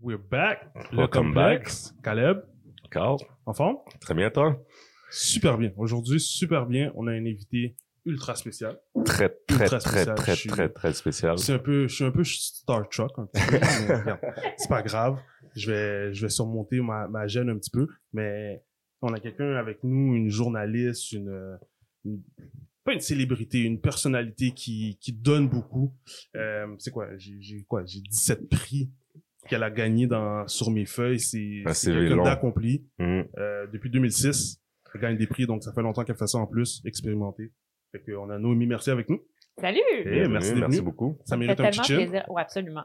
We're back. Le Welcome complexe. Caleb, Carl, en forme? très bien toi? Super bien. Aujourd'hui, super bien. On a un invité ultra spécial. Très, très, Ultra très, spécial, très, suis- très, très spécial. C'est un peu, je suis un peu Star Trek, un petit peu. mais regarde, c'est pas grave. Je vais, je vais surmonter ma, ma gêne un petit peu. Mais on a quelqu'un avec nous, une journaliste, une, une- pas une célébrité, une personnalité qui, qui donne beaucoup. Euh, c'est quoi? J'ai, j'ai quoi? J'ai 17 prix qu'elle a gagné dans, sur mes feuilles. C'est, CV quelqu'un d'accompli. Mhm. Euh, depuis 2006, elle gagne des prix, donc ça fait longtemps qu'elle fait ça en plus, expérimenté. Fait qu'on a Noémie Merci avec nous. Salut! Eh, Bienvenue, merci merci beaucoup. Ça mérite fait un petit plaisir. Oui, absolument.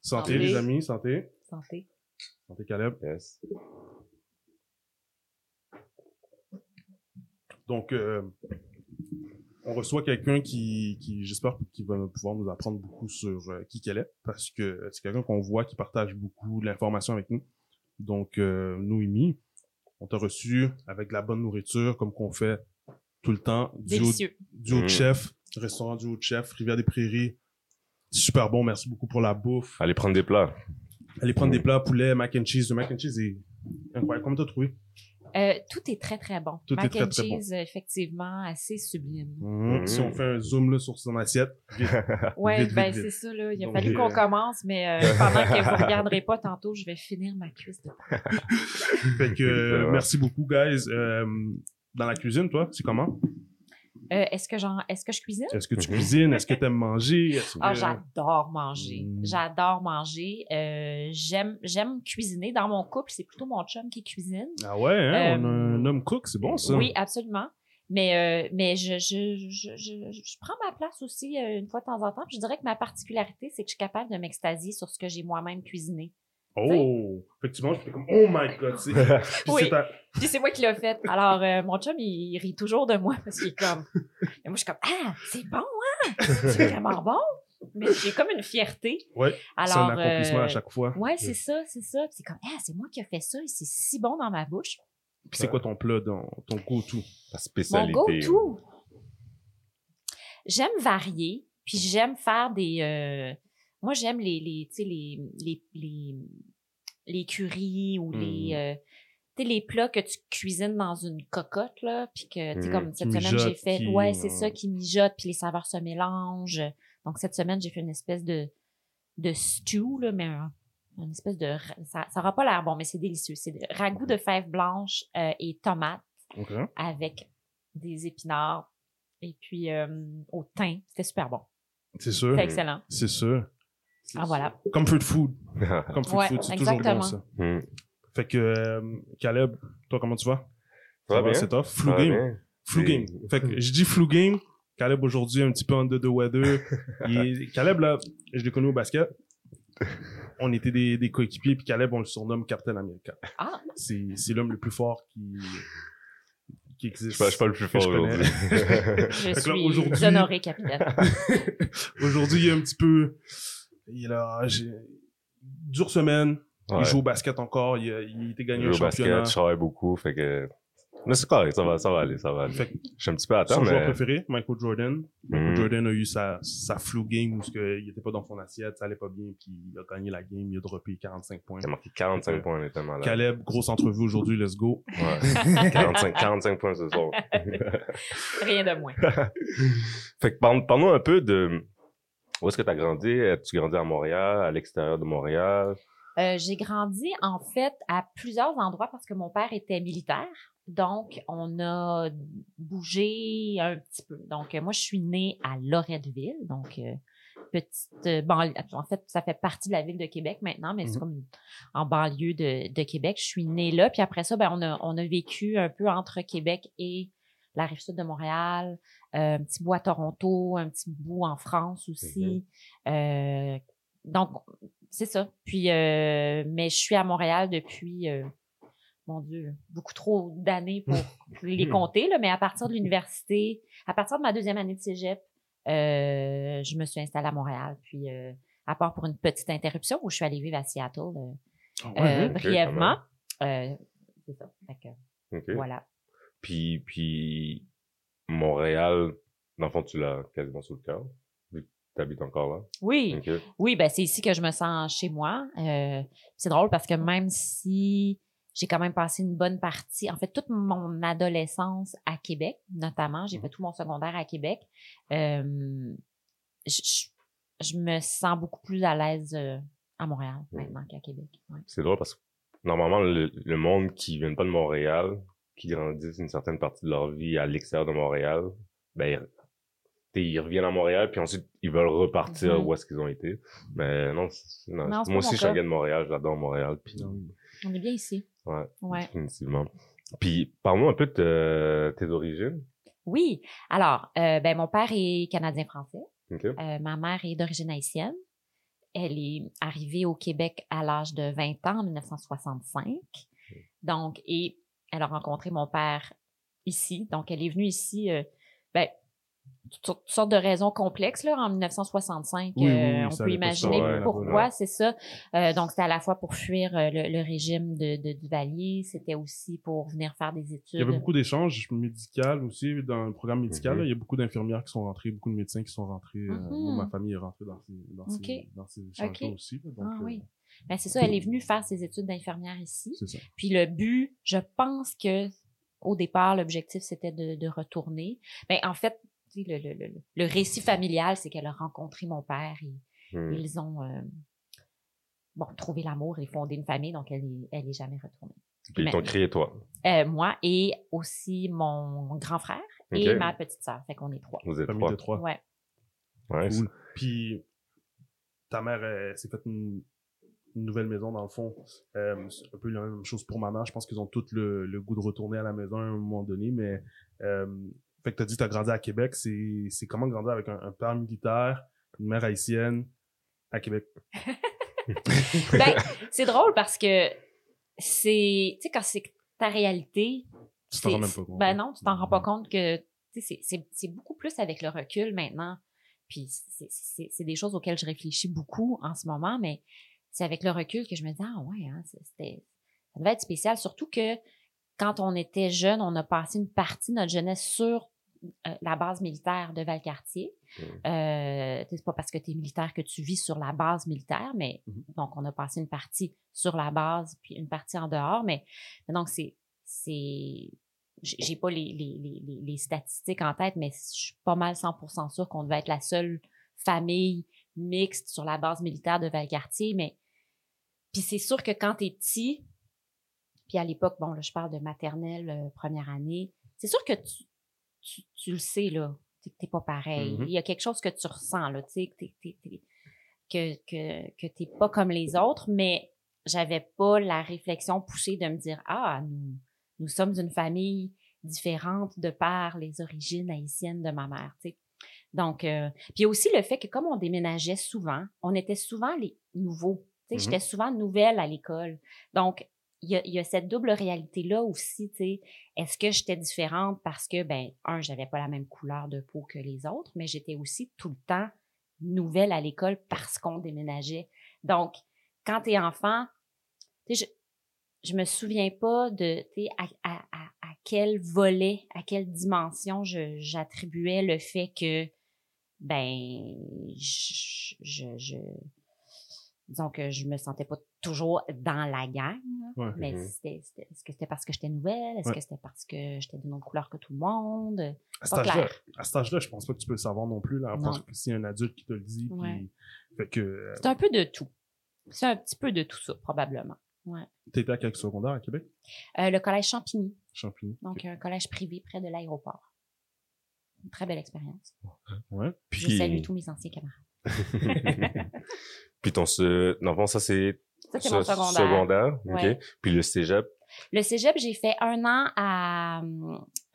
Santé, Santé. les amis, santé. Santé. Santé, Caleb. Yes. Donc, euh, on reçoit quelqu'un qui, qui j'espère, qui va pouvoir nous apprendre beaucoup sur euh, qui qu'elle est, parce que c'est quelqu'un qu'on voit qui partage beaucoup l'information avec nous. Donc, euh, Noémie, on t'a reçu avec de la bonne nourriture, comme qu'on fait tout le temps. Du haut, Délicieux. du haut de Mm. chef, restaurant du haut de chef, Rivière des Prairies. Super bon, merci beaucoup pour la bouffe. Allez prendre des plats. Allez prendre des plats, poulet, mac and cheese. Le mac and cheese est incroyable. Comment t'as trouvé? Euh, tout est très, très bon. Tout est Mac très, and très bon. cheese, effectivement, assez sublime. Mhm. Si on fait un zoom là, sur son assiette, vite, ben c'est ça, là. Il a Donc, fallu euh, qu'on commence, mais euh, pendant que vous regarderez pas tantôt, je vais finir ma cuisse de fait que euh, merci beaucoup, guys. Euh, dans la cuisine, toi, c'est comment? Euh, est-ce que j'en, est-ce que je cuisine? Est-ce que tu Mhm. cuisines? Est-ce que tu aimes manger? Ah, j'adore manger. Mm. J'adore manger. Euh, j'aime, j'aime cuisiner. Dans mon couple, c'est plutôt mon chum qui cuisine. Ah ouais, hein? on a Euh, un homme cook, c'est bon ça. Oui, absolument. Mais, euh, mais je, je, je, je, je prends ma place aussi euh, une fois de temps en temps. Puis je dirais que ma particularité, c'est que je suis capable de m'extasier sur ce que j'ai moi-même cuisiné. Oh! Effectivement, je fais comme, oh my god, tu Oui. Puis c'est moi qui l'ai fait. Alors, euh, mon chum, il, il rit toujours de moi parce qu'il est comme. Et moi, je suis comme, ah, c'est bon, hein? C'est vraiment bon. Mais j'ai comme une fierté. Ouais, c'est Alors, un accomplissement euh, à chaque fois. Ouais, c'est ça, c'est ça. Puis c'est comme, ah, c'est moi qui ai fait ça et c'est si bon dans ma bouche. Puis c'est quoi ton plat, dans, ton go-to? Ta Mon spécialité. go-to? J'aime varier, puis j'aime faire des. euh, moi, j'aime les, les, tu sais, les, les, les, les currys ou les. Mm. euh, tu sais, les plats que tu cuisines dans une cocotte, là, puis que, tu sais, Mm. comme cette semaine, j'ai fait, qui- ouais, c'est ça, qui mijote, puis les saveurs se mélangent. Donc, cette semaine, j'ai fait une espèce de, de stew, là, mais un- une espèce de, ça, ça aura pas l'air bon, mais c'est délicieux. C'est ragoût de fèves blanches euh, et tomates OK. avec des épinards et puis euh, au thym. C'était super bon. C'est sûr. C'était excellent. C'est sûr. Ah, voilà. Comfort food. Comfort Ouais, food, c'est toujours bon ça. Hmm. Fait que, euh, Caleb, toi, comment tu vas? Ça va bien? C'est tough? Ça Flu game. bien? Flu game. Fait que je dis flu game. Caleb aujourd'hui un petit peu under the weather. Il Caleb là, je l'ai connu au basket. On était des, des coéquipiers puis Caleb on le surnomme Captain America. Ah, C'est c'est l'homme le plus fort qui qui Je suis existe. pas, je suis pas le plus je fort aujourd'hui. je là, suis honorée, capitaine. aujourd'hui il est un petit peu il j'ai dure semaine. Ouais. Il joue au basket encore. Il, a- il était gagné joue un au basket, championnat. je travaille beaucoup, fait que... Mais c'est correct, ça va, ça va aller, ça va aller. Fait Je suis un petit peu à son temps, joueur mais... préféré, Michael Jordan. Michael Mhm. Jordan a eu sa, sa flu game où que il était pas dans son assiette, ça allait pas bien, puis il a gagné la game, il a droppé 45 points. Il a marqué 45 points, on était malade. Caleb, grosse entrevue aujourd'hui, let's go. Ouais. 45, 45 points ce soir. Rien de moins. fait que parle- parle-nous un peu de... Où est-ce que tu as grandi? As-tu grandi à Montréal, à l'extérieur de Montréal? Euh, j'ai grandi, en fait, à plusieurs endroits parce que mon père était militaire. Donc, on a bougé un petit peu. Donc, euh, moi, je suis née à Loretteville. Donc, euh, petite banlieue. En fait, ça fait partie de la ville de Québec maintenant, mais c'est Mhm. comme en banlieue de, de Québec. Je suis née là. Puis après ça, ben, on, a, on a vécu un peu entre Québec et la rive sud de Montréal, euh, un petit bout à Toronto, un petit bout en France aussi. Euh, donc, c'est ça. Puis, euh, mais je suis à Montréal depuis, euh, mon Dieu, beaucoup trop d'années pour les compter, là, mais à partir de l'université, à partir de ma deuxième année de cégep, euh, je me suis installée à Montréal. Puis, euh, à part pour une petite interruption où je suis allée vivre à Seattle euh, Ah ok, brièvement. Euh, c'est ça. Fait que. Voilà. Puis, puis Montréal, dans le fond, tu l'as quasiment sous le cœur. vu que T'habites encore là? Oui, oui, ben c'est ici que je me sens chez moi. Euh, c'est drôle parce que même si j'ai quand même passé une bonne partie, en fait, toute mon adolescence à Québec, notamment, j'ai Mhm. fait tout mon secondaire à Québec, euh, je, je- je me sens beaucoup plus à l'aise euh, à Montréal Mhm. maintenant qu'à Québec. ouais. C'est drôle parce que normalement, le, le monde qui vient pas de Montréal, qui grandissent une certaine partie de leur vie à l'extérieur de Montréal, ben, ils, reviennent à Montréal, puis ensuite, ils veulent repartir Mhm. où est-ce qu'ils ont été. Mais non, moi aussi, je suis un gars de Montréal, j'adore Montréal, puis On est bien ici. ouais, Ouais. définitivement. Puis, parle-nous un peu de te- tes origines. Oui. Alors, euh, ben mon père est canadien-français. OK? Euh, ma mère est d'origine haïtienne. Elle est arrivée au Québec à l'âge de 20 ans en 1965. Donc, et elle a rencontré mon père ici. Donc, elle est venue ici, euh, ben, toutes sortes- toutes sortes de raisons complexes, là, en 1965. Oui, oui, euh, oui, on peut imaginer ouais, pourquoi, c'est ça. Euh, donc, c'était à la fois pour fuir euh, le, le régime de, de Duvalier, c'était aussi pour venir faire des études. Il y avait beaucoup d'échanges médicaux aussi dans le programme médical. Mhm. là. Il y a beaucoup d'infirmières qui sont rentrées, beaucoup de médecins qui sont rentrés. euh, Mhm. ma famille est rentrée dans ces, dans ces, Ok. dans ces échanges-là Ok. aussi. là. Donc, Ah euh, oui. Ben, c'est ça, elle est venue faire ses études d'infirmière ici. c'est ça. Puis le but, je pense que au départ, l'objectif, c'était de, de retourner. Ben, en fait, tu sais, le, le, le, le récit familial, c'est qu'elle a rencontré mon père et Hmm. ils ont euh, bon, trouvé l'amour et fondé une famille, donc elle est, elle est jamais retournée. Puis, ils t'ont Mais- créé toi. Euh, moi et aussi mon grand frère et ma petite sœur. Fait qu'on est trois. Vous êtes Famille trois. de trois. Ouais. Ouais, Cool. Puis, ta mère elle, s'est faite une, une nouvelle maison, dans le fond. Euh, c'est un peu la même chose pour ma mère. Je pense qu'ils ont tous le, le goût de retourner à la maison à un moment donné, mais... Euh, fait que t'as dit que t'as grandi à Québec. C'est c'est comment grandir avec un, un père militaire, une mère haïtienne à Québec? Ben, c'est drôle parce que c'est, tu sais, quand c'est ta réalité, Tu t'en rends même pas compte. Ben non, tu t'en rends pas compte que tu sais, c'est- c'est c'est beaucoup plus avec le recul maintenant. Puis c'est- c'est c'est des choses auxquelles je réfléchis beaucoup en ce moment, mais c'est avec le recul que je me dis ah ouais, hein, c'était ça devait être spécial. Surtout que quand on était jeune, on a passé une partie de notre jeunesse sur euh, la base militaire de Valcartier. Mm. Euh, c'est pas parce que tu es militaire que tu vis sur la base militaire, mais Mhm. donc on a passé une partie sur la base puis une partie en dehors, mais, mais donc c'est c'est j'ai pas les, les, les, les- les statistiques en tête, mais je suis pas mal 100% sûre qu'on devait être la seule famille mixte sur la base militaire de Valcartier, mais puis c'est sûr que quand t'es petit, puis à l'époque, bon, là, je parle de maternelle, euh, première année, c'est sûr que tu, tu, tu le sais, là, que t'es pas pareil. Mhm. Il y a quelque chose que tu ressens, là, tu sais, que t'es, que, que, que t'es pas comme les autres, mais j'avais pas la réflexion poussée de me dire, ah, nous, nous sommes une famille différente de par les origines haïtiennes de ma mère, tu sais. Donc, euh, puis aussi le fait que comme on déménageait souvent, on était souvent les nouveaux. Mhm. j'étais souvent nouvelle à l'école. Donc, il y a, il y a cette double réalité-là aussi, tu sais. Est-ce que j'étais différente parce que, ben, un, j'avais pas la même couleur de peau que les autres, mais j'étais aussi tout le temps nouvelle à l'école parce qu'on déménageait. Donc, quand t'es enfant, tu sais, je, je me souviens pas de, tu sais, à, à, à, à quel volet, à quelle dimension j'attribuais le fait que, ben, je, je, je, disons que je me sentais pas toujours dans la gang. Ouais. mais Mhm. c'était, c'était- est-ce que c'était parce que j'étais nouvelle? Est-ce Ouais. que c'était parce que j'étais d'une autre couleur que tout le monde? À cet âge-là, à cet âge-là, je pense pas que tu peux le savoir non plus. Là, Non. que c'est un adulte qui te le dit. puis- Ouais. Fait que C'est un peu de tout. C'est un petit peu de tout ça, probablement. Ouais. t'étais à quelques secondaire à Québec? Euh, le collège Champigny, Champigny. donc un collège privé près de l'aéroport. Une très belle expérience. Ouais. Je salue tous mes anciens camarades. puis ton se... Non, bon, ça c'est Ça, c'est se- mon secondaire. secondaire, Ouais. OK. Puis le cégep, Le cégep, j'ai fait un an à.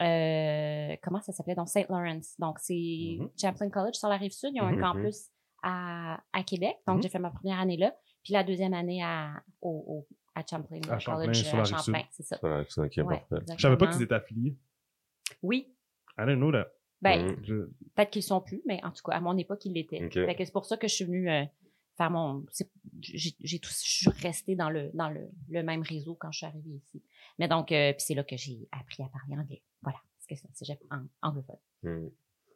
euh, comment ça s'appelait? Donc, St. Lawrence. Donc, c'est Mhm. Champlain College sur la rive sud. Ils ont Mhm. un campus à, à Québec. Donc, Mhm. j'ai fait ma première année là. Puis la deuxième année à, au, au- à Champlain À Champlain, College sur la à rive Champlain. sud. C'est ça. OK, Ouais, parfait. Je savais pas qu'ils étaient affiliés. Oui. I didn't know that. Ben. Je- peut-être qu'ils sont plus, mais en tout cas, à mon époque, ils l'étaient. Ok. Fait que c'est pour ça que je suis venue euh, faire mon. J'ai tout, je suis restée dans le dans le, le même réseau quand je suis arrivée ici. Mais donc, euh, puis c'est là que j'ai appris à parler anglais. Voilà, parce que c'est un ang- anglophone. Hmm.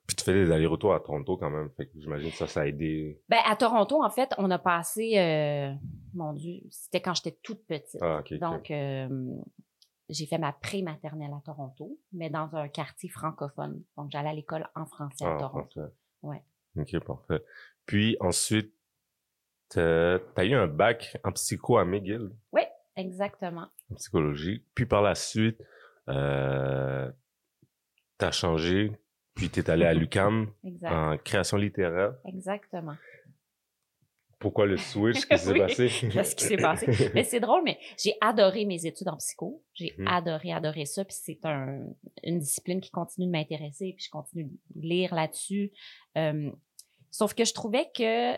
Puis tu fais des allers-retours à Toronto quand même. Fait que j'imagine que ça, ça a aidé. Ben, à Toronto, en fait, on a passé, euh, mon Dieu, c'était quand j'étais toute petite. Ah, ok. ok. Donc, euh, j'ai fait ma pré-maternelle à Toronto, mais dans un quartier francophone. Donc, j'allais à l'école en français à Ah, Toronto. parfait. Ouais. Ok, parfait. Puis ensuite, t'as as eu un bac en psycho à McGill, Exactement. en psychologie. Puis par la suite, euh, t'as changé, puis t'es allé à l'UCAM en création littéraire. Exactement. Pourquoi le switch? Qu'est-ce qui s'est passé? Qu'est-ce qui s'est passé? Mais c'est drôle, mais j'ai adoré mes études en psycho. J'ai Mhm. adoré, adoré ça. Puis c'est un, une discipline qui continue de m'intéresser. Puis je continue de lire là-dessus. Euh, sauf que je trouvais que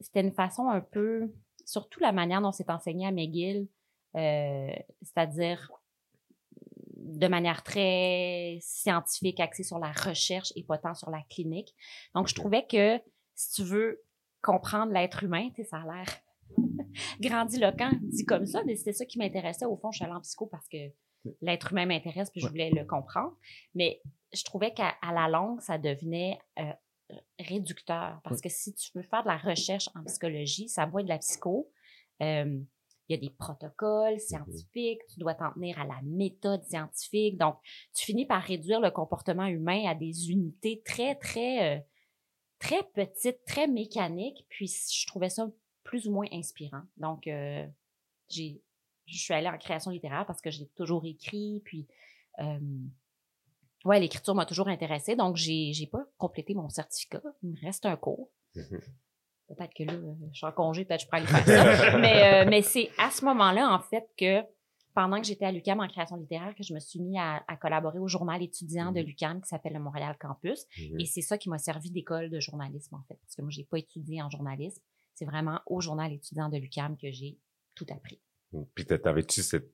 c'était une façon un peu, surtout la manière dont c'est enseigné à McGill, euh, c'est-à-dire de manière très scientifique, axée sur la recherche et pas tant sur la clinique. Donc, je Ok. trouvais que si tu veux comprendre l'être humain, tu sais, ça a l'air grandiloquent dit comme ça, mais c'était ça qui m'intéressait. Au fond, je suis allée en psycho parce que l'être humain m'intéresse puis je voulais le comprendre. Mais je trouvais qu'à la longue, ça devenait euh, réducteur parce que si tu veux faire de la recherche en psychologie, ça être de la psycho. Euh, il y a des protocoles scientifiques, tu dois t'en tenir à la méthode scientifique. Donc, tu finis par réduire le comportement humain à des unités très, très, euh, très petites, très mécaniques. Puis, je trouvais ça plus ou moins inspirant. Donc, euh, j'ai, je suis allée en création littéraire parce que j'ai toujours écrit. Puis, euh, ouais, l'écriture m'a toujours intéressée. Donc, j'ai, j'ai pas complété mon certificat. Il me reste un cours. Peut-être que là, je suis en congé, peut-être que je pourrais aller faire ça. mais, euh, mais c'est à ce moment-là, en fait, que pendant que j'étais à l'UCAM en création littéraire, que je me suis mis à, à collaborer au journal étudiant de Mhm. l'UCAM qui s'appelle le Montréal Campus. Mhm. Et c'est ça qui m'a servi d'école de journalisme, en fait. Parce que moi, j'ai pas étudié en journalisme. C'est vraiment au journal étudiant de l'UCAM que j'ai tout appris. Puis t'a- t'avais-tu cette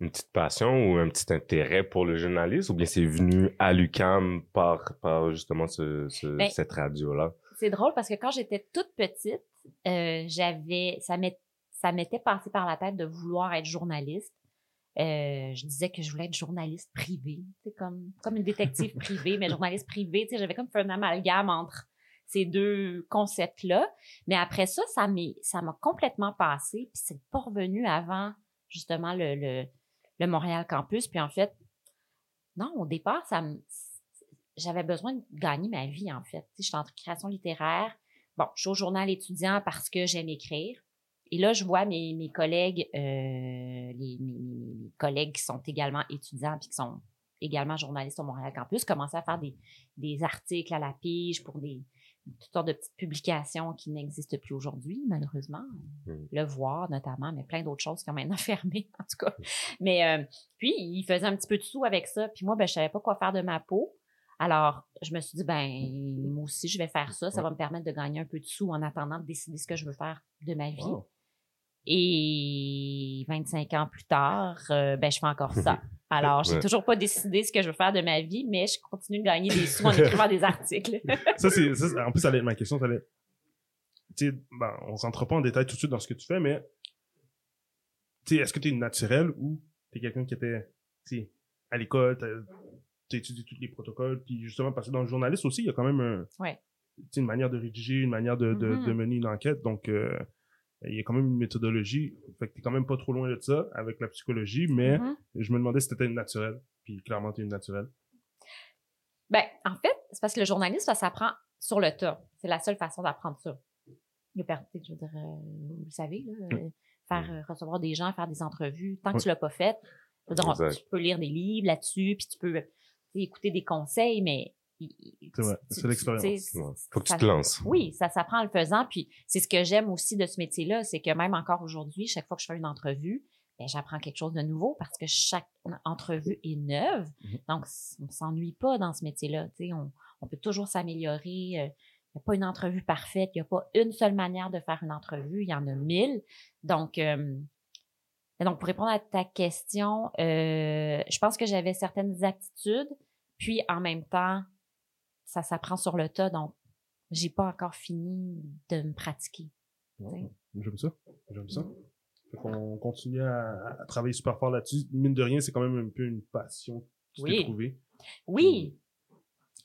une petite passion ou un petit intérêt pour le journalisme? Ou bien c'est venu à l'UCAM par, par justement ce, ce- Ben, cette radio-là? C'est drôle parce que quand j'étais toute petite, euh, j'avais, ça m'est- ça m'était passé par la tête de vouloir être journaliste. Euh, je disais que je voulais être journaliste privé, c'est comme comme une détective privée, mais journaliste privé. Tu sais, j'avais comme fait un amalgame entre ces deux concepts-là. Mais après ça, ça m'a complètement passé, puis c'est pas revenu avant justement le, le, le Montréal Campus. Puis en fait, non, au départ, ça me, j'avais besoin de gagner ma vie, en fait. Je suis en création littéraire. Bon, je suis au journal étudiant parce que j'aime écrire. Et là, je vois mes, mes collègues, euh, les, mes, collègues qui sont également étudiants puis qui sont également journalistes au Montréal Campus, commencer à faire des, des articles à la pige pour des toutes sortes de petites publications qui n'existent plus aujourd'hui, malheureusement. Mm. Le voir, notamment, mais plein d'autres choses qui ont maintenant fermé, en tout cas. Mais euh, puis, il faisait un petit peu de sous avec ça. Puis moi, ben, je savais pas quoi faire de ma peau. Alors, je me suis dit, ben, moi aussi, je vais faire ça. Ça va me permettre de gagner un peu de sous en attendant de décider ce que je veux faire de ma vie. Wow. Et 25 ans plus tard, euh, ben, je fais encore ça. Alors, j'ai Ouais. toujours pas décidé ce que je veux faire de ma vie, mais je continue de gagner des sous en écrivant des articles. ça, c'est, en plus, ça allait ma question. Ça allait, tu ben, on rentre pas en détail tout de suite dans ce que tu fais, mais, tu est-ce que tu es naturel ou tu es quelqu'un qui était, tu à l'école, t'as, t'as étudié tous les protocoles, puis justement, parce que dans le journaliste aussi, il y a quand même un, Ouais. tu sais, une manière de rédiger, une manière de, de, Mhm. de mener une enquête, donc, euh, il y a quand même une méthodologie. Fait que t'es quand même pas trop loin de ça avec la psychologie, mais Mhm. je me demandais si t'étais une naturelle, puis clairement t'es une naturelle. Ben, en fait, c'est parce que le journalisme, ça s'apprend sur le tas. C'est la seule façon d'apprendre ça. Je veux dire, euh, vous le savez, là, euh, faire euh, recevoir des gens, faire des entrevues, tant que tu l'as pas fait, je veux dire, tu peux lire des livres là-dessus, puis tu peux écouter des conseils, mais C'est vrai, l'expérience. Ouais. Faut que tu te lances. Oui, ça s'apprend en le faisant. Puis c'est ce que j'aime aussi de ce métier-là, c'est que même encore aujourd'hui, chaque fois que je fais une entrevue, ben, j'apprends quelque chose de nouveau parce que chaque entrevue est neuve. Mhm. Donc, on s'ennuie pas dans ce métier-là. tu sais, On, on peut toujours s'améliorer. euh, Il n'y a pas une entrevue parfaite. Il n'y a pas une seule manière de faire une entrevue. Il y en a mille. Donc, euh, donc pour répondre à ta question, euh, je pense que j'avais certaines aptitudes. Puis, en même temps, ça s'apprend sur le tas. Donc, j'ai pas encore fini de me pratiquer. Ouais, J'aime ça. J'aime ça. Fait qu'on continue à, à travailler super fort là-dessus. Mine de rien, c'est quand même un peu une passion qui Oui. trouvée. Oui,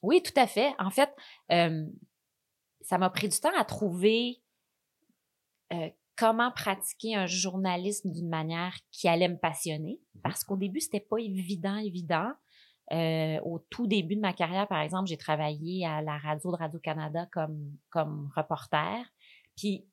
Oui, tout à fait. En fait, euh, ça m'a pris du temps à trouver euh, comment pratiquer un journalisme d'une manière qui allait me passionner. Parce qu'au début, c'était pas évident, évident. Euh, au tout début de ma carrière, par exemple, j'ai travaillé à la radio de Radio-Canada comme, comme reporter. Puis,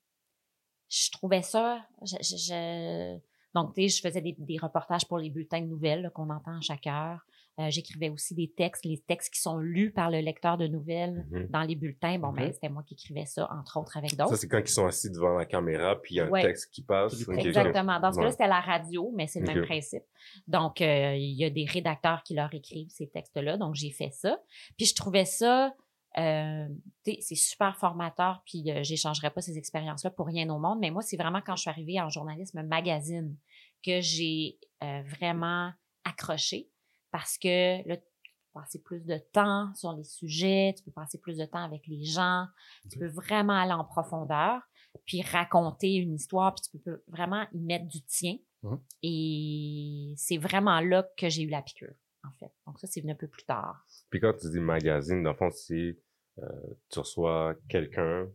je trouvais ça, je, je, je donc, tu sais, je faisais des, des, reportages pour les bulletins de nouvelles qu'on entend à chaque heure. Euh, J'écrivais aussi des textes, les textes qui sont lus par le lecteur de nouvelles Mhm. dans les bulletins. Bon, Ok. ben, c'était moi qui écrivais ça, entre autres, avec d'autres. Ça, c'est quand ils sont assis devant la caméra, puis il y a un Ouais. texte qui passe. Exactement. Dans ce cas-là, Ouais. c'était la radio, mais c'est le même principe. Donc, euh, il y a des rédacteurs qui leur écrivent ces textes-là. Donc, j'ai fait ça. Puis, je trouvais ça, euh, tu sais, c'est super formateur. Puis, euh, j'échangerais pas ces expériences-là pour rien au monde. Mais moi, c'est vraiment quand je suis arrivée en journalisme magazine que j'ai euh, vraiment accroché parce que là, tu peux passer plus de temps sur les sujets, tu peux passer plus de temps avec les gens, tu peux vraiment aller en profondeur, puis raconter une histoire, puis tu peux vraiment y mettre du tien. Mhm. Et c'est vraiment là que j'ai eu la piqûre, en fait. Donc ça, c'est venu un peu plus tard. Puis quand tu dis magazine, dans le fond, c'est euh, tu reçois quelqu'un,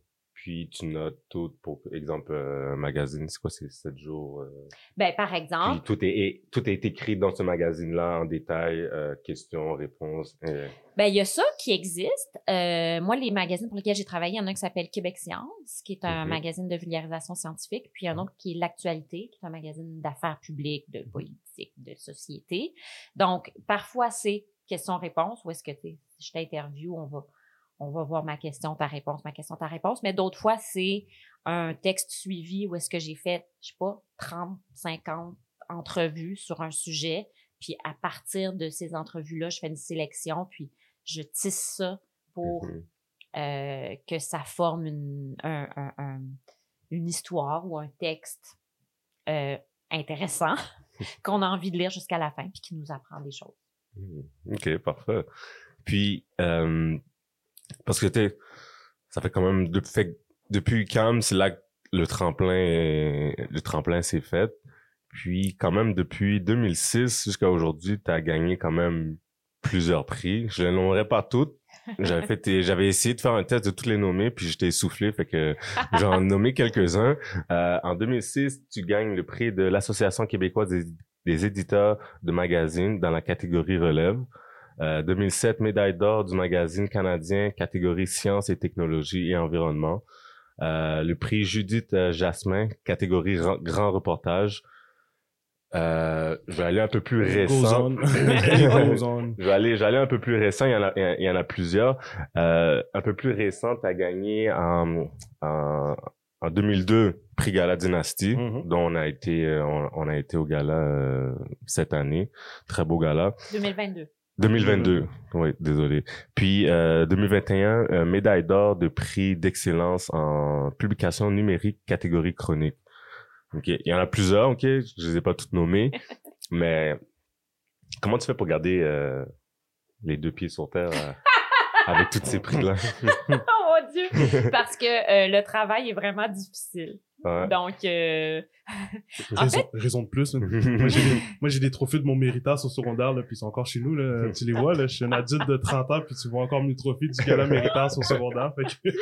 puis tu notes tout, pour exemple, euh, un magazine, c'est quoi, c'est 7 jours? euh, Ben, par puis exemple, tout est, tout est écrit dans ce magazine-là en détail, euh, questions, réponses. ben, il y a ça qui existe. Moi, les magazines pour lesquels j'ai travaillé, il y en a un qui s'appelle Québec Science, qui est un Mhm. magazine de vulgarisation scientifique, puis un autre qui est L'Actualité, qui est un magazine d'affaires publiques, de politique, de société. Donc, parfois, c'est question-réponse, ou est-ce que, tu si je t'interview, on va, on va voir ma question, ta réponse, ma question, ta réponse. Mais d'autres fois, c'est un texte suivi où est-ce que j'ai fait, je sais pas, 30, 50 entrevues sur un sujet. Puis à partir de ces entrevues-là, je fais une sélection, puis je tisse ça pour mhm. euh, que ça forme une, un- un- un- une histoire ou un texte euh, intéressant qu'on a envie de lire jusqu'à la fin, puis qui nous apprend des choses. Hmm, Ok, parfait. Puis, euh, parce que t'es, ça fait quand même depuis, fait- depuis CAM, c'est là que le tremplin, le tremplin s'est fait. Puis, quand même, depuis 2006 jusqu'à aujourd'hui, tu as gagné quand même plusieurs prix. Je les nommerai pas toutes. J'avais fait, j'avais essayé de faire un test de toutes les nommer, puis j'étais essoufflé, fait que j'en nommé quelques-uns. Euh, en 2006, tu gagnes le prix de l'Association québécoise des, des éditeurs de magazines dans la catégorie relève. Euh, 2007, médaille d'or du magazine canadien catégorie sciences et technologies et environnement. Euh, le prix Judith euh, Jasmin, catégorie ran- grand reportage. Euh, je vais aller un peu plus récent. Je vais aller, je vais aller un peu plus récent. Il y en a, il y en a plusieurs. Euh, un peu plus récent, tu as gagné en, en, en 2002 prix Gala Dynasty, Mhm. dont on a été, on, on a été au gala euh, cette année. Très beau gala. 2022. 2022, oui, désolé. Puis euh, 2021, euh, médaille d'or de prix d'excellence en publication numérique catégorie chronique. Ok, il y en a plusieurs, ok, je les ai pas toutes nommées, mais comment tu fais pour garder euh, les deux pieds sur terre euh, avec tous ces prix-là? Oh mon Dieu! Parce que euh, le travail est vraiment difficile. Ouais. Donc, euh, En Raison, raison de plus. là. Moi, j'ai des, moi, j'ai des trophées de mon méritas au secondaire, là, puis ils sont encore chez nous, là. Tu les vois, là. Je suis un adulte de 30 ans, puis tu vois encore mes trophées du gala méritas au secondaire. Fait que...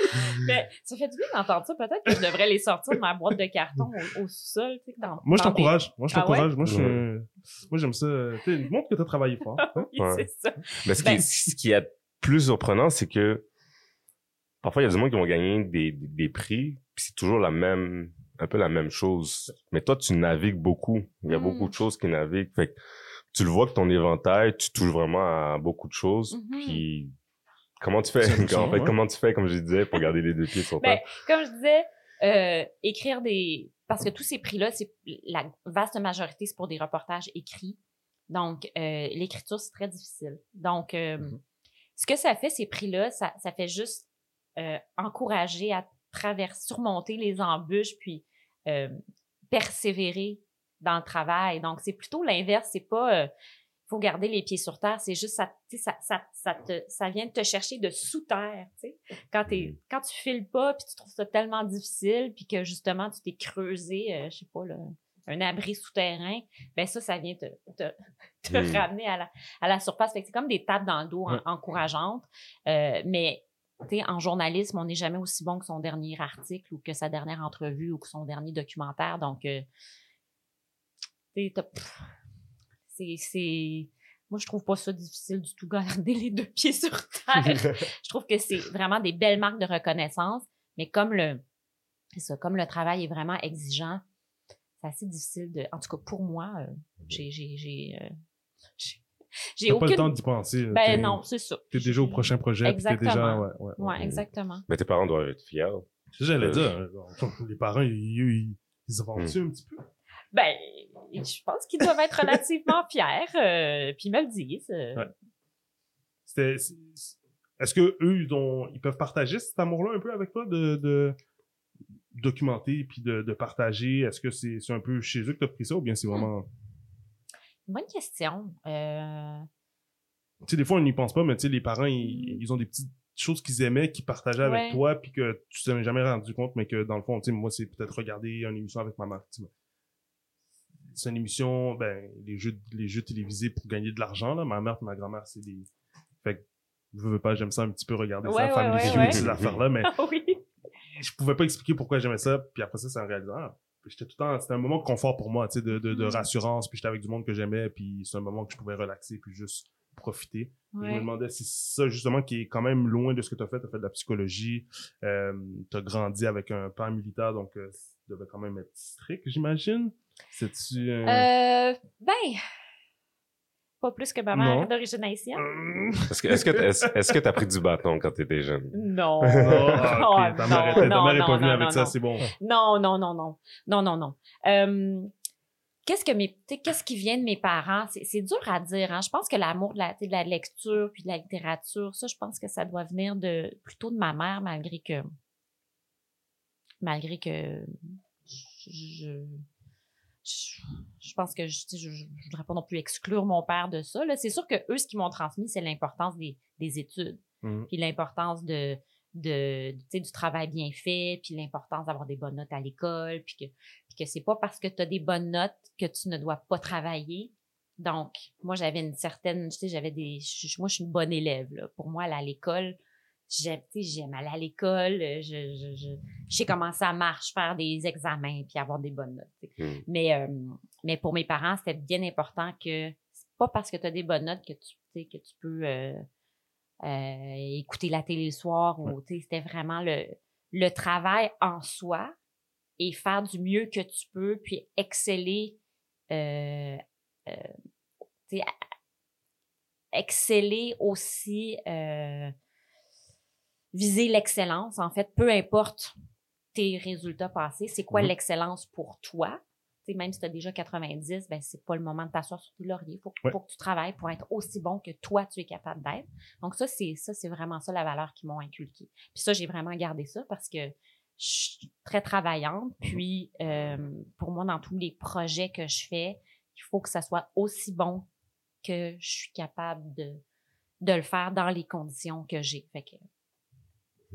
mais ça fait du bien d'entendre ça. Peut-être que je devrais les sortir de ma boîte de carton au, au sous-sol. tu sais, dans- Moi, je t'encourage. Moi, je Ah t'encourage. Moi, je suis Moi, j'aime ça. Tu sais, montre que t'as travaillé fort. hein. des- Oui, Ouais. c'est ça. Mais ce qui, Ben- est, ce qui est plus surprenant, c'est que parfois, il y a des gens qui vont gagner des, des, des prix, c'est toujours la même, un peu la même chose. Mais toi, tu navigues beaucoup. Il y a Mm. beaucoup de choses qui naviguent. Fait que tu le vois que ton éventail, tu touches vraiment à beaucoup de choses. Mhm. Puis comment tu fais, en fait, ouais. comment tu fais, comme je disais, pour garder les deux pieds sur Ben, terre? comme je disais, euh, écrire des... Parce que tous ces prix-là, c'est la vaste majorité, c'est pour des reportages écrits. Donc, euh, l'écriture, c'est très difficile. Donc, euh, Mhm. ce que ça fait, ces prix-là, ça, ça fait juste euh, encourager à travers, surmonter les embûches, puis euh, persévérer dans le travail. Donc, c'est plutôt l'inverse. C'est pas... euh, faut garder les pieds sur terre, c'est juste ça, ça, ça, ça, te, ça vient de te chercher de sous terre, tu sais. Quand, t'es, quand tu files pas, puis tu trouves ça tellement difficile, puis que justement tu t'es creusé, euh, je sais pas, là, un abri souterrain, ben ça, ça vient te, te, te Mm. ramener à la, à la surface. Fait que c'est comme des tapes dans le dos en- encourageantes. Euh, mais en journalisme, on n'est jamais aussi bon que son dernier article ou que sa dernière entrevue ou que son dernier documentaire. Donc, euh, c'est, c'est, moi, je trouve pas ça difficile du tout, garder les deux pieds sur terre. je trouve que c'est vraiment des belles marques de reconnaissance, mais comme le, ça, comme le travail est vraiment exigeant, c'est assez difficile de, en tout cas pour moi, euh, j'ai, j'ai, j'ai, euh, j'ai- T'as pas le temps aucune, d'y penser. ben T'es- non, c'est ça. T'es déjà au prochain projet. puis T'es déjà, Exactement. ouais, ouais, ouais. Ouais, exactement. Mais tes parents doivent être fiers. C'est ça que j'allais Euh, dire. hein, Les parents, ils, ils, ils avancent un petit peu? Ben, je pense qu'ils doivent être relativement fiers, euh, puis ils me le disent. euh. Ouais. C'était, est-ce que eux, ils, ont, ils peuvent partager cet amour-là un peu avec toi de, de documenter puis de, de partager? Est-ce que c'est, c'est un peu chez eux que tu as pris ça ou bien c'est vraiment. Bonne question. Euh, Tu sais, des fois, on n'y pense pas, mais tu sais, les parents, ils, ils ont des petites choses qu'ils aimaient, qu'ils partageaient avec Ouais. toi, puis que tu t'en es jamais rendu compte, mais que dans le fond, tu sais, moi, c'est peut-être regarder une émission avec ma mère. C'est une émission, ben, les jeux, les jeux télévisés pour gagner de l'argent, là. Ma mère et ma grand-mère, c'est des. Fait que, je veux pas, j'aime ça un petit peu regarder Ouais, ça, ouais, Family ouais, Feud, ouais. ces affaires-là, mais Ah oui. je pouvais pas expliquer pourquoi j'aimais ça, puis après ça, c'est en réalisant. ah, J'étais tout le temps, c'était un moment de confort pour moi, tu sais, de, de, de Mm. rassurance, puis j'étais avec du monde que j'aimais, puis c'est un moment que je pouvais relaxer, puis juste profiter. Je me Ouais. demandais si c'est ça justement qui est quand même loin de ce que tu as fait. Tu as fait de la psychologie, euh, tu as grandi avec un père militaire, donc euh, ça devait quand même être strict, j'imagine. C'est-tu... Euh, ben, pas plus que ma mère Non. d'origine haïtienne. hum, Est-ce que est-ce que t'as- est-ce, est-ce que t'as pris du bâton quand t'étais jeune? Non. non, ah, Oh, ok, ta mère, est non, pas venue avec non, ça, non. c'est bon. Non, non, non, non. Non, non, non. Euh, qu'est-ce que mes, tu qu'est-ce qui vient de mes parents? C'est, c'est dur à dire, hein. Je pense que l'amour de la, tu de la lecture puis de la littérature, ça, je pense que ça doit venir de, plutôt de ma mère, malgré que, malgré que je, je, pense que je, je, je voudrais pas non plus exclure mon père de ça, là. C'est sûr que eux, ce qu'ils m'ont transmis, c'est l'importance des, des études Mhm. puis l'importance de, du travail bien fait, puis l'importance d'avoir des bonnes notes à l'école, puis que, puis que c'est pas parce que tu as des bonnes notes que tu ne dois pas travailler. Donc, moi, j'avais une certaine, tu sais, j'avais des, moi, je suis une bonne élève, là. Pour moi, aller à l'école, j'aime, j'aime aller à l'école, euh, je, je, je, je sais comment ça marche, faire des examens, puis avoir des bonnes notes. Hmm. Mais, euh, mais pour mes parents, c'était bien important que c'est pas parce que tu as des bonnes notes que tu, que tu peux euh, euh, écouter la télé le soir. Ou, c'était vraiment le, le travail en soi et faire du mieux que tu peux, puis exceller, exceller aussi, viser l'excellence, en fait, peu importe tes résultats passés, c'est quoi Mhm. l'excellence pour toi? Tu sais, même si tu as déjà 90, ben, c'est pas le moment de t'asseoir sur tes lauriers. Il faut, Ouais. faut que tu travailles pour être aussi bon que toi, tu es capable d'être. Donc, ça, c'est ça, c'est vraiment ça la valeur qu'ils m'ont inculquée. Puis ça, j'ai vraiment gardé ça parce que je suis très travaillante. Puis, euh, pour moi, dans tous les projets que je fais, il faut que ça soit aussi bon que je suis capable de, de le faire dans les conditions que j'ai. Fait que.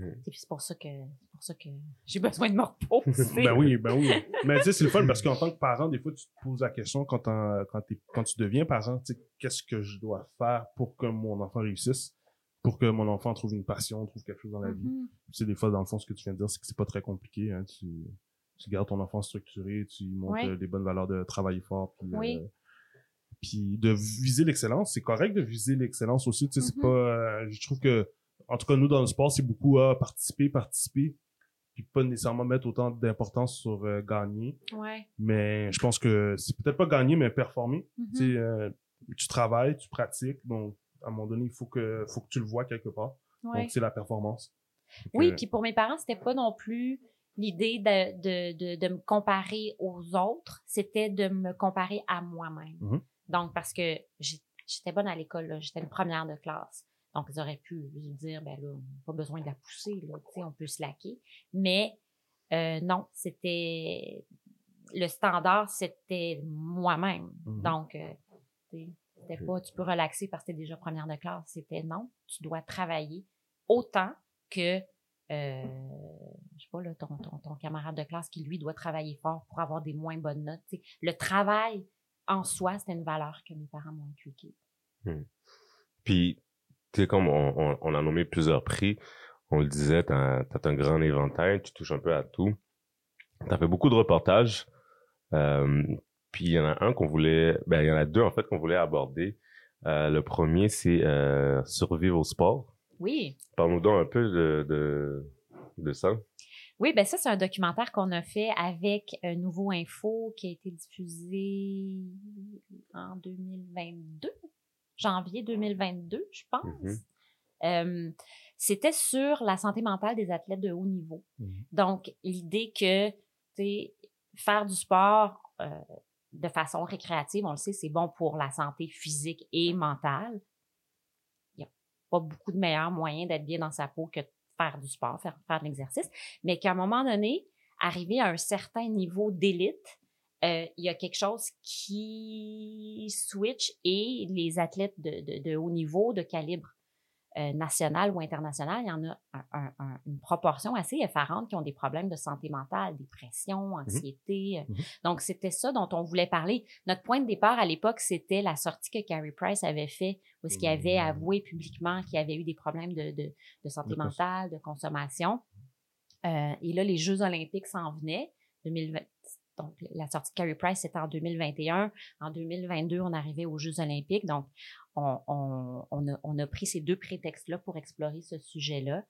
Et puis c'est pour ça que, c'est pour ça que j'ai besoin de me reposer. ben oui, ben oui. Mais tu sais, c'est le fun parce qu'en tant que parent, des fois, tu te poses la question quand, quand, t'es- quand tu deviens parent, tu sais, qu'est-ce que je dois faire pour que mon enfant réussisse, pour que mon enfant trouve une passion, trouve quelque chose dans la vie. Mhm. Tu sais, des fois, dans le fond, ce que tu viens de dire, c'est que c'est pas très compliqué. Hein. Tu, tu gardes ton enfant structuré, tu montres Ouais. euh, les bonnes valeurs de travailler fort. Puis, Oui. euh, puis de viser l'excellence, c'est correct de viser l'excellence aussi. Tu sais, c'est Mhm. pas. euh, je trouve que, en tout cas, nous dans le sport, c'est beaucoup à participer, participer, puis pas nécessairement mettre autant d'importance sur euh, gagner. Ouais. Mais je pense que c'est peut-être pas gagner, mais performer. Mhm. Tu sais, euh, tu travailles, tu pratiques, donc à un moment donné, il faut que, faut que tu le vois quelque part. Ouais. Donc c'est la performance. Oui, que- puis pour mes parents, c'était pas non plus l'idée de, de, de, de me comparer aux autres, c'était de me comparer à moi-même. Mhm. Donc, parce que j'étais bonne à l'école, j'étais une première de classe. Donc, ils auraient pu dire, ben là, pas besoin de la pousser, là, tu sais, on peut se laquer. Mais euh, non, c'était le standard, c'était moi-même. Mhm. Donc, euh, tu sais, c'était pas tu peux relaxer parce que t'es déjà première de classe. C'était non, tu dois travailler autant que euh, je sais pas, là, ton, ton, ton camarade de classe qui, lui, doit travailler fort pour avoir des moins bonnes notes. Le travail en soi, c'était une valeur que mes parents m'ont inculquée. Puis, tu sais, comme on, on, on a nommé plusieurs prix, on le disait, t'as as un grand éventail, tu touches un peu à tout. T'as fait beaucoup de reportages. Euh, puis il y en a un qu'on voulait, ben il y en a deux en fait qu'on voulait aborder. Euh, le premier c'est euh, survivre au sport. Oui. Parle-nous donc un peu de, de, de ça. Oui, ben ça, c'est un documentaire qu'on a fait avec euh, Nouveau Info qui a été diffusé en 2022, janvier 2022, je pense. Mhm. Euh, c'était sur la santé mentale des athlètes de haut niveau. Mhm. Donc, l'idée que, tu sais, faire du sport euh, de façon récréative, on le sait, c'est bon pour la santé physique et mentale. Il n'y a pas beaucoup de meilleurs moyens d'être bien dans sa peau que de faire du sport, faire, faire de l'exercice, mais qu'à un moment donné, arriver à un certain niveau d'élite, euh, il y a quelque chose qui switch et les athlètes de, de, de haut niveau, de calibre euh, national ou international, il y en a un- un- un- une proportion assez effarante qui ont des problèmes de santé mentale, dépression, anxiété. Mhm. Donc, c'était ça dont on voulait parler. Notre point de départ à l'époque, c'était la sortie que Carrie Price avait fait, où est-ce qu'il avait Mhm. avoué publiquement qu'il avait eu des problèmes de, santé mentale, de consommation. Euh, et là, les Jeux olympiques s'en venaient. 2020, donc, la sortie de Carrie Price, c'était en 2021. En 2022, on arrivait aux Jeux olympiques. Donc, on, a pris ces deux prétextes-là pour explorer ce sujet-là.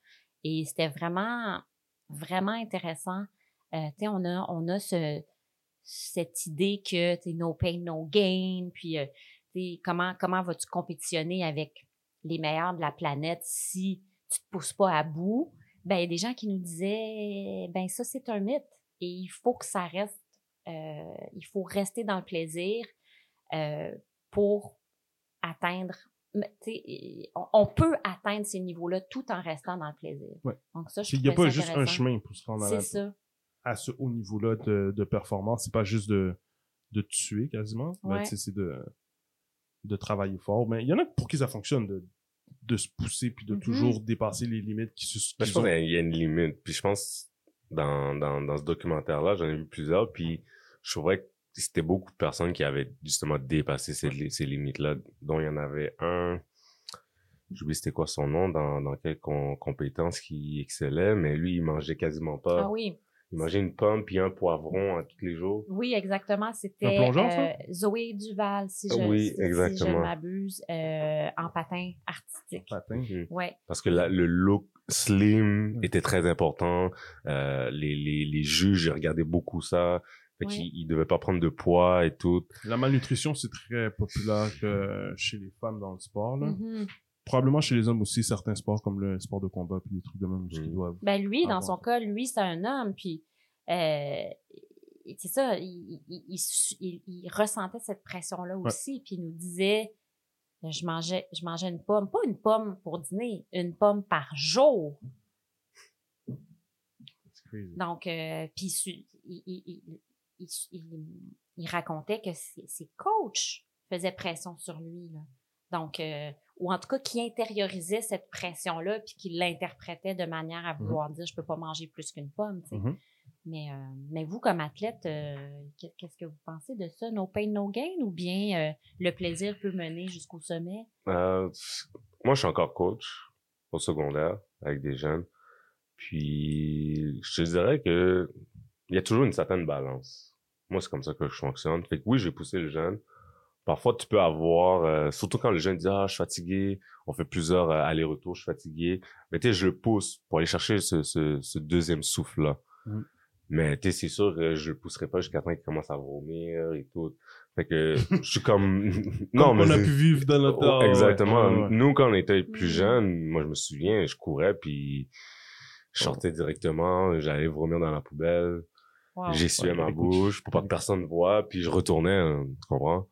Et c'était vraiment, vraiment intéressant. Euh, tu sais, on a, on a ce, cette idée que, tu sais, no pain, no gain. Puis, euh, tu sais, comment, comment vas-tu compétitionner avec les meilleurs de la planète si tu te pousses pas à bout? Ben, il y a des gens qui nous disaient, ben, ça, c'est un mythe. Et il faut que ça reste, euh, il faut rester dans le plaisir euh, pour atteindre. On, on peut atteindre ces niveaux-là tout en restant dans le plaisir. Ouais. Donc ça, je Il n'y a pas juste un chemin pour se rendre à, C'est la- ça. à ce haut niveau-là de, de performance. C'est pas juste de, de tuer quasiment. Ouais. sais, c'est de, de travailler fort. Mais il y en a pour qui ça fonctionne de, de se pousser puis de Mhm. toujours dépasser les limites qui se Ben, je pense qu'il y a une limite. Puis je pense, dans, dans, dans ce documentaire-là, j'en ai vu plusieurs, puis je trouvais que c'était beaucoup de personnes qui avaient justement dépassé ces, li- ces limites-là, dont il y en avait un, j'oublie c'était quoi son nom, dans, dans quelle com- compétence qui excellait, mais lui, il mangeait quasiment pas. Ah oui, Il mangeait une pomme puis un poivron à tous les jours. oui, exactement. C'était euh, Zoé Duval, si je, Oui, si- si je m'abuse, euh, en patin artistique. Patin. Ouais. Parce que la- le look slim était très important. Euh, les, les, les juges, ils regardaient beaucoup ça. Fait Ouais. qu'ils ils devaient pas prendre de poids et tout. La malnutrition, c'est très populaire euh, chez les femmes dans le sport. Là. Mhm. Probablement chez les hommes aussi, certains sports comme le sport de combat puis des trucs de même Mhm. doivent. Ben lui, dans son cas, lui, c'est un homme, puis euh, c'est ça, il, il, il, il- il ressentait cette pression-là aussi, puis il nous disait, je mangeais, je mangeais une pomme, pas une pomme pour dîner, une pomme par jour. C'est crazy. Donc, euh, puis il, il, il, il, il- il racontait que ses, ses coachs faisaient pression sur lui, là. Donc, euh, ou en tout cas, qui intériorisait cette pression-là, puis qui l'interprétait de manière à vouloir dire, je peux pas manger plus qu'une pomme, tu sais. Mhm. Mais, euh, mais vous, comme athlète, euh, qu'est- qu'est-ce que vous pensez de ça? No pain, no gain? Ou bien le plaisir peut mener jusqu'au sommet? Moi, je suis encore coach au secondaire avec des jeunes. Puis, je te dirais que il y a toujours une certaine balance. Moi, c'est comme ça que je fonctionne. Fait que oui, j'ai poussé le jeune. Parfois, tu peux avoir, euh, surtout quand le jeune dit, ah, je suis fatigué, on fait plusieurs euh, allers-retours, je suis fatigué. Mais tu sais, je le pousse pour aller chercher ce, ce, ce deuxième souffle-là. Mhm. Mais tu sais, c'est sûr, euh, je le pousserai pas jusqu'à temps qu'il commence à vomir et tout. Fait que je suis comme... non, Comme mais on a pu vivre dans notre Oh, temps. exactement. Ouais, ouais. Nous, quand on était plus Mhm. jeunes, moi, je me souviens, je courais, puis je sortais directement, j'allais vomir dans la poubelle, Wow. j'essuyais Ouais, ma bouche pour pas que personne voie, puis je retournais, hein, tu comprends?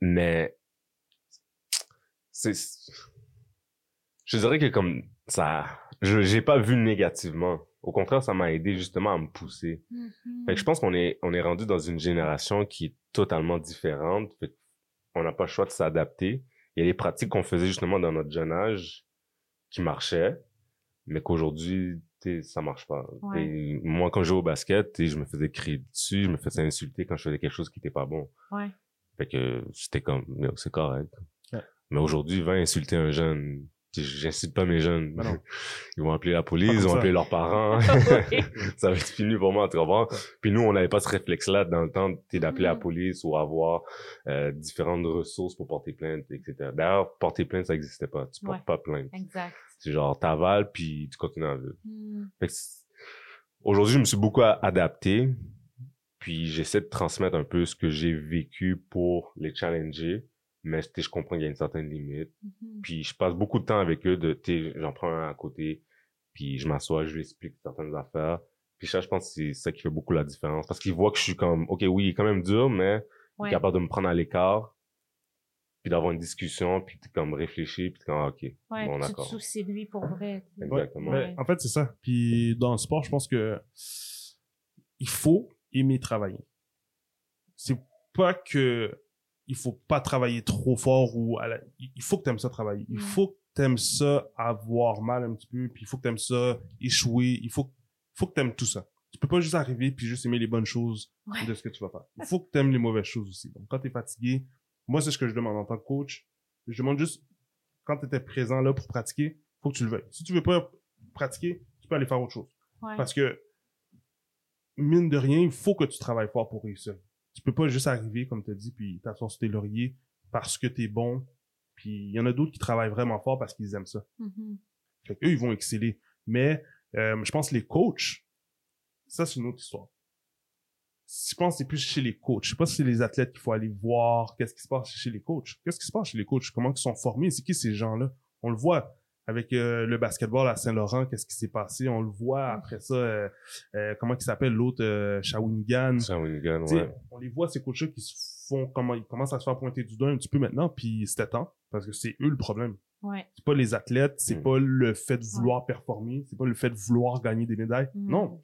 Mais, c'est, je dirais que comme ça, je, j'ai pas vu négativement. Au contraire, ça m'a aidé justement à me pousser. Mhm. Fait que je pense qu'on est, on est rendu dans une génération qui est totalement différente. Fait on n'a pas le choix de s'adapter. Il y a des pratiques qu'on faisait justement dans notre jeune âge qui marchaient, mais qu'aujourd'hui, ça marche pas. Ouais. Moi, quand je jouais au basket, t'sais, je me faisais crier dessus, je me faisais insulter quand je faisais quelque chose qui était pas bon. Ouais. Fait que c'était comme, c'est correct. Ouais. Mais aujourd'hui, va insulter un jeune. T'sais, J'incite pas mes jeunes. Ben non. Ils vont appeler la police, ils vont ça. appeler leurs parents. Ça va être fini pour moi, tu comprends? Puis nous, on n'avait pas ce réflexe-là dans le temps t'sais, d'appeler la Mhm. police ou avoir euh, différentes ressources pour porter plainte, etc. D'ailleurs, porter plainte, ça n'existait pas. Tu portes pas plainte. Exact. C'est genre, t'avales, puis tu continues à vivre. Fait que c'est- Aujourd'hui, je me suis beaucoup adapté, puis j'essaie de transmettre un peu ce que j'ai vécu pour les challenger, mais je comprends qu'il y a une certaine limite. Mhm. Puis je passe beaucoup de temps avec eux, de, j'en prends un à côté, puis je m'assois, je lui explique certaines affaires. Puis ça, je pense que c'est ça qui fait beaucoup la différence, parce qu'ils voient que je suis comme, ok, oui, il est quand même dur, mais il Ouais. est capable de me prendre à l'écart, puis d'avoir une discussion, puis comme réfléchir, puis t'es comme, ah, ok, Ouais, bon, puis tu te d'accord. soucies de lui pour vrai. Exactement. Mais Ouais. en fait, c'est ça. Puis dans le sport, je pense que il faut aimer travailler. C'est pas que il faut pas travailler trop fort ou à la- il faut que tu aimes ça travailler. Il Mm. faut que tu aimes ça avoir mal un petit peu, puis il faut que tu aimes ça échouer, il faut faut que tu aimes tout ça. Tu peux pas juste arriver puis juste aimer les bonnes choses Ouais. de ce que tu vas faire. Il faut que tu aimes les mauvaises choses aussi. Donc quand tu es fatigué, moi c'est ce que je demande en tant que coach. Je demande juste quand tu étais présent là pour pratiquer, faut que tu le veuilles. Si tu veux pas pratiquer, tu peux aller faire autre chose. Ouais. Parce que, mine de rien, il faut que tu travailles fort pour réussir. Tu peux pas juste arriver, comme tu as dit, puis t'asseoir sur tes lauriers parce que t'es bon. Puis il y en a d'autres qui travaillent vraiment fort parce qu'ils aiment ça. Fait eux, ils vont exceller. Mais euh, je pense que les coachs, ça, c'est une autre histoire. Je pense que c'est plus chez les coachs. Je sais pas si c'est les athlètes qu'il faut aller voir. Qu'est-ce qui se passe chez les coachs? Qu'est-ce qui se passe chez les coachs? Comment ils sont formés? C'est qui ces gens-là? On le voit avec euh, le basketball à Saint-Laurent. Qu'est-ce qui s'est passé? On le voit après ça. euh, euh, comment il s'appelle l'autre? Euh, Shawinigan. Shawinigan, ouais. On les voit, ces coachs-là, qui se font, comment, ils commencent à se faire pointer du doigt un petit peu maintenant, puis c'était temps, parce que c'est eux le problème. Ouais. C'est pas les athlètes, c'est Mm. pas le fait de vouloir performer, c'est pas le fait de vouloir gagner des médailles. Mm. Non.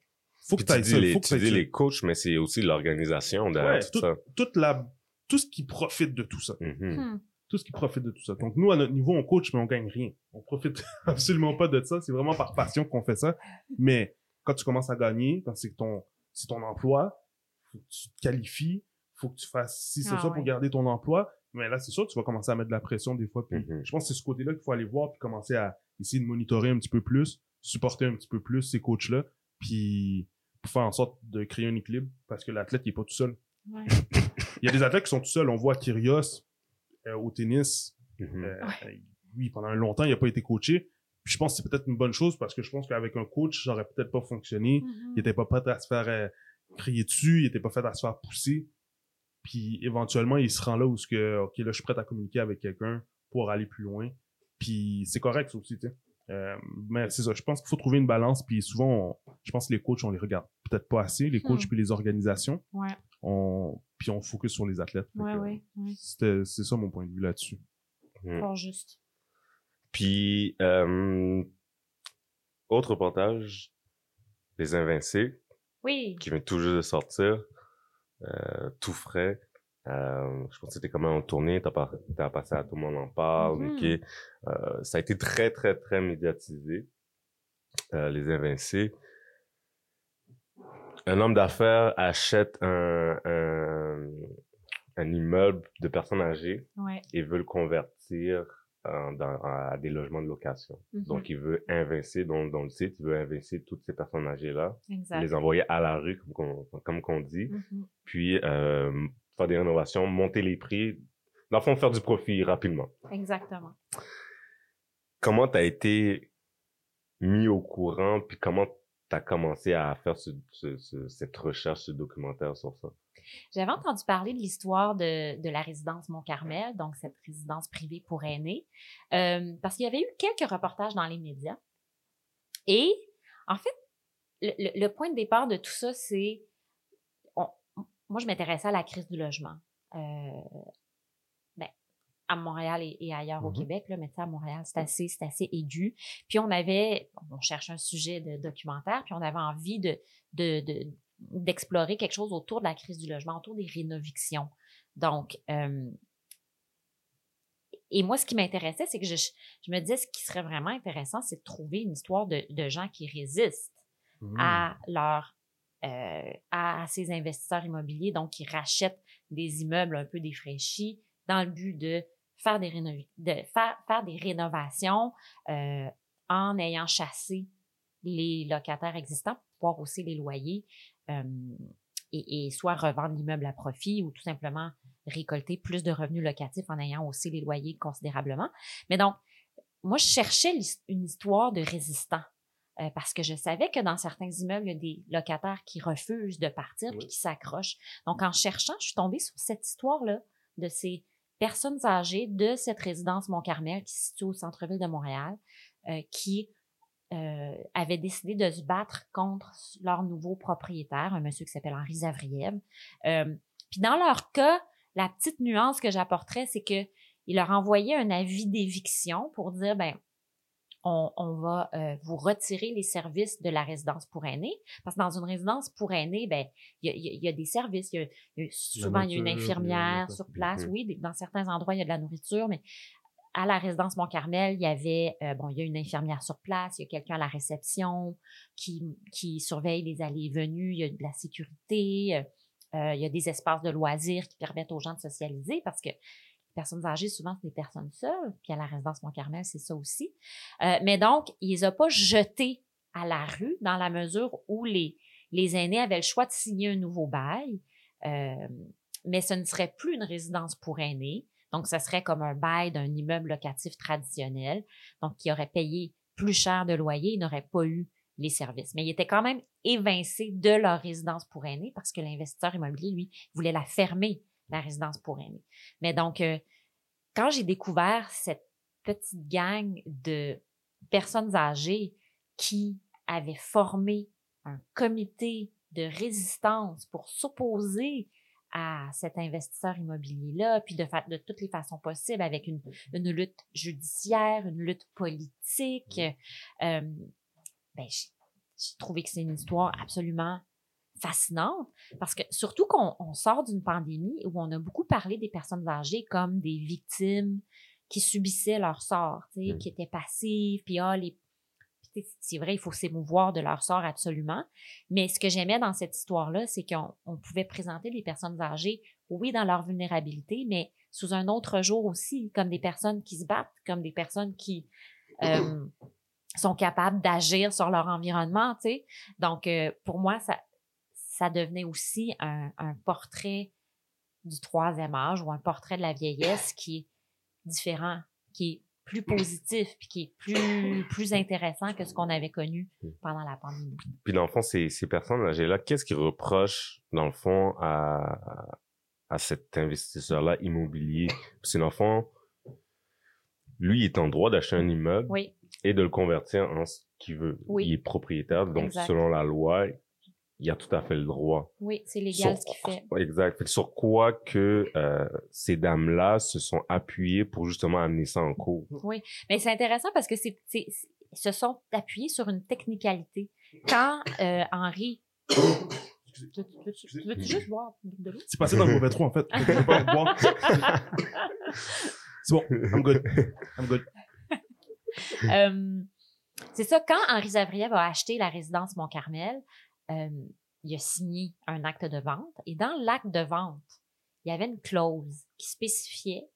Faut que tu ça, les, faut que tu dis les coachs, mais c'est aussi l'organisation derrière Ouais, tout, ça. Toute la, tout ce qui profite de tout ça. Mhm. Hmm. Tout ce qui profite de tout ça. Donc, nous, à notre niveau, on coach, mais on gagne rien. On profite absolument pas de ça. C'est vraiment par passion qu'on fait ça. Mais quand tu commences à gagner, quand c'est ton, c'est ton emploi, faut que tu te qualifies, faut que tu fasses ci, c'est Ah ça ouais. pour garder ton emploi. Mais là, c'est sûr, tu vas commencer à mettre de la pression des fois. Puis Mhm. je pense que c'est ce côté-là qu'il faut aller voir puis commencer à essayer de monitorer un petit peu plus, supporter un petit peu plus ces coachs-là, puis pour faire en sorte de créer un équilibre parce que l'athlète, il est pas tout seul. Ouais. Il y a des athlètes qui sont tout seuls. On voit Kyrgios euh, au tennis. Mhm. Euh, Lui, pendant longtemps, il n'a pas été coaché. Puis je pense que c'est peut-être une bonne chose parce que je pense qu'avec un coach, ça aurait peut-être pas fonctionné. Mhm. Il était pas prêt à se faire euh, crier dessus, il était pas fait à se faire pousser. Puis éventuellement, il se rend là où ce que, ok, là, je suis prêt à communiquer avec quelqu'un pour aller plus loin. Puis c'est correct ça aussi, tu sais. Euh, mais c'est ça, je pense qu'il faut trouver une balance. Puis souvent, on- je pense que les coachs, on les regarde peut-être pas assez, les coachs Hmm. puis les organisations. Ouais. On, puis on focus sur les athlètes. Ouais, que, ouais, ouais. c'était- C'est ça mon point de vue là-dessus. Mhm. Fort juste. Puis, euh, autre reportage, Les Invincés, Oui. qui vient tout juste de sortir, euh, tout frais. Euh, je pense que c'était comment en tournée, t'as pas, t'as passé à tout le monde en parle, Mhm. ok. Euh, ça a été très, très, très médiatisé, euh, Les Invincés. Un homme d'affaires achète un, un, un immeuble de personnes âgées Ouais. et veut le convertir en- dans- à des logements de location. Mhm. Donc, il veut invincer, dans, dans le site, il veut invincer toutes ces personnes âgées-là, les envoyer à la rue, comme qu'on, comme qu'on dit, Mhm. puis faire des rénovations, monter les prix, dans le fond, faire du profit rapidement. Exactement. Comment tu as été mis au courant, puis comment tu as commencé à faire ce, ce- ce- cette recherche, ce documentaire sur ça? J'avais entendu parler de l'histoire de, de la résidence Mont-Carmel, donc cette résidence privée pour aînés, euh, parce qu'il y avait eu quelques reportages dans les médias. Et en fait, le, le- le point de départ de tout ça, c'est... Moi, je m'intéressais à la crise du logement. Euh, ben, à Montréal et, et ailleurs au Mhm. Québec, là, mais tu sais, à Montréal, c'est assez, c'est assez aigu. Puis on avait, on cherche un sujet de documentaire, puis on avait envie de, de, de- d'explorer quelque chose autour de la crise du logement, autour des rénovictions. Donc, euh, et moi, ce qui m'intéressait, c'est que je, je me disais, ce qui serait vraiment intéressant, c'est de trouver une histoire de, de gens qui résistent Hmm. à leur euh, à ces investisseurs immobiliers, donc qui rachètent des immeubles un peu défraîchis dans le but de faire des, rénovations euh, en ayant chassé les locataires existants pour pouvoir hausser les loyers euh, et, et soit revendre l'immeuble à profit ou tout simplement récolter plus de revenus locatifs en ayant haussé les loyers considérablement. Mais donc, moi, je cherchais une histoire de résistants. Euh, parce que je savais que dans certains immeubles, il y a des locataires qui refusent de partir puis Oui. qui s'accrochent. Donc, en cherchant, je suis tombée sur cette histoire-là de ces personnes âgées de cette résidence Mont-Carmel qui se situe au centre-ville de Montréal, euh, qui euh, avaient décidé de se battre contre leur nouveau propriétaire, un monsieur qui s'appelle Henri Zavriev. Euh, puis dans leur cas, la petite nuance que j'apporterais, c'est que il leur envoyait un avis d'éviction pour dire, ben, on, on va euh, vous retirer les services de la résidence pour aînés. Parce que dans une résidence pour aînés, ben, il y a, y y des services. Y a, a- souvent, il y a une infirmière sur place. Mhm. Oui, dans certains endroits, il y a de la nourriture, mais à la résidence Mont-Carmel, il y avait, euh, bon, il y a une infirmière sur place, il y a quelqu'un à la réception qui, qui surveille les allées et venues, il y a de la sécurité, euh, euh, il y a des espaces de loisirs qui permettent aux gens de socialiser parce que personnes âgées, souvent, c'est des personnes seules, puis à la résidence Mont-Carmel, c'est ça aussi. Euh, mais donc, il les a pas jetés à la rue dans la mesure où les, aînés avaient le choix de signer un nouveau bail, euh, mais ce ne serait plus une résidence pour aînés. Donc, ce serait comme un bail d'un immeuble locatif traditionnel. Donc, qui aurait payé plus cher de loyer, ils n'auraient pas eu les services. Mais ils étaient quand même évincés de leur résidence pour aînés parce que l'investisseur immobilier, lui, voulait la fermer, la résidence pour aînés. Mais donc, euh, quand j'ai découvert cette petite gang de personnes âgées qui avaient formé un comité de résistance pour s'opposer à cet investisseur immobilier-là, puis de, de toutes les façons possibles, avec une, une lutte judiciaire, une lutte politique. Euh, ben, j'ai j'ai trouvé que c'est une histoire absolument fascinante parce que surtout qu'on on sort d'une pandémie où on a beaucoup parlé des personnes âgées comme des victimes qui subissaient leur sort, Mm. qui étaient passives, puis ah, les c'est vrai, il faut s'émouvoir de leur sort absolument. Mais ce que j'aimais dans cette histoire-là, c'est qu'on on pouvait présenter les personnes âgées, oui, dans leur vulnérabilité, mais sous un autre jour aussi, comme des personnes qui se battent, comme des personnes qui euh, sont capables d'agir sur leur environnement, tu sais. Donc, euh, pour moi, ça, ça devenait aussi un, un portrait du troisième âge ou un portrait de la vieillesse qui est différent, qui est plus positif, puis qui est plus, plus intéressant que ce qu'on avait connu pendant la pandémie. Puis dans le fond, ces, ces personnes âgées-là, qu'est-ce qu'ils reprochent, dans le fond, à, à- cet investisseur-là immobilier? Parce que dans le fond, lui, il est en droit d'acheter un immeuble Oui, et de le convertir en ce qu'il veut. Oui. Il est propriétaire, donc Exact. selon la loi, il a tout à fait le droit. oui, c'est légal Sur- ce qu'il fait. Exact. Fait que sur quoi que euh, ces dames-là se sont appuyées pour justement amener ça en cours? Mais c'est intéressant parce que c'est, c'est- c'est- ils se sont appuyés sur une technicalité. Quand euh, Henri. Tu veux- tu tu juste boire de l'eau? C'est passé dans le mauvais trou, en fait. C'est bon, I'm good. I'm good. Euh, c'est ça, quand Henri Zavriev a acheté la résidence Mont-Carmel, euh, il a signé un acte de vente. Et dans l'acte de vente, il y avait une clause qui spécifiait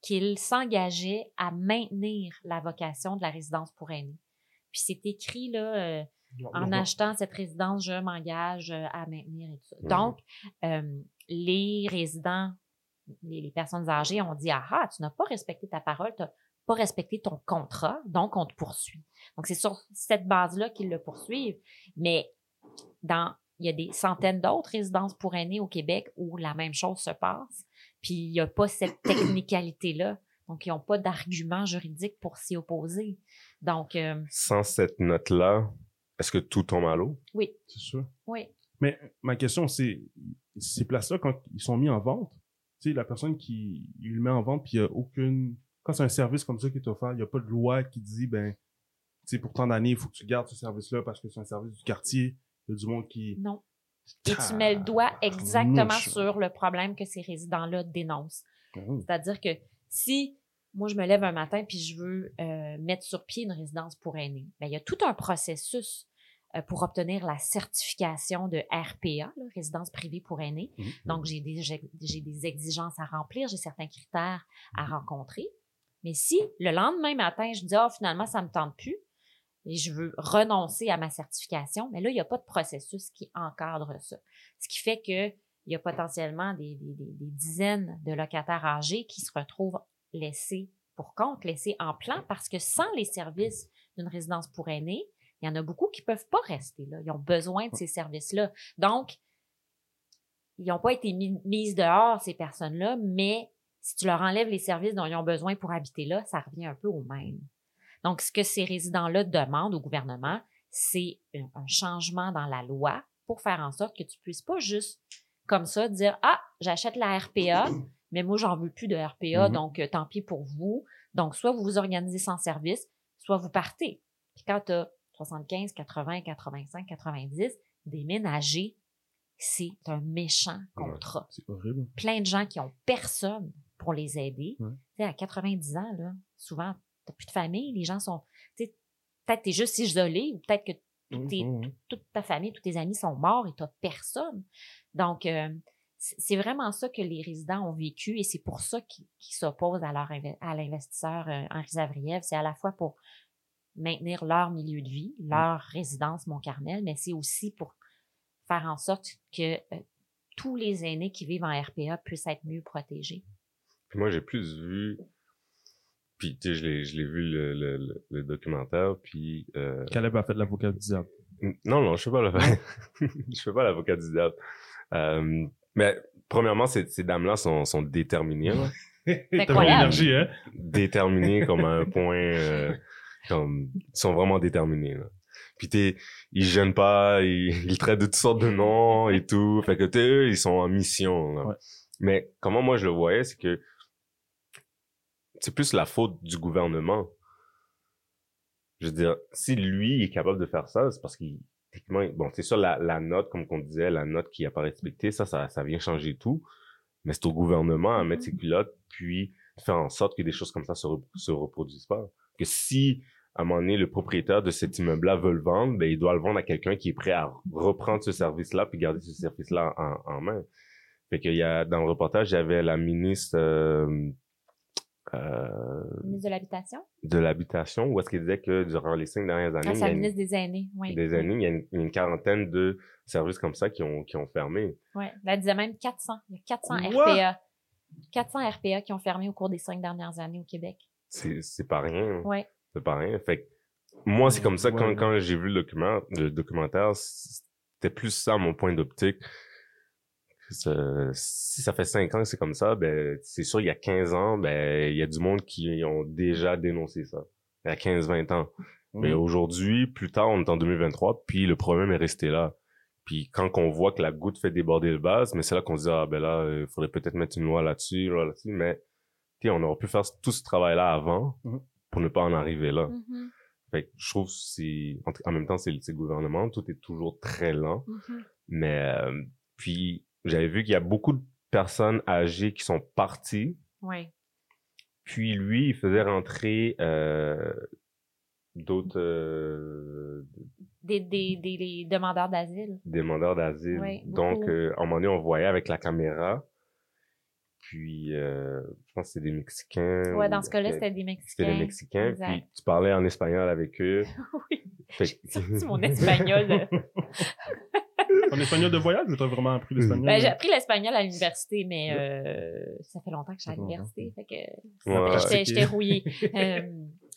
qu'il s'engageait à maintenir la vocation de la résidence pour aînés. Puis c'est écrit là, euh, en achetant cette résidence, je m'engage euh, à maintenir et tout ça. Donc, euh, les résidents, les, les personnes âgées ont dit, ah, ah, tu n'as pas respecté ta parole, tu n'as pas respecté ton contrat, donc on te poursuit. Donc, c'est sur cette base-là qu'ils le poursuivent. Mais dans, il y a des centaines d'autres résidences pour aînés au Québec où la même chose se passe, puis il n'y a pas cette technicalité-là. Donc, ils n'ont pas d'argument juridique pour s'y opposer. Donc, euh, Sans cette note-là, est-ce que tout tombe à l'eau? oui, C'est sûr. oui. Mais ma question, c'est ces places-là, quand ils sont mis en vente, tu sais, la personne qui il le met en vente, puis il n'y a aucune. Quand c'est un service comme ça qui est offert, il n'y a pas de loi qui dit, ben, tu sais, pour tant d'années, il faut que tu gardes ce service-là parce que c'est un service du quartier. Il y a du monde qui. Non. Et tu mets le doigt exactement sur le problème que ces résidents-là dénoncent. Oui. C'est-à-dire que si moi, je me lève un matin puis je veux euh, mettre sur pied une résidence pour aînés. Ben, il y a tout un processus euh, pour obtenir la certification de RPA, là, résidence privée pour aînés. Mhm. Donc, j'ai des, j'ai des exigences à remplir, j'ai certains critères à rencontrer. Mais si le lendemain matin, je dis, ah, finalement, ça me tente plus et je veux renoncer à ma certification, mais là, il n'y a pas de processus qui encadre ça. Ce qui fait que il y a potentiellement des, des- des- des dizaines de locataires âgés qui se retrouvent laissés pour compte, laissés en plan, parce que sans les services d'une résidence pour aînés, il y en a beaucoup qui peuvent pas rester là. Ils ont besoin de ces services-là. Donc, ils n'ont pas été mis, mises dehors, ces personnes-là, mais si tu leur enlèves les services dont ils ont besoin pour habiter là, ça revient un peu au même. Donc, ce que ces résidents-là demandent au gouvernement, c'est un, changement dans la loi pour faire en sorte que tu puisses pas juste comme ça dire Ah, j'achète la RPA, mais moi, j'en veux plus de RPA, Mhm. donc euh, tant pis pour vous. Donc, soit vous vous organisez sans service, soit vous partez. Puis quand tu as 75, 80, 85, 90, déménager, c'est un méchant contrat. C'est horrible. Plein de gens qui ont personne pour les aider. Ouais. Tu sais, à 90 ans, là, souvent, tu plus de famille, les gens sont. tu sais, Peut-être tu es juste isolé ou peut-être que toutes tes- Mhm. toute ta famille, tous tes amis sont morts et tu personne. Donc, euh, c'est vraiment ça que les résidents ont vécu et c'est pour ça qu'ils s'opposent à, leur à l'investisseur euh, Henri Zavriev. C'est à la fois pour maintenir leur milieu de vie, leur résidence Mont-Carmel, mais c'est aussi pour faire en sorte que euh, tous les aînés qui vivent en RPA puissent être mieux protégés. Puis moi, j'ai plus vu. Puis, tu sais, je l'ai, je l'ai vu le, le, le, le documentaire, puis. Euh... Caleb a fait l'avocat du diable. Non, non, je fais pas l'avocat. je fais pas l'avocat du diable. Euh, mais, premièrement, ces, ces dames-là sont, sont déterminées, là. T'as incroyable. pas l'énergie, hein? déterminées comme à un point. euh, comme, ils sont vraiment déterminés, là. Puis, t'es, ils gênent pas, ils, ils traitent de toutes sortes de noms et tout. Fait que, tu sais, eux, ils sont en mission, là. Ouais. Mais, comment moi je le voyais, c'est que c'est plus la faute du gouvernement. Je veux dire, si lui est capable de faire ça, c'est parce qu'il, techniquement, bon, c'est sûr, la, la note, comme qu'on disait, la note qui n'a pas respectée, ça, ça, ça vient changer tout. Mais c'est au gouvernement à mettre ses culottes, puis faire en sorte que des choses comme ça se, re- se reproduisent pas. Que si, à un moment donné, le propriétaire de cet immeuble-là veut le vendre, ben, il doit le vendre à quelqu'un qui est prêt à reprendre ce service-là, puis garder ce service-là en, en main. Fait qu'il y a, dans le reportage, il y avait la ministre, euh, euh, Ministre de l'Habitation? de l'habitation où est-ce qu'il disait que durant les cinq dernières années, Ah, il y c'est a la une, ministre des aînés, oui. des oui. années, il y a une, une quarantaine de services comme ça qui ont, qui ont fermé. Ouais, elle disait même 400. Il y a 400 What? RPA. 400 RPA qui ont fermé au cours des cinq dernières années au Québec. C'est, c'est pas rien. Ouais. C'est pas rien. Fait que moi, c'est comme ça, quand, Ouais. quand j'ai vu le, document, le documentaire, c'était plus ça mon point d'optique. Ça- Si ça fait cinq ans que c'est comme ça, ben, c'est sûr, il y a 15 ans, ben, il y a du monde qui ont déjà dénoncé ça. Il y a 15-20 ans. Mais aujourd'hui, plus tard, on est en 2023, puis le problème est resté là. Puis quand on voit que la goutte fait déborder le vase, mais c'est là qu'on se dit, ah ben là, il faudrait peut-être mettre une loi là-dessus, là, là-dessus, mais tu sais, on aurait pu faire tout ce travail-là avant Mhm. pour ne pas en arriver là. Mhm, Fait que je trouve que c'est, en, même temps, c'est le gouvernement, tout est toujours très lent, mhm. mais euh, puis j'avais vu qu'il y a beaucoup de personnes âgées qui sont parties, Ouais. puis lui, il faisait rentrer euh, d'autres euh, Des, des, des, des demandeurs d'asile. demandeurs d'asile. Oui, Donc, euh, à un moment donné, on voyait avec la caméra. Puis, je pense que c'est des Mexicains. Ouais, ou- dans ce cas-là, c'était des Mexicains. C'était des Mexicains. Exact. Puis, tu parlais en espagnol avec eux. oui. J'ai sorti mon espagnol. euh. En espagnol de voyage, ou t'as vraiment appris l'espagnol? Ben, j'ai appris l'espagnol à l'université, mais euh, ça fait longtemps que je suis à Ça fait longtemps. l'université. Fait que Ouais. j'étais- j'étais rouillée. Euh,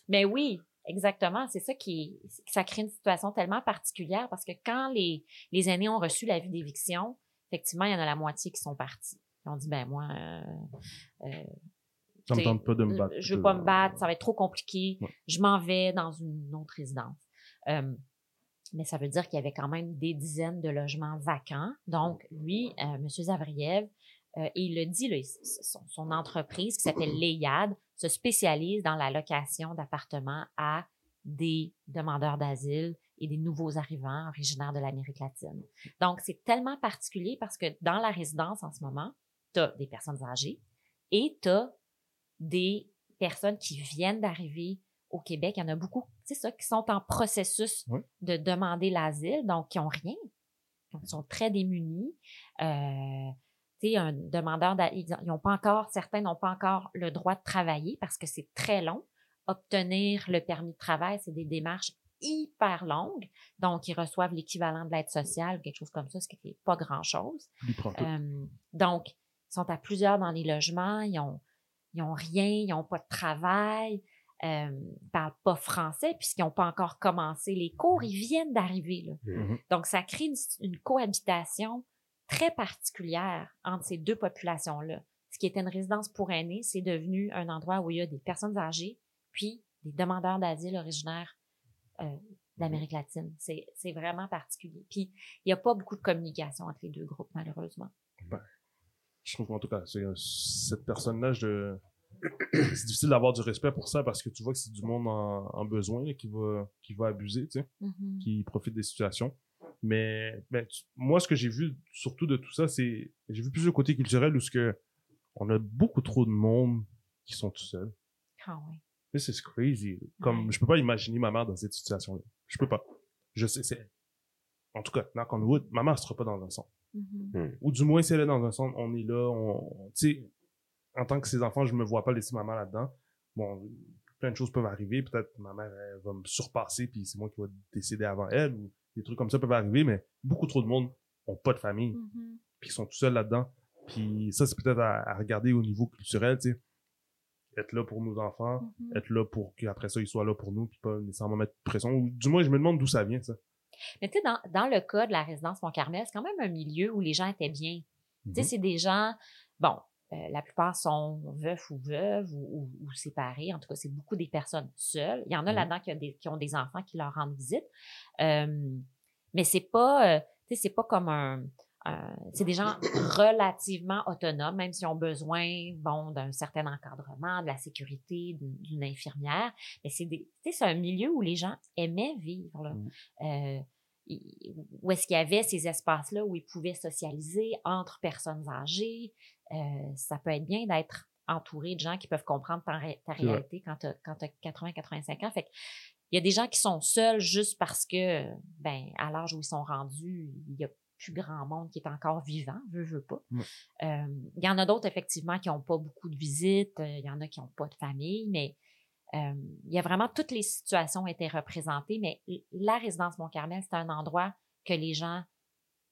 mais oui, exactement. C'est ça qui ça crée une situation tellement particulière parce que quand les, les aînés ont reçu l'avis d'éviction, effectivement, il y en a la moitié qui sont partis. Ils ont dit, ben moi, euh, euh, Ça me t'sais, tente pas de me battre. je veux pas me battre, ça va être trop compliqué. Ouais. Je m'en vais dans une autre résidence. Euh, mais ça veut dire qu'il y avait quand même des dizaines de logements vacants. Donc, lui, euh, M. Zavriev, euh, et il le dit, là, son, son entreprise qui s'appelle Léyad se spécialise dans la location d'appartements à des demandeurs d'asile et des nouveaux arrivants originaires de l'Amérique latine. Donc, c'est tellement particulier parce que dans la résidence en ce moment, tu as des personnes âgées et tu as des personnes qui viennent d'arriver au Québec. Il y en a beaucoup, c'est ça, qui sont en processus Oui. de demander l'asile, donc qui n'ont rien, qui sont très démunis. Euh, tu sais, un demandeur, ils n'ont pas encore, certains n'ont pas encore le droit de travailler parce que c'est très long. Obtenir le permis de travail, c'est des démarches hyper longues. Donc, ils reçoivent l'équivalent de l'aide sociale, quelque chose comme ça, ce qui n'est pas grand-chose. Euh, donc, ils sont à plusieurs dans les logements, ils ont, ils ont rien, ils n'ont pas de travail, euh, parlent pas français puisqu'ils n'ont pas encore commencé les cours, ils viennent d'arriver. là. Mhm. Donc, ça crée une, une cohabitation très particulière entre ces deux populations-là. Ce qui était une résidence pour aînés, c'est devenu un endroit où il y a des personnes âgées, puis des demandeurs d'asile originaires euh, d'Amérique latine. C'est c'est vraiment particulier. Puis, il n'y a pas beaucoup de communication entre les deux groupes, malheureusement. Je trouve qu'en tout cas, c'est, euh, cette personne-là, je... c'est difficile d'avoir du respect pour ça parce que tu vois que c'est du monde en, en besoin là, qui va qui va abuser, tu sais, Mhm. qui profite des situations. Mais ben, tu- moi, ce que j'ai vu surtout de tout ça, c'est j'ai vu plus le côté culturel où ce que on a beaucoup trop de monde qui sont tout seuls. Ah ouais. This is crazy. Comme Ouais. je peux pas imaginer ma mère dans cette situation-là. Je peux pas. Je sais, c'est en tout cas, knock on wood, ma mère sera pas dans un centre. Mhm. ou du moins si elle est dans un centre, on est là, on, tu sais, en tant que ses enfants, je me vois pas laisser ma mère là-dedans. Bon, plein de choses peuvent arriver, peut-être ma mère elle va me surpasser puis c'est moi qui vais décéder avant elle ou des trucs comme ça peuvent arriver, mais beaucoup trop de monde ont pas de famille Mhm. puis ils sont tout seuls là-dedans. Puis ça c'est peut-être à, à regarder au niveau culturel, tu sais. Être là pour nos enfants, Mhm. être là pour qu'après ça ils soient là pour nous puis pas nécessairement mettre de pression ou du moins je me demande d'où ça vient ça. Mais tu sais, dans, dans le cas de la résidence Mont-Carmel, c'est quand même un milieu où les gens étaient bien. Tu sais, Mhm. c'est des gens, bon, euh, la plupart sont veufs ou veuves ou, ou- ou séparés. En tout cas, c'est beaucoup des personnes seules. Il y en a là-dedans qui, ont des- qui ont des enfants qui leur rendent visite. Euh, mais c'est pas, euh, c'est pas comme un, c'est des gens relativement autonomes, même s'ils ont besoin, bon, d'un certain encadrement, de la sécurité, d'une infirmière. Mais c'est un milieu où les gens aimaient vivre, là. Euh, où est-ce qu'il y avait ces espaces-là où ils pouvaient socialiser entre personnes âgées. Euh, ça peut être bien d'être entouré de gens qui peuvent comprendre ta, réalité quand tu as 80-85 ans. Fait que, il y a des gens qui sont seuls juste parce que, ben, à l'âge où ils sont rendus, il y a plus grand monde qui est encore vivant, veut, veut pas. Euh, il y en a d'autres, effectivement, qui n'ont pas beaucoup de visites. euh, Il y en a qui n'ont pas de famille, mais euh, il y a vraiment toutes les situations étaient représentées, mais la résidence Mont-Carmel, c'est un endroit que les gens,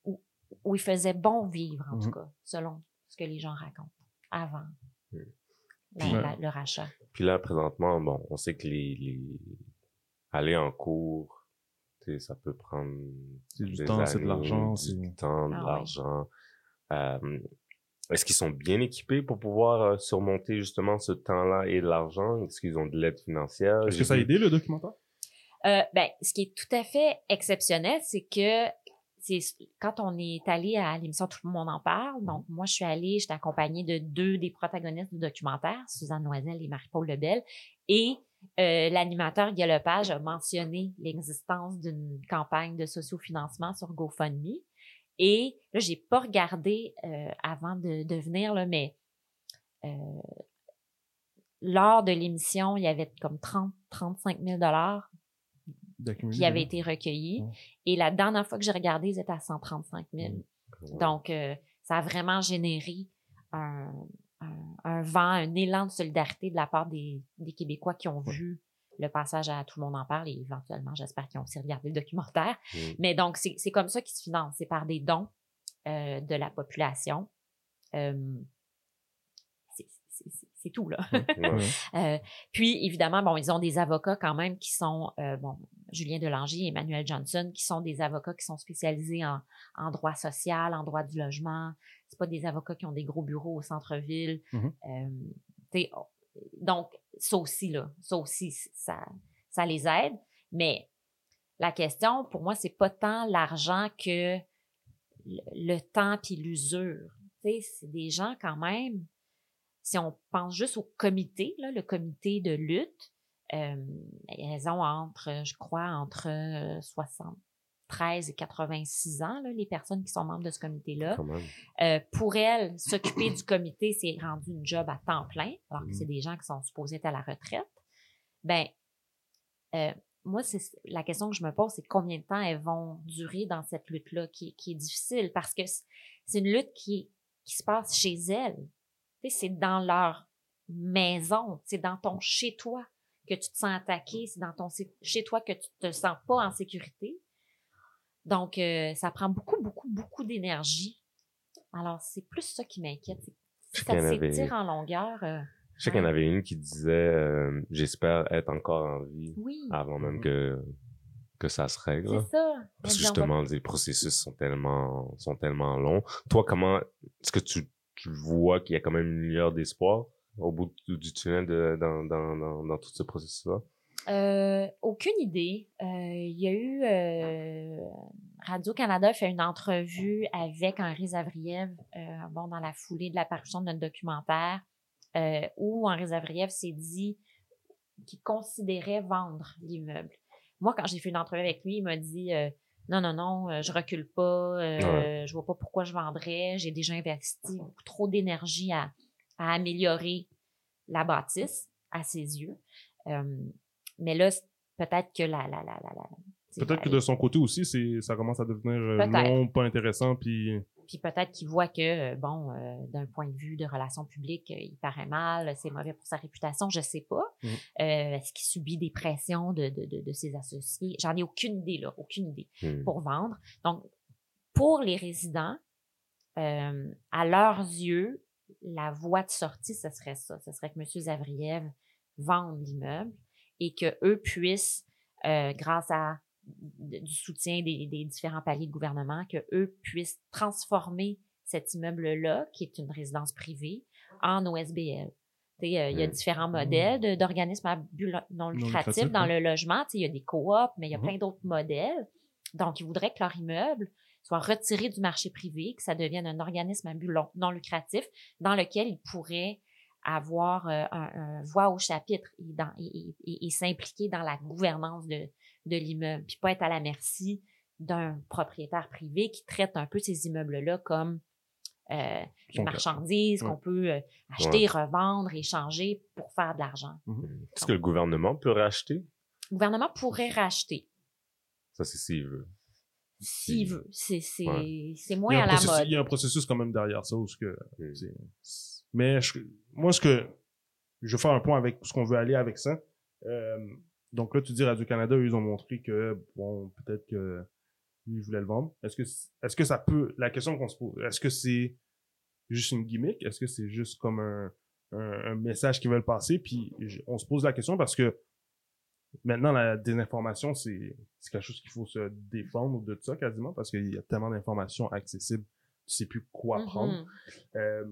où, où il faisait bon vivre, en tout Mhm. cas, selon ce que les gens racontent, avant la- Puis- la- le rachat. Puis là, présentement, bon, on sait que les, les... aller en cours, ça peut prendre C'est du des temps, c'est de l'argent, du c'est- temps, de Ah ouais. l'argent. Euh, est-ce qu'ils sont bien équipés pour pouvoir euh, surmonter justement ce temps-là et de l'argent? Est-ce qu'ils ont de l'aide financière? Est-ce J'ai que ça a aidé le documentaire? Euh, ben, ce qui est tout à fait exceptionnel, c'est que quand on est allé à l'émission Tout le monde en parle. Donc, moi, je suis allée, j'étais accompagnée de deux des protagonistes du documentaire, Suzanne Noiselle et Marie-Paul Lebel. Et euh, l'animateur Guy a mentionné l'existence d'une campagne de sociofinancement sur GoFundMe. Et là, j'ai pas regardé euh, avant de, venir, mais euh, lors de l'émission, il y avait comme 30, 35 000 dollars qui avaient été recueillis. Et la dernière fois que j'ai regardé, ils étaient à 135 000. Ouais. Donc, euh, ça a vraiment généré un, un, un vent, un élan de solidarité de la part des, des Québécois qui ont vu le passage à Tout le monde en parle et éventuellement, j'espère qu'ils ont aussi regardé le documentaire. Mais donc, c'est c'est comme ça qu'ils se financent. C'est par des dons euh, de la population. Euh, c'est- tout, là. Ouais. Euh, puis, évidemment, bon, ils ont des avocats quand même qui sont, euh, bon, Julien Delanger et Emmanuel Johnson, qui sont des avocats qui sont spécialisés en, en droit social, en droit du logement. C'est pas des avocats qui ont des gros bureaux au centre-ville. Mhm. Euh, t'sais, oh, donc, ça aussi, là, ça aussi, ça, ça les aide. Mais la question, pour moi, c'est pas tant l'argent que le, le temps puis l'usure. Tu sais, c'est des gens quand même, si on pense juste au comité, là, le comité de lutte, euh, elles ont entre, je crois, entre euh, 60, 13 et 86 ans, là, les personnes qui sont membres de ce comité-là. Euh, pour elles, s'occuper du comité, c'est rendu une job à temps plein, alors que Mhm. c'est des gens qui sont supposés être à la retraite. Ben, euh, moi, c'est la question que je me pose, c'est combien de temps elles vont durer dans cette lutte-là, qui, qui est difficile, parce que c'est- c'est une lutte qui, qui se passe chez elles. Tu sais, c'est dans leur maison, c'est dans ton chez-toi que tu te sens attaqué, c'est dans ton chez-toi que tu te sens pas en sécurité. Donc, euh, ça prend beaucoup, beaucoup, beaucoup d'énergie. Alors, c'est plus ça qui m'inquiète. c'est- Si ça s'étire en longueur, euh, Je sais qu'il y en avait une qui disait euh, J'espère être encore en vie oui, avant même que, que ça se règle. c'est ça. Parce que va- justement, les processus sont tellement, sont tellement longs. Toi, comment est-ce que tu, tu vois qu'il y a quand même une lueur d'espoir au bout du, tunnel dans, dans, dans, tout ce processus-là? Euh, aucune idée. Euh, Il y a eu euh, Radio-Canada fait une entrevue avec Henri Zavriev bon, dans la foulée de l'apparition de notre documentaire où Henri Zavriev s'est dit qu'il considérait vendre l'immeuble. Moi, quand j'ai fait une entrevue avec lui, il m'a dit non, non, non, euh, je recule pas, euh, Ouais. je vois pas pourquoi je vendrais, j'ai déjà investi beaucoup trop d'énergie à, à améliorer la bâtisse à ses yeux. Euh, mais là, peut-être que la, la, la, la, la- Peut-être que de son côté aussi, ça commence à devenir euh, non, pas intéressant, puis Puis peut-être qu'il voit que, euh, bon, euh, d'un point de vue de relations publiques, euh, il paraît mal, c'est mauvais pour sa réputation, je sais pas. Euh, Est-ce qu'il subit des pressions de, de, de, de ses associés? J'en ai aucune idée, là, aucune idée Hmm. pour vendre. Donc, pour les résidents, euh, à leurs yeux, la voie de sortie, ce serait ça. Ce serait que M. Zavriev vende l'immeuble et que eux puissent, grâce à du soutien des, des différents paliers de gouvernement, que eux puissent transformer cet immeuble-là, qui est une résidence privée, en OSBL. Euh, Il y a Mm. différents modèles d'organismes à but non lucratif lucratif, dans le logement. Il y a des coops, mais il y a Mhm. plein d'autres modèles. Donc, ils voudraient que leur immeuble soit retiré du marché privé, que ça devienne un organisme à but non lucratif dans lequel ils pourraient avoir euh, un, un voix au chapitre et, dans- et- et- et s'impliquer dans la gouvernance de, de l'immeuble, puis pas être à la merci d'un propriétaire privé qui traite un peu ces immeubles-là comme euh, une marchandise Ouais. qu'on peut euh, acheter, revendre, échanger pour faire de l'argent. Est-ce que le gouvernement peut racheter? Le gouvernement pourrait racheter Ça, c'est s'il veut. s'il veut. C'est Ouais. moins a à un la processus, mode. il y a un processus quand même derrière ça. Où ce que, Hmm. mais je- moi, ce que je vais faire un point avec ce qu'on veut aller avec ça. Euh, donc là, tu dis Radio-Canada, eux, ils ont montré que, bon, peut-être que lui, il voulait le vendre. Est-ce que, est-ce que ça peut, la question qu'on se pose, est-ce que c'est juste une gimmick? Est-ce que c'est juste comme un, un, un message qu'ils veulent passer? Puis je- on se pose la question parce que maintenant, la désinformation, c'est c'est quelque chose qu'il faut se défendre de ça quasiment parce qu'il y a tellement d'informations accessibles, tu sais plus quoi prendre. Mhm. Euh,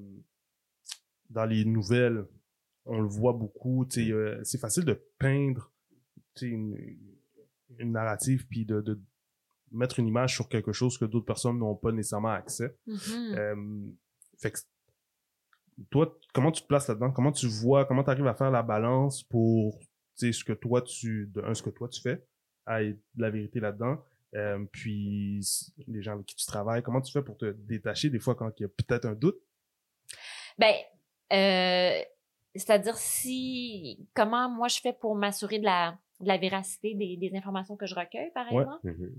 dans les nouvelles, on le voit beaucoup. euh, c'est facile de peindre une, une narrative puis de, de mettre une image sur quelque chose que d'autres personnes n'ont pas nécessairement accès. Mhm. Euh, fait que toi, comment tu te places là-dedans? Comment tu vois, comment tu arrives à faire la balance pour ce que toi tu, de un, ce que toi tu fais, à de la vérité là-dedans, euh, puis les gens avec qui tu travailles, comment tu fais pour te détacher des fois quand il y a peut-être un doute? Ben, euh, c'est-à-dire si comment moi je fais pour m'assurer de la, de la véracité des, des informations que je recueille, par Ouais. exemple. Mhm.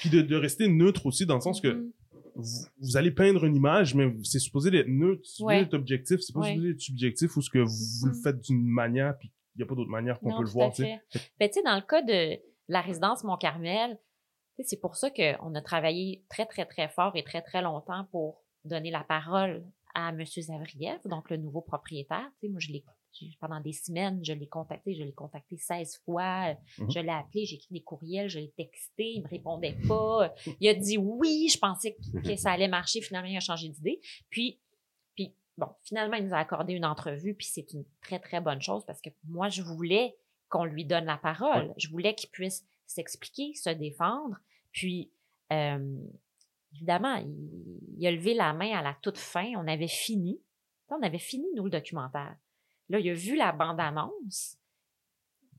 Puis de, de rester neutre aussi, dans le sens que Mhm. vous, vous allez peindre une image, mais c'est supposé d'être neutre, c'est supposé Ouais. d'être objectif, c'est pas Ouais. supposé être subjectif ou ce que vous, vous le Mhm. faites d'une manière, puis il n'y a pas d'autre manière qu'on peut le voir. à tu sais. fait. Ben, tu sais, dans le cas de la résidence Mont-Carmel, c'est pour ça qu'on a travaillé très, très, très fort et très, très longtemps pour donner la parole à M. Zavriev, donc le nouveau propriétaire. Tu sais, moi, je l'ai, pendant des semaines, je l'ai contacté, je l'ai contacté 16 fois, Mhm. je l'ai appelé, j'ai écrit des courriels, je l'ai texté, il me répondait pas. Il a dit oui, je pensais que, que ça allait marcher, finalement, il a changé d'idée. Puis, puis, bon, finalement, il nous a accordé une entrevue, puis c'est une très, très bonne chose parce que moi, je voulais qu'on lui donne la parole. Je voulais qu'il puisse s'expliquer, se défendre. Puis, euh, évidemment, il, il a levé la main à la toute fin. On avait fini. On avait fini, nous, le documentaire. Là, il a vu la bande-annonce.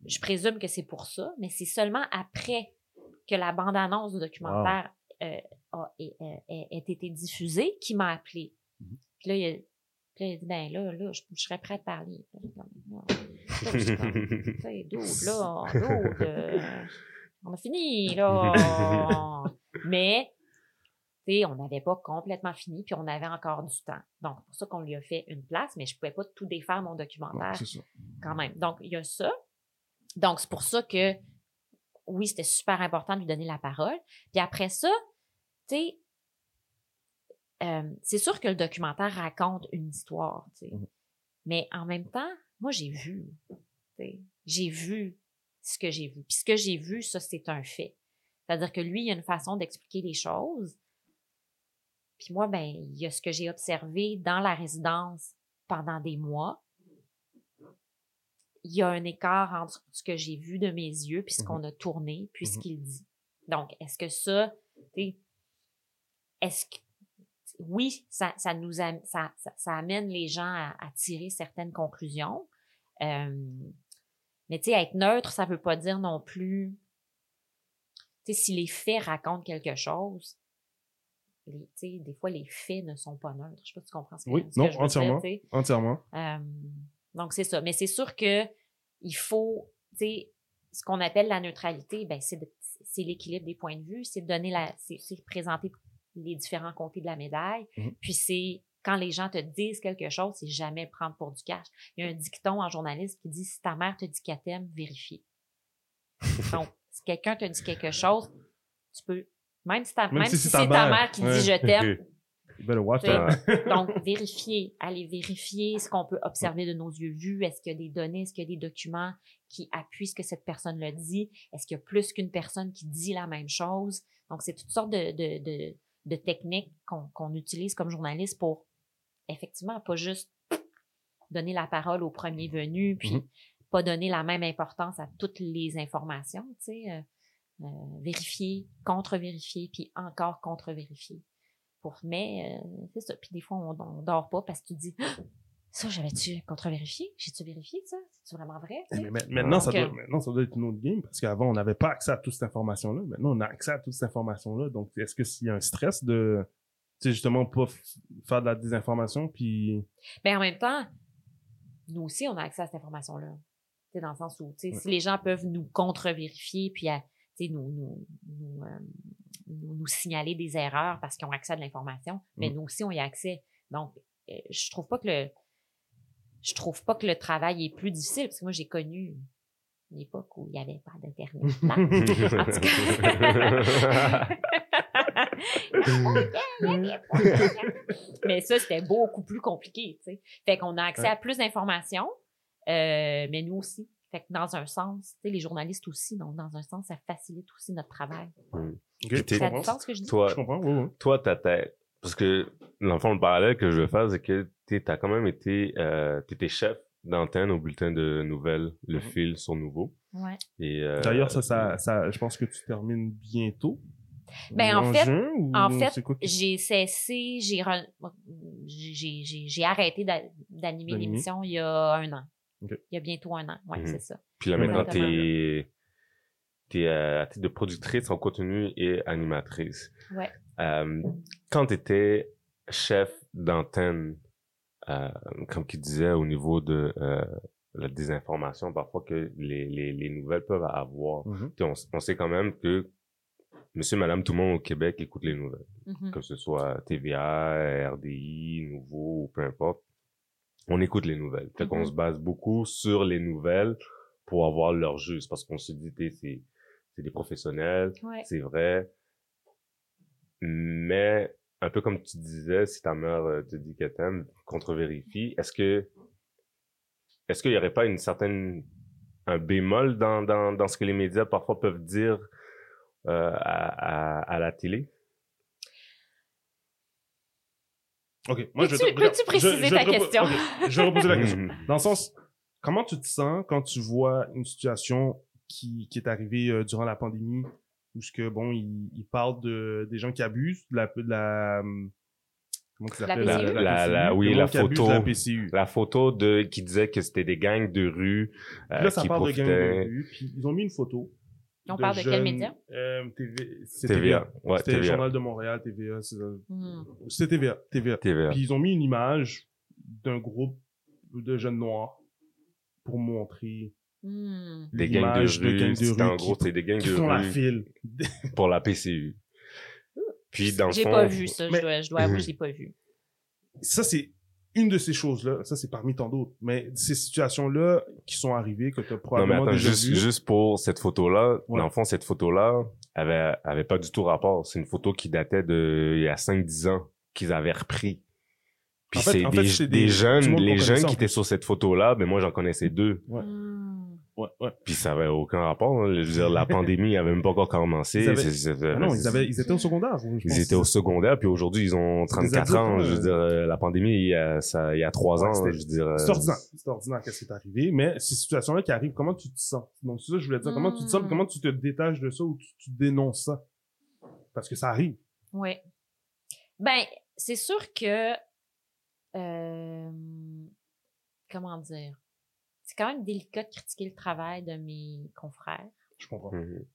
Je présume que c'est pour ça, mais c'est seulement après que la bande-annonce du documentaire euh, a, ait- ait- ait été diffusée qui m'a appelé. Mhm. Puis là, il a, puis là, il a dit, ben là, là, je, je serais prêt à te parler. Puis là, euh, on a fini, là. Mais, on n'avait pas complètement fini, puis on avait encore du temps. Donc, c'est pour ça qu'on lui a fait une place, mais je pouvais pas tout défaire mon documentaire quand même. Donc, il y a ça. Donc, c'est pour ça que, oui, c'était super important de lui donner la parole. Puis après ça, tu sais, euh, c'est sûr que le documentaire raconte une histoire, tu sais. Mhm. Mais en même temps, moi, j'ai vu. J'ai vu ce que j'ai vu. Puis ce que j'ai vu, ça, c'est un fait. C'est-à-dire que lui, il a une façon d'expliquer les choses. Puis moi, ben, il y a ce que j'ai observé dans la résidence pendant des mois. Il y a un écart entre ce que j'ai vu de mes yeux, puis ce Mhm. qu'on a tourné, puis ce Mhm. qu'il dit. Donc, est-ce que ça, tu sais, est-ce que oui, ça, ça nous am- ça, ça, ça amène les gens à, à tirer certaines conclusions. Euh, mais tu sais, être neutre, ça veut pas dire non plus. Tu sais, si les faits racontent quelque chose, les, des fois les faits ne sont pas neutres. Je sais pas si tu comprends ce que, Oui, ce que non, je veux dire, entièrement. Entièrement. Euh, donc, c'est ça. Mais c'est sûr que il faut, tu sais, ce qu'on appelle la neutralité, ben, c'est, l'équilibre des points de vue, c'est de donner la, c'est, présenter les différents côtés de la médaille. Mhm. Puis c'est, quand les gens te disent quelque chose, c'est jamais prendre pour du cash. Il y a un dicton en journalisme qui dit, si ta mère te dit qu'elle t'aime, vérifie. Donc, si quelqu'un te dit quelque chose, tu peux, même si, ta, Même même si si c'est ta ta mère, qui ouais. dit je t'aime, donc, vérifier, aller vérifier ce qu'on peut observer de nos yeux vus. Est-ce qu'il y a des données, est-ce qu'il y a des documents qui appuient ce que cette personne le dit? Est-ce qu'il y a plus qu'une personne qui dit la même chose? Donc, c'est toutes sortes de, de, de, de techniques qu'on utilise comme journaliste pour, effectivement, pas juste donner la parole au premier venu, puis Mhm. pas donner la même importance à toutes les informations, tu sais. Euh, vérifier, contre-vérifier, puis encore contre-vérifier. Pour, mais euh, c'est ça. Puis des fois, on, on dort pas parce que tu dis Ah, ça, j'avais-tu contre-vérifié? J'ai-tu vérifié ça? C'est vraiment vrai? tu sais? Mais ma- maintenant, ça doit, euh, maintenant, ça doit être une autre game parce qu'avant, on n'avait pas accès à toute cette information-là. Maintenant, on a accès à toute cette information-là. Donc, est-ce que s'il y a un stress de, tu sais, justement, pas faire de la désinformation, puis... Mais en même temps, nous aussi, on a accès à cette information-là. Tu sais, dans le sens où, tu sais, Ouais. si les gens peuvent nous contre-vérifier, puis à, nous, nous, nous, euh, nous, nous signaler des erreurs parce qu'ils ont accès à de l'information, mais Mm. nous aussi, on y a accès. Donc, euh, je trouve pas que le, je trouve pas que le travail est plus difficile, parce que moi, j'ai connu une époque où il n'y avait pas d'Internet. là. En tout cas. mais ça, c'était beaucoup plus compliqué, tu sais. Fait qu'on a accès à plus d'informations, euh, mais nous aussi. Fait que dans un sens, tu sais, les journalistes aussi, donc dans un sens, ça facilite aussi notre travail. Ok, Puis t'es- je Ça a sens ce que je dis? toi, Je comprends, oui, oui. toi, ta tête. Parce que, dans le fond, le parallèle que je veux faire, c'est que tu as quand même été, euh, t'étais chef d'antenne au bulletin de nouvelles, le Mhm. fil sur Nouveau. Ouais. Et, euh, D'ailleurs, ça, ça, ça, je pense que tu termines bientôt. Ben, en en fait- ou En fait, j'ai cessé, j'ai re- j'ai j'ai- j'ai arrêté d'a- d'animer D'animer. l'émission il y a un an. Il y a bientôt un an, ouais, Mhm. c'est ça. Puis là, maintenant, t'es es à titre de productrice en contenu et animatrice. Ouais. Euh, quand tu étais chef d'antenne, euh, comme qui disait au niveau de euh, la désinformation, parfois que les, les, les nouvelles peuvent avoir, tu sais, on, sait quand même que monsieur, madame, tout le monde au Québec écoute les nouvelles. Mhm. que ce soit TVA, RDI, Nouveau, ou peu importe, on écoute les nouvelles. Fait qu'on Mhm. se base beaucoup sur les nouvelles pour avoir leur juste, parce qu'on se dit, c'est, c'est des professionnels, Ouais. c'est vrai. Mais, un peu comme tu disais, si ta mère euh, te dit qu'elle t'aime, contre-vérifie, est-ce que, est-ce qu'il y aurait pas une certaine, un bémol dans, dans, dans ce que les médias parfois peuvent dire euh, à, à, à la télé? Ok, moi, je vais Peux-tu- te- peux-tu je- préciser je ta question? Je vais reposer la question. Dans le sens, comment tu te sens quand tu vois une situation qui, qui est arrivée euh, durant la pandémie où ce que, bon, il, il parle de, des gens qui abusent de la, de la, hum, comment ça La? La- la- oui, la photo. de la PCU. la photo de qui disait que c'était des gangs de rue euh, là, ça qui parle de gang de profitaient. rue, puis ils ont mis une photo On parle de quel média? Euh, TV, c'est TVA. Ouais, C'était le TVA. Journal de Montréal, TVA. c'est ça. Hmm. C'était TVA. TVA. TVA. Puis ils ont mis une image d'un groupe de jeunes noirs pour montrer Hmm. Des gangs de rue. gangs de C'était en rue gros, qui, c'est des gangs qui de font la rue file. pour la PCU. Puis dans le J'ai fond, pas vu ça, mais- je dois, je dois avouer, Mhm. je l'ai pas vu. Ça, c'est une de ces choses-là. Ça, c'est parmi tant d'autres. Mais ces situations-là qui sont arrivées, que tu as Non, mais probablement attends, déjà juste, vues. juste pour cette photo-là, Ouais. dans le fond, cette photo-là avait, avait pas du tout rapport. C'est une photo qui datait de, il y a 5-10 ans, qu'ils avaient repris. Puis En fait- c'est en des, des jeunes, les jeunes qui étaient sur cette photo-là, ben moi, j'en connaissais deux. Ouais. Hmm. Ouais, ouais. Puis ça avait aucun rapport. hein. Je veux dire, la pandémie avait même pas encore commencé. Ils avaient- Ah non, ils, avaient, ils étaient au secondaire. je Ils pense. étaient au secondaire, puis aujourd'hui, ils ont C'est des 34 ans. adultes, Je veux dire, euh, la pandémie, il y a, ça, il y a 3 Ouais, ans, c'était- je veux dire. euh, C'est ordinaire. C'est ordinaire qu'est-ce qui est arrivé. Mais ces situations-là qui arrivent, comment tu te sens? Donc, c'est ça, que je voulais dire. Comment tu te sens? Mm. puis Comment tu te détaches de ça ou tu, tu dénonces ça? Parce que ça arrive. Oui. Ben, c'est sûr que. euh, comment dire? C'est quand même délicat de critiquer le travail de mes confrères. Je comprends. mhm.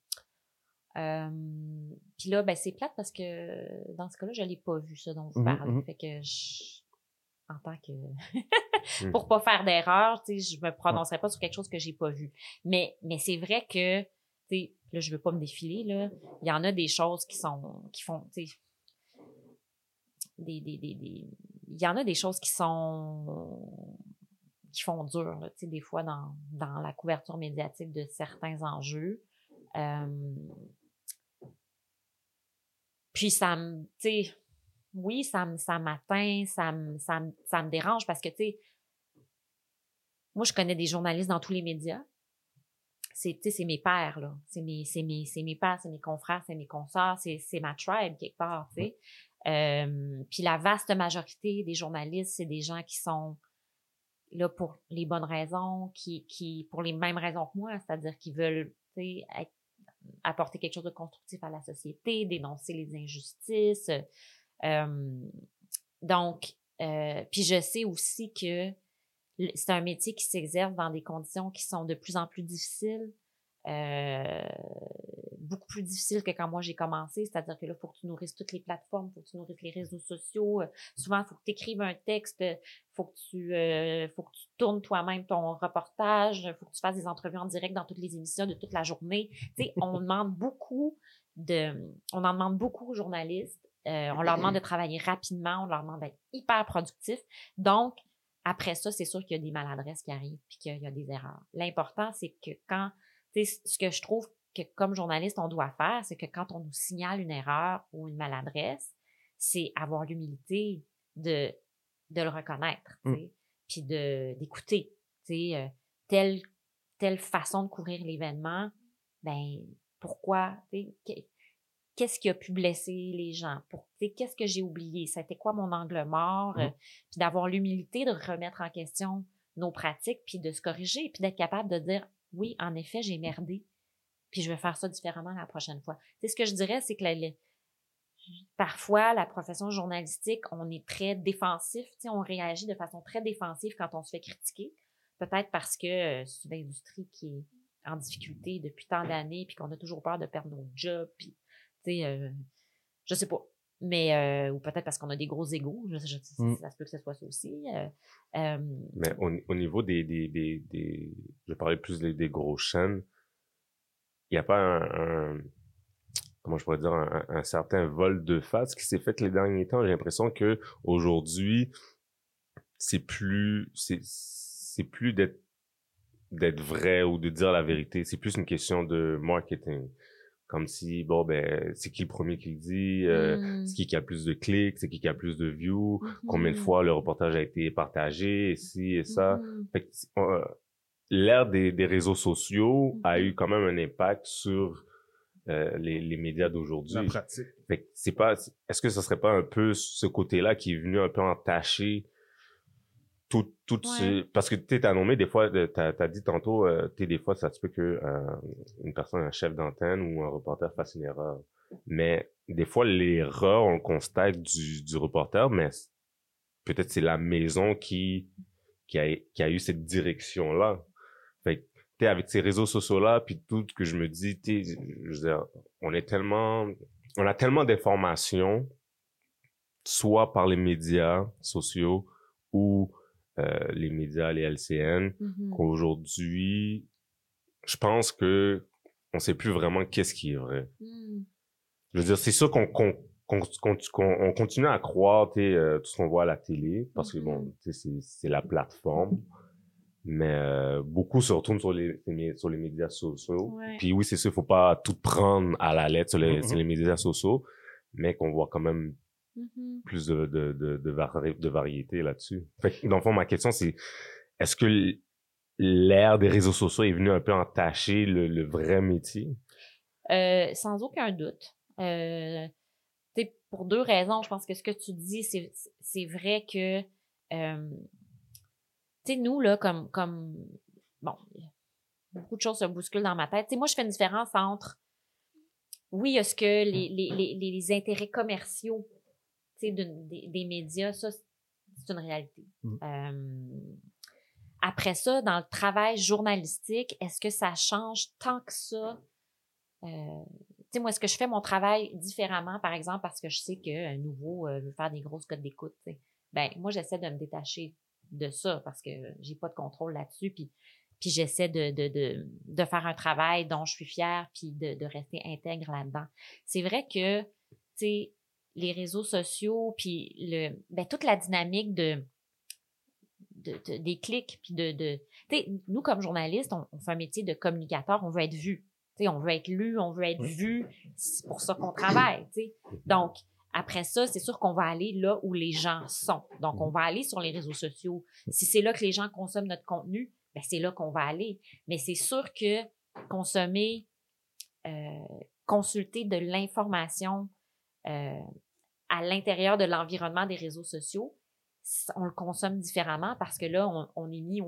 Euh, Puis là, ben, c'est plate parce que dans ce cas-là, je l'ai pas vu, ça dont vous Mhm, parlez. mhm. Fait que je. En tant que. Pour pas faire d'erreur, tu sais, je me prononcerai pas sur quelque chose que j'ai pas vu. Mais, mais c'est vrai que, tu sais, là, je veux pas me défiler, là. Il y en a des choses qui sont. qui font, tu sais. Des, des, des, des- Il y en a des choses qui sont. Qui font dur, là, tu sais, des fois dans, dans la couverture médiatique de certains enjeux. Euh, puis ça me, tu sais, oui, ça me, ça m'atteint, ça me, ça me, ça me dérange parce que, tu sais, moi, je connais des journalistes dans tous les médias. C'est, tu sais, c'est mes pères, là. C'est mes, c'est mes, c'est mes pères, c'est mes confrères, c'est mes consorts, c'est, c'est ma tribe, quelque part, tu sais. Euh, puis la vaste majorité des journalistes, c'est des gens qui sont là pour les bonnes raisons, qui, qui pour les mêmes raisons que moi, c'est-à-dire qu'ils veulent, apporter quelque chose de constructif à la société, dénoncer les injustices. Euh, donc, euh, puis je sais aussi que c'est un métier qui s'exerce dans des conditions qui sont de plus en plus difficiles, euh, beaucoup plus difficiles que quand moi j'ai commencé. C'est-à-dire que là, il faut que tu nourrisses toutes les plateformes, il faut que tu nourrisses les réseaux sociaux. Euh, souvent, il faut que tu écrives un texte, il faut que tu euh, faut que tu tournes toi-même ton reportage, il faut que tu fasses des entrevues en direct dans toutes les émissions de toute la journée. Tu sais, on demande beaucoup de, on en demande beaucoup aux journalistes. Euh, on leur demande de travailler rapidement, on leur demande d'être hyper productifs. Donc, après ça, c'est sûr qu'il y a des maladresses qui arrivent puis qu'il y a des erreurs. L'important, c'est que quand, ce que je trouve que comme journaliste, on doit faire, c'est que quand on nous signale une erreur ou une maladresse, c'est avoir l'humilité de, de le reconnaître, sais, puis de, d'écouter, euh, telle, telle façon de couvrir l'événement, ben, pourquoi, qu'est-ce qui a pu blesser les gens, pour, qu'est-ce que j'ai oublié, c'était quoi mon angle mort, euh, puis d'avoir l'humilité de remettre en question nos pratiques, puis de se corriger, puis d'être capable de dire, oui, en effet, j'ai merdé, puis je vais faire ça différemment la prochaine fois. Tu sais, ce que je dirais, c'est que parfois, la profession journalistique, on est très défensif, tu sais, on réagit de façon très défensive quand on se fait critiquer. Peut-être parce que euh, c'est une industrie qui est en difficulté depuis tant d'années, puis qu'on a toujours peur de perdre nos jobs, puis, tu sais, euh, je sais pas. Mais, euh, ou peut-être parce qu'on a des gros égaux, je, je- Mm. ça se peut que ce soit ça aussi. euh, euh, Mais au, au niveau des, des, des, des, je parler plus des, des grosses chaînes, il n'y a pas un, un- comment je pourrais dire, un, un certain vol de face qui s'est fait les derniers temps. J'ai l'impression que aujourd'hui, c'est plus, c'est, c'est plus d'être, d'être vrai ou de dire la vérité. C'est plus une question de marketing. Comme si, bon, ben, c'est qui le premier qui le dit, euh, mm, c'est qui qui a le plus de clics, c'est qui qui a le plus de views, combien de mhm, fois le reportage a été partagé, et ci et ça. mhm. Fait que, euh, l'ère des, des réseaux sociaux a Mhm. eu quand même un impact sur euh, les, les médias La d'aujourd'hui. pratique. Fait que c'est pas, est-ce que ce serait pas un peu ce côté-là qui est venu un peu entacher tout, tout ce, parce que tu t'as nommé des fois, t'as, t'as dit tantôt, euh, sais, des fois, ça se peut que euh, une personne, un chef d'antenne ou un reporter fasse une erreur. Mais des fois, l'erreur, on le constate du, du reporter, mais peut-être c'est la maison qui, qui a, qui a eu cette direction-là. Fait que sais, avec ces réseaux sociaux-là, puis tout que je me dis, sais, je veux dire, on est tellement, on a tellement d'informations, soit par les médias sociaux ou euh, les médias, les LCN, Mhm. qu'aujourd'hui, je pense que on sait plus vraiment qu'est-ce qui est vrai. Mhm. Je veux dire, c'est sûr qu'on qu'on qu'on- qu'on- on continue à croire tu sais, euh, tout ce qu'on voit à la télé, parce que bon, sais, c'est la plateforme, mais euh, beaucoup se retournent sur les, sur les médias sociaux. Ouais. Puis oui, c'est sûr, il faut pas tout prendre à la lettre sur les, Mhm. sur les médias sociaux, mais qu'on voit quand même Mhm. plus de, de, de, de, vari- de variété là-dessus. Dans le fond, ma question, c'est est-ce que l'ère des réseaux sociaux est venue un peu entacher le, le vrai métier? Euh, sans aucun doute. Euh, pour deux raisons, je pense que ce que tu dis, c'est, c'est vrai que, euh, tu sais, nous, là, comme, comme, bon, beaucoup de choses se bousculent dans ma tête. Tu sais, moi, je fais une différence entre, oui, est-ce que les, les, les, les intérêts commerciaux, des, des médias, ça, c'est une réalité. Mhm. Euh, après ça, dans le travail journalistique, est-ce que ça change tant que ça? Euh, tu sais, moi, est-ce que je fais mon travail différemment, par exemple, parce que je sais qu'un nouveau euh, veut faire des grosses codes d'écoute? Ben, moi, j'essaie de me détacher de ça parce que j'ai pas de contrôle là-dessus. Puis, puis j'essaie de, de, de, de faire un travail dont je suis fière, puis de, de rester intègre là-dedans. C'est vrai que, tu sais, les réseaux sociaux, puis le, ben, toute la dynamique de, de, de- des clics, puis de, de tu sais, nous, comme journalistes, on, on fait un métier de communicateur, on veut être vu. Tu sais, on veut être lu, on veut être vu. C'est pour ça qu'on travaille. tu sais. Donc, après ça, c'est sûr qu'on va aller là où les gens sont. Donc, on va aller sur les réseaux sociaux. Si c'est là que les gens consomment notre contenu, ben c'est là qu'on va aller. Mais c'est sûr que consommer, euh, consulter de l'information euh, à l'intérieur de l'environnement des réseaux sociaux, on le consomme différemment parce que là, on, on est mis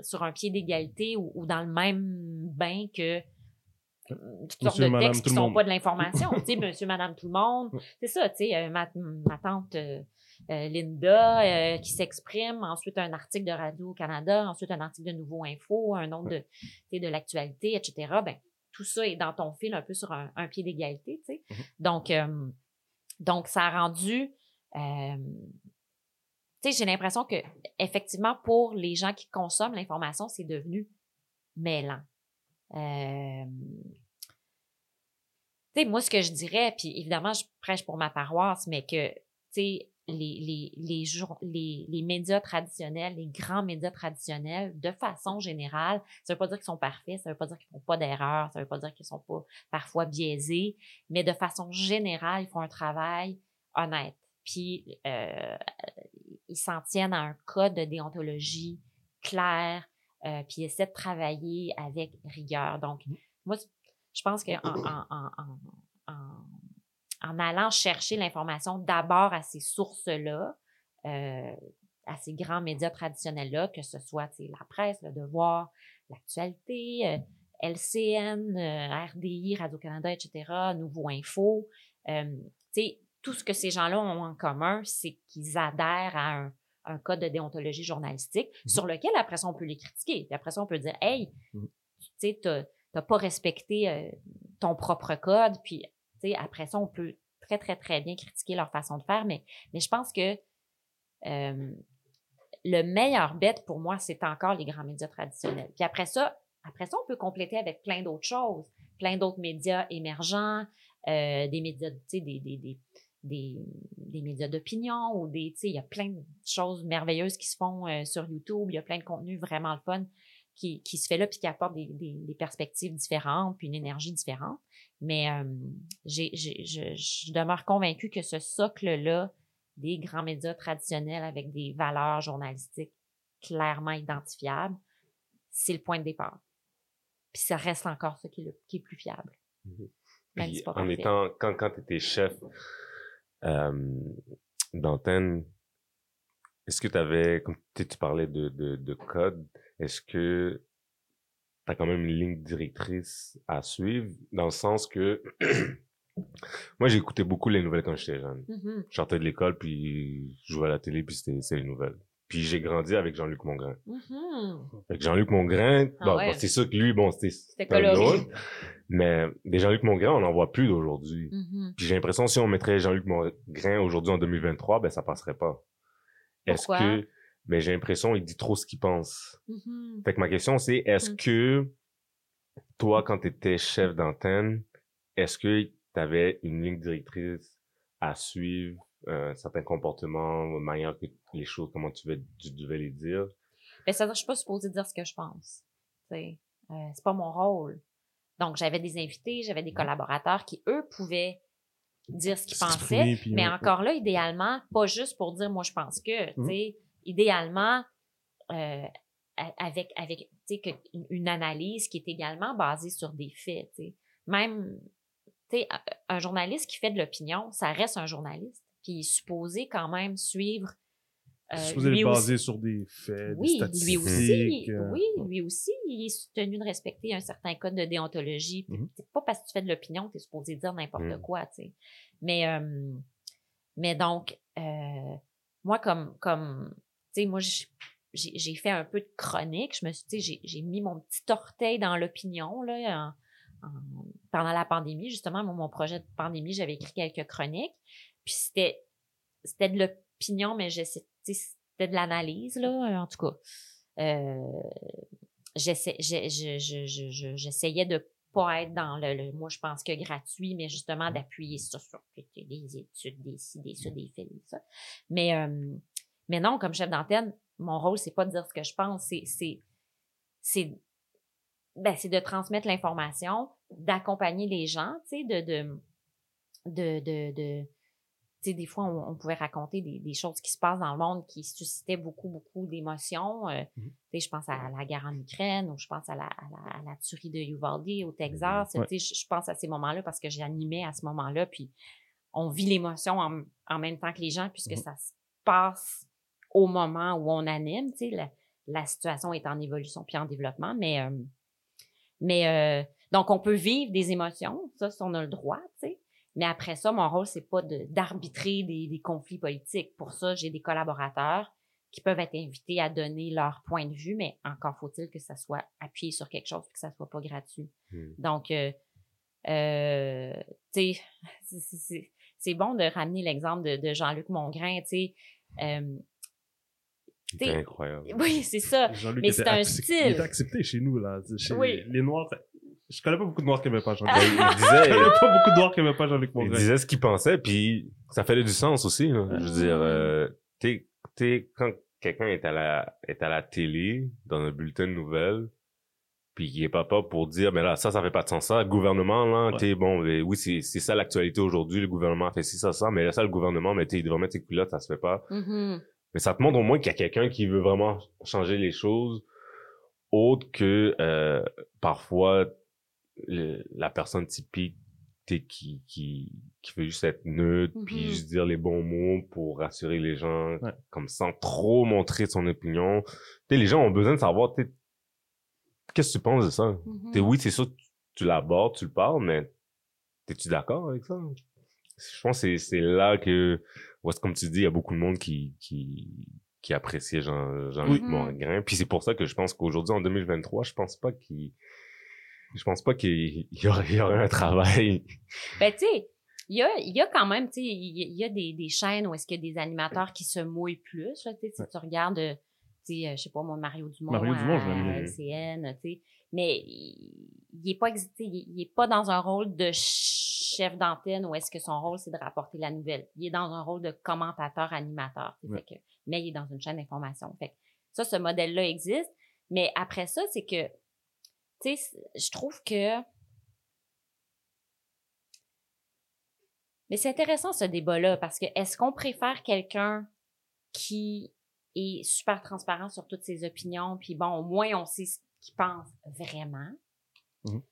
sur un pied d'égalité ou, ou dans le même bain que euh, toutes sortes de madame, textes qui le sont monde. pas de l'information. tu sais, monsieur, madame, tout le monde. C'est ça, tu sais, euh, ma, ma tante euh, euh, Linda euh, qui s'exprime, ensuite un article de Radio-Canada, ensuite un article de Nouveau Info, un autre de, de l'actualité, etc. Ben, tout ça est dans ton fil un peu sur un, un pied d'égalité, tu sais. Euh, donc, ça a rendu... tu sais, j'ai l'impression que effectivement, pour les gens qui consomment l'information, c'est devenu mêlant. Tu sais, moi, ce que je dirais, puis évidemment, je prêche pour ma paroisse, mais que, tu sais, les, les, les, jour- les, les médias traditionnels, les grands médias traditionnels, de façon générale, ça veut pas dire qu'ils sont parfaits, ça veut pas dire qu'ils font pas d'erreurs, ça veut pas dire qu'ils sont pas parfois biaisés, mais de façon générale, ils font un travail honnête. Puis, euh, ils s'en tiennent à un code de déontologie clair, euh, puis ils essaient de travailler avec rigueur. Donc, moi, je pense qu'en en, en, en, en, en allant chercher l'information d'abord à ces sources-là, euh, à ces grands médias traditionnels-là, que ce soit la presse, le devoir, l'actualité, euh, LCN, euh, RDI, Radio-Canada, etc., Nouveau Info, tout ce que ces gens-là ont en commun, c'est qu'ils adhèrent à un, un code de déontologie journalistique sur lequel, après ça, on peut les critiquer. Puis après ça, on peut dire, hey, Mhm. tu sais, t'as pas respecté ton propre code. Puis, après ça, on peut très, très, très bien critiquer leur façon de faire. Mais, mais je pense que le meilleur bet pour moi, c'est encore les grands médias traditionnels. Puis après ça, après ça, on peut compléter avec plein d'autres choses, plein d'autres médias émergents, euh, des médias, tu sais, des, des, des, des, des médias d'opinion ou des, tu sais, il y a plein de choses merveilleuses qui se font euh, sur YouTube. Il y a plein de contenu vraiment le fun qui, qui se fait là puis qui apporte des, des, des perspectives différentes puis une énergie différente. Mais euh, j'ai, j'ai, je, je demeure convaincue que ce socle-là des grands médias traditionnels avec des valeurs journalistiques clairement identifiables, c'est le point de départ. Puis ça reste encore ce qui est, le, qui est plus fiable. Même Puis, pas en parfait. étant, quand, quand tu étais chef euh, d'antenne, est-ce que tu avais, comme tu tu parlais de, de, de code, est-ce que tu as quand même une ligne directrice à suivre? Dans le sens que moi j'écoutais beaucoup les nouvelles quand j'étais jeune. Mhm. Je sortais de l'école puis je jouais à la télé puis c'était les nouvelles. Puis j'ai grandi avec Jean-Luc Mongrain. Mhm. Fait que Jean-Luc Mongrain, Ah bon, ouais. bon, c'est sûr que lui, bon, c'était coloré. Mais des Jean-Luc Mongrain, on n'en voit plus d'aujourd'hui. Mhm. Puis j'ai l'impression si on mettrait Jean-Luc Mongrain aujourd'hui en 2023, ben ça passerait pas. Est-ce que ben j'ai l'impression qu'il dit trop ce qu'il pense. Mhm. Fait que ma question c'est est-ce Mm. que toi quand tu étais chef d'antenne, est-ce que tu avais une ligne directrice à suivre, euh, certains comportements, manière que les choses comment tu devais, tu devais les dire? Ben, c'est-à-dire, je suis pas supposée dire ce que je pense. Sais, euh, c'est pas mon rôle. Donc, j'avais des invités, j'avais des collaborateurs qui, eux, pouvaient dire ce qu'ils pensaient. Mais encore là, idéalement, pas juste pour dire moi je pense que, tu sais, idéalement, euh, avec, avec tu sais, que- une, analyse qui est également basée sur des faits. Même, tu sais, un- journaliste qui fait de l'opinion, ça reste un journaliste, puis il est supposé quand même suivre. euh, supposé lui être aussi- basé sur des faits, oui, des lui aussi, euh, oui, lui aussi, il est tenu de respecter un certain code de déontologie. Puis Mhm. C'est pas parce que tu fais de l'opinion, tu es supposé dire n'importe Mhm. quoi, tu sais. Mais, euh, mais donc, euh, moi, comme, sais, moi, j'ai fait un peu de chronique. Je me suis, tu sais, j'ai- mis mon petit orteil dans l'opinion, là, en- en- pendant la pandémie. Justement, moi, mon projet de pandémie, j'avais écrit quelques chroniques. Puis c'était, c'était de l'opinion, mais c'était de l'analyse, là, en tout cas. Euh, j'essa- j'ai- je- je- j'essayais de pas être dans le, le- moi je pense que gratuit, mais justement d'appuyer sur, sur des études, des ci, des ça, des faits, ça. Mais, euh, mais non, comme chef d'antenne, mon rôle, c'est pas de dire ce que je pense, c'est, c'est, c'est, ben, c'est de transmettre l'information, d'accompagner les gens, tu sais, de, de, de, de, de- tu sais, des fois, on, on pouvait raconter des, des choses qui se passent dans le monde qui suscitaient beaucoup, beaucoup d'émotions. Euh, Mhm. tu sais, je pense à la guerre en Ukraine ou je pense à la, à la, à la tuerie de Uvalde au Texas. Tu sais, je, je pense à ces moments-là parce que j'animais à ce moment-là, puis on vit l'émotion en, en même temps que les gens puisque Mhm. ça se passe au moment où on anime. Tu sais, la, la situation est en évolution puis en développement, mais euh, mais euh, donc on peut vivre des émotions, ça, si on a le droit, tu sais. Mais après ça, mon rôle, c'est pas de- d'arbitrer des, des conflits politiques. Pour ça, j'ai des collaborateurs qui peuvent être invités à donner leur point de vue, mais encore faut-il que ça soit appuyé sur quelque chose et que ça soit pas gratuit. Hmm. Donc, euh, euh, tu sais, c'est bon de ramener l'exemple de, de Jean-Luc Mongrain, tu sais. Euh, T'sais, incroyable. oui, c'est ça. Jean-Luc Mais c'est un style. Il était accepté chez nous, là. Chez Oui. les Noirs. Je connais pas beaucoup de Noirs qui aimaient pas Jean-Luc. Ben, il Je disait, connais pas beaucoup de Noirs qui aimaient pas Jean-Luc il disait ce qu'il pensait, puis ça faisait du sens aussi. là. Je veux dire, euh, t'es, t'es, quand quelqu'un est à la, est à la télé, dans un bulletin de nouvelles, puis il est pas pas pour dire, mais là, ça, ça fait pas de sens. Ça, le gouvernement, là, Ouais. t'es bon, mais oui, c'est, c'est ça l'actualité aujourd'hui. Le gouvernement fait ci, ça, ça, mais là, ça, le gouvernement, mais t'es, il devrait mettre ses culottes, ça se fait pas. Mhm. Mais ça te montre au moins qu'il y a quelqu'un qui veut vraiment changer les choses, autre que euh, parfois le- la personne typique qui, qui, qui veut juste être neutre, puis Mhm. juste dire les bons mots pour rassurer les gens, Ouais. comme sans trop montrer son opinion. T'sais, les gens ont besoin de savoir, qu'est-ce que tu penses de ça? Mhm. T'sais, oui, c'est sûr, que tu l'abordes, tu le parles, mais es-tu d'accord avec ça? Je pense que c'est- c'est là que, comme tu dis, il y a beaucoup de monde qui, qui, qui appréciait Jean, Jean-Luc. Mongrain. Puis c'est pour ça que je pense qu'aujourd'hui, en 2023, je pense pas qu'il, je pense pas qu'il y aurait, il y aurait un travail. Ben, tu sais, il y a, il y a quand même, tu sais, il y a- des, des chaînes où est-ce qu'il y a des animateurs qui se mouillent plus, là, tu sais, si Ouais. tu regardes, euh, tu sais, euh, je sais pas, moi, Mario Dumont Mario Dumont, je à, l'aime à bien. LCN, tu sais, mais il, il est pas, il, il est pas dans un rôle de chef d'antenne où est-ce que son rôle, c'est de rapporter la nouvelle. Il est dans un rôle de commentateur-animateur, Ouais. mais il est dans une chaîne d'information. Fait que ça, ce modèle-là existe, mais après ça, c'est que, tu sais, je trouve que Mais c'est intéressant ce débat-là parce que est-ce qu'on préfère quelqu'un qui est super transparent sur toutes ses opinions, puis bon, au moins on sait ce qu'il pense vraiment? Mhm.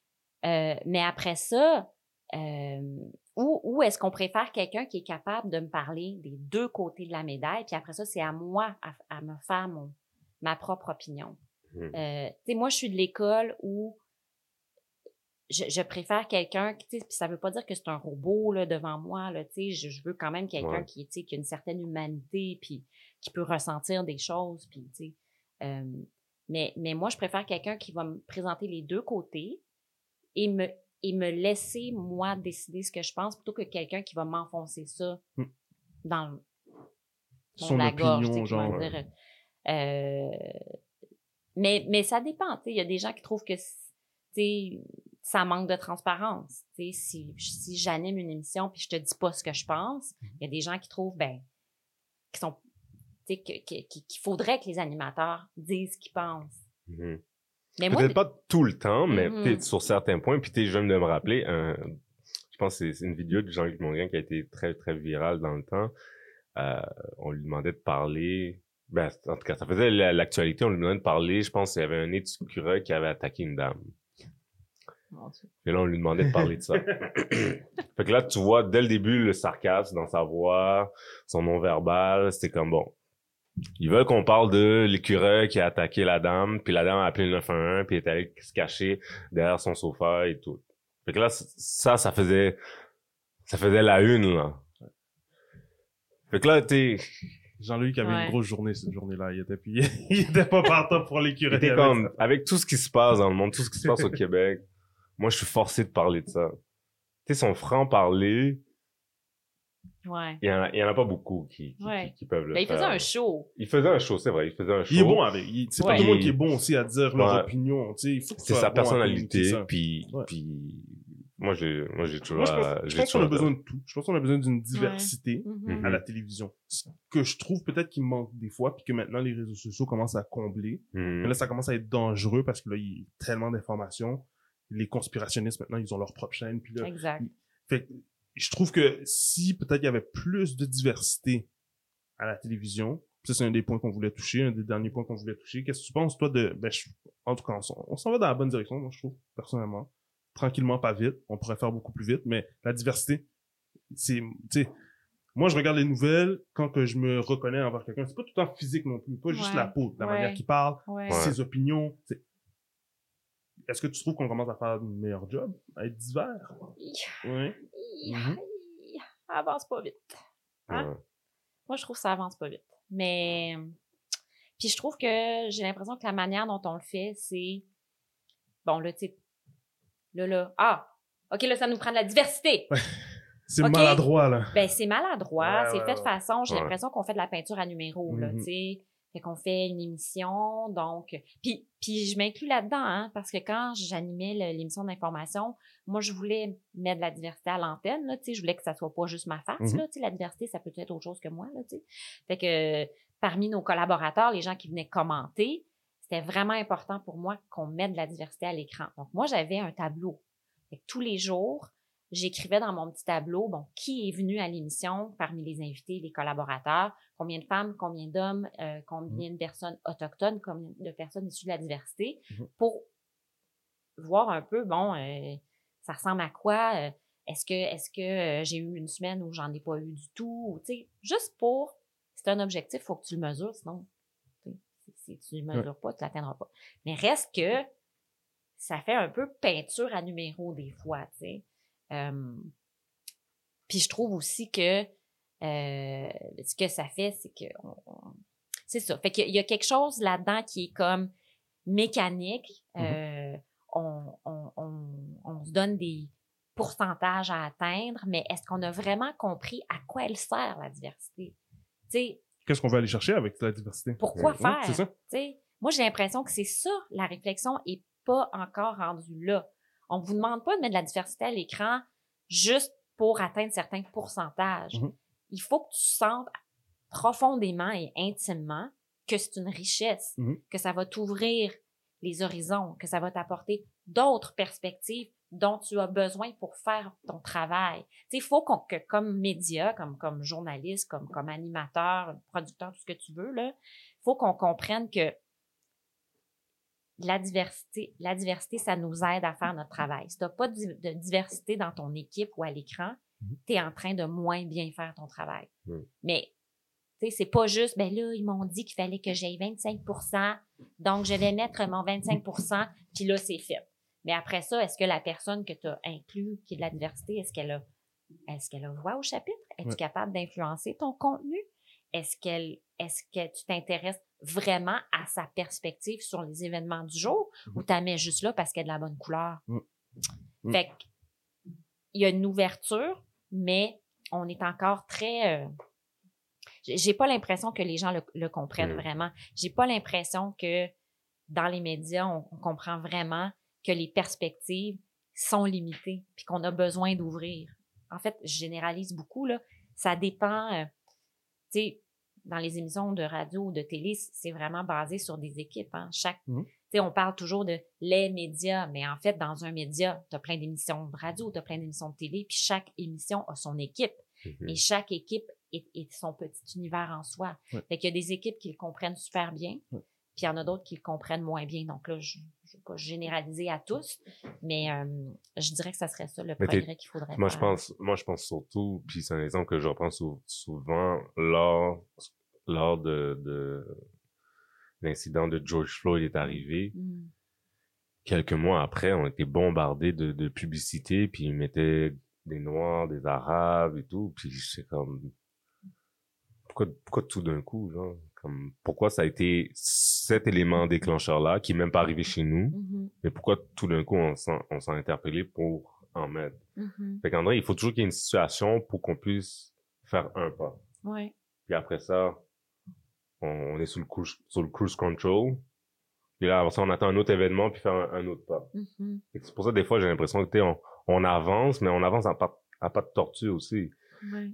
Euh, mais après ça, euh, ou, ou est-ce qu'on préfère quelqu'un qui est capable de me parler des deux côtés de la médaille, puis après ça, c'est à moi à, à me faire mon, ma propre opinion. Mhm. Euh, tu sais, moi, je suis de l'école où je, je préfère quelqu'un qui, tu sais, puis ça veut pas dire que c'est un robot là, devant moi, là, tu sais, je, je veux quand même quelqu'un Ouais. qui, qui a une certaine humanité, puis, qui peut ressentir des choses. Puis, tu sais, euh, mais, mais moi, je préfère quelqu'un qui va me présenter les deux côtés et me, et me laisser, moi, décider ce que je pense plutôt que quelqu'un qui va m'enfoncer ça Hmm. dans le Son la gorge. opinion, comment genre. dire. Euh, mais, mais ça dépend. tu sais. Il y a des gens qui trouvent que ça manque de transparence. Si si j'anime une émission puis je te dis pas ce que je pense, Mhm. il y a des gens qui trouvent ben qui sont qu'il faudrait que les animateurs disent ce qu'ils pensent. Mhm. Mais moi, Peut-être pas tout le temps, mais Mhm. peut-être sur certains points. Puis je viens de me rappeler, un- je pense que c'est- une vidéo de Jean-Luc Mongrain qui a été très, très virale dans le temps. Euh, on lui demandait de parler. Ben, en tout cas, ça faisait la- l'actualité. On lui demandait de parler. Je pense qu'il y avait un écureuil qui avait attaqué une dame. Et là, on lui demandait de parler de ça. fait que là, tu vois, dès le début, le sarcasme dans sa voix, son non-verbal, c'était comme bon. Ils veulent qu'on parle de l'écureuil qui a attaqué la dame, puis la dame a appelé le 911, puis elle est allée se cacher derrière son sofa et tout. Fait que là, ça, ça faisait, ça faisait la une, là. Fait que là, t'es, Jean-Luc avait Ouais. une grosse journée cette journée-là. Il était, puis, il était pas partant pour curés. t'es comme, avec tout ce qui se passe dans le monde, tout ce qui se passe au Québec, moi, je suis forcé de parler de ça. Tu sais, son franc-parler, Ouais. il y, en a, il y en a pas beaucoup qui, qui, Ouais. qui- qui peuvent le Ben, il faire. faisait un show. Il faisait un show, c'est vrai. Il faisait un show. Il est bon avec. il- C'est Ouais. pas tout le monde qui est bon aussi à dire leur Ouais. opinion. Tu sais, il faut que C'est sa bon personnalité. Puis, Ouais. puis, moi, j'ai, moi, j'ai toujours, Moi, je pense, euh, je pense qu'on a besoin de tout. Je pense qu'on a besoin d'une diversité Mhm. à la télévision. Ce que je trouve peut-être qu'il manque des fois, puis que maintenant les réseaux sociaux commencent à combler. Mhm. Mais là, ça commence à être dangereux parce que là, il y a tellement d'informations. Les conspirationnistes, maintenant, ils ont leur propre chaîne. Puis là, Exact. fait que je trouve que si peut-être il y avait plus de diversité à la télévision, ça c'est un des points qu'on voulait toucher, un des derniers points qu'on voulait toucher. Qu'est-ce que tu penses toi de ben je- en tout cas on s'en- on s'en va dans la bonne direction, moi je trouve personnellement. Tranquillement, pas vite, on pourrait faire beaucoup plus vite, mais la diversité, c'est tu sais moi je regarde les nouvelles quand que je me reconnais envers quelqu'un, c'est pas tout le temps physique non plus, pas juste Ouais. la peau, la Ouais. manière qu'il parle, Ouais. Ses opinions. Est-ce que tu trouves qu'on commence à faire un meilleur job, à être divers? Oui. Mhm. Avance pas vite. Hein? Moi, je trouve que ça avance pas vite. Mais. Puis je trouve que j'ai l'impression que la manière dont on le fait, c'est. Bon, là, tu sais. Là, là. Ah! OK, là, ça nous prend de la diversité. C'est maladroit, là. Ben, c'est maladroit. Ouais, c'est ouais, fait de façon. J'ai l'impression qu'on fait de la peinture à numéro, là, Mhm. tu sais. Fait qu'on fait une émission, donc... Puis, puis je m'inclus là-dedans, hein, parce que quand j'animais l'émission d'information, moi, je voulais mettre de la diversité à l'antenne, là, tu sais. Je voulais que ça soit pas juste ma face, Mhm. là, tu sais. La diversité, ça peut être autre chose que moi, là, tu sais. Fait que parmi nos collaborateurs, les gens qui venaient commenter, c'était vraiment important pour moi qu'on mette de la diversité à l'écran. Donc, moi, j'avais un tableau. Fait que tous les jours, j'écrivais dans mon petit tableau, bon, qui est venu à l'émission parmi les invités, les collaborateurs, combien de femmes, combien d'hommes, euh, combien de personnes autochtones, combien de personnes issues de la diversité, Mhm. pour voir un peu, bon, euh, ça ressemble à quoi, euh, est-ce que, est-ce que j'ai eu une semaine où j'en ai pas eu du tout, ou, tu sais, juste pour, c'est un objectif, faut que tu le mesures, sinon, tu sais, si, tu le mesures pas, tu l'atteindras pas. Mais reste que, ça fait un peu peinture à numéro des fois, tu sais. Euh, puis je trouve aussi que euh, ce que ça fait, c'est que on- on- c'est ça. Fait qu'il y a quelque chose là-dedans qui est comme mécanique. Euh, on, se donne des pourcentages à atteindre, mais est-ce qu'on a vraiment compris à quoi elle sert la diversité? Qu'est-ce qu'on veut aller chercher avec la diversité? pourquoi faire? c'est ça. Moi, j'ai l'impression que c'est ça, la réflexion est pas encore rendue là. On vous demande pas de mettre de la diversité à l'écran juste pour atteindre certains pourcentages. Mhm. Il faut que tu sentes profondément et intimement que c'est une richesse, Mhm. que ça va t'ouvrir les horizons, que ça va t'apporter d'autres perspectives dont tu as besoin pour faire ton travail. Il faut que comme média, comme, comme journaliste, comme, comme animateur, producteur, tout ce que tu veux, là, faut qu'on comprenne que la diversité, la diversité, ça nous aide à faire notre travail. Si tu n'as pas de, di- de diversité dans ton équipe ou à l'écran, Mhm. tu es en train de moins bien faire ton travail. Mhm. Mais, tu sais, c'est pas juste, ben là, ils m'ont dit qu'il fallait que j'aille 25% donc je vais mettre mon 25% puis là, c'est fait. Mais après ça, est-ce que la personne que tu as inclus, qui est de la diversité, est-ce qu'elle a, est-ce qu'elle a voix au chapitre? Es-tu Ouais. capable d'influencer ton contenu? Est-ce qu'elle, est-ce que tu t'intéresses vraiment à sa perspective sur les événements du jour ou Mhm. tu la mets juste là parce qu'elle a de la bonne couleur? Mm. Mm. Fait il y a une ouverture, mais on est encore très. euh, j'ai- pas l'impression que les gens le, le comprennent Mm. vraiment. J'ai pas l'impression que dans les médias, on, on comprend vraiment que les perspectives sont limitées puis qu'on a besoin d'ouvrir. En fait, je généralise beaucoup, là. Ça dépend, euh, tu sais, dans les émissions de radio ou de télé, c'est vraiment basé sur des équipes. Hein. Chaque, tu sais, on parle toujours de les médias, mais en fait, dans un média, tu as plein d'émissions de radio, tu as plein d'émissions de télé, puis chaque émission a son équipe. Mhm. Et chaque équipe est, est son petit univers en soi. Fait qu'il y a des équipes qui le comprennent super bien. Puis il y en a d'autres qui le comprennent moins bien. Donc là, je ne vais pas généraliser à tous, mais euh, je dirais que ça serait ça le Mais progrès qu'il faudrait Moi, je faire. pense, moi, je pense surtout, puis c'est un exemple que je reprends sou- souvent lors, lors de, de l'incident de George Floyd est arrivé. Mm. Quelques mois après, on était bombardés de, de publicités, puis ils mettaient des Noirs, des Arabes et tout, puis c'est comme, pourquoi, pourquoi tout d'un coup, genre, comme, pourquoi ça a été cet élément déclencheur-là, qui est même pas arrivé chez nous, Mhm, mais pourquoi tout d'un coup on s'en, on s'en interpellé pour en mettre? mhm. Fait qu'André, il faut toujours qu'il y ait une situation pour qu'on puisse faire un pas. Ouais. Puis après ça, on, on est sous le, cruise, sur le cruise control. Puis là, après ça, on attend un autre événement puis faire un, un autre pas. Mhm. Fait que C'est pour ça, des fois, j'ai l'impression que, on, on avance, mais on avance à pas, à pas de tortue aussi. Ouais.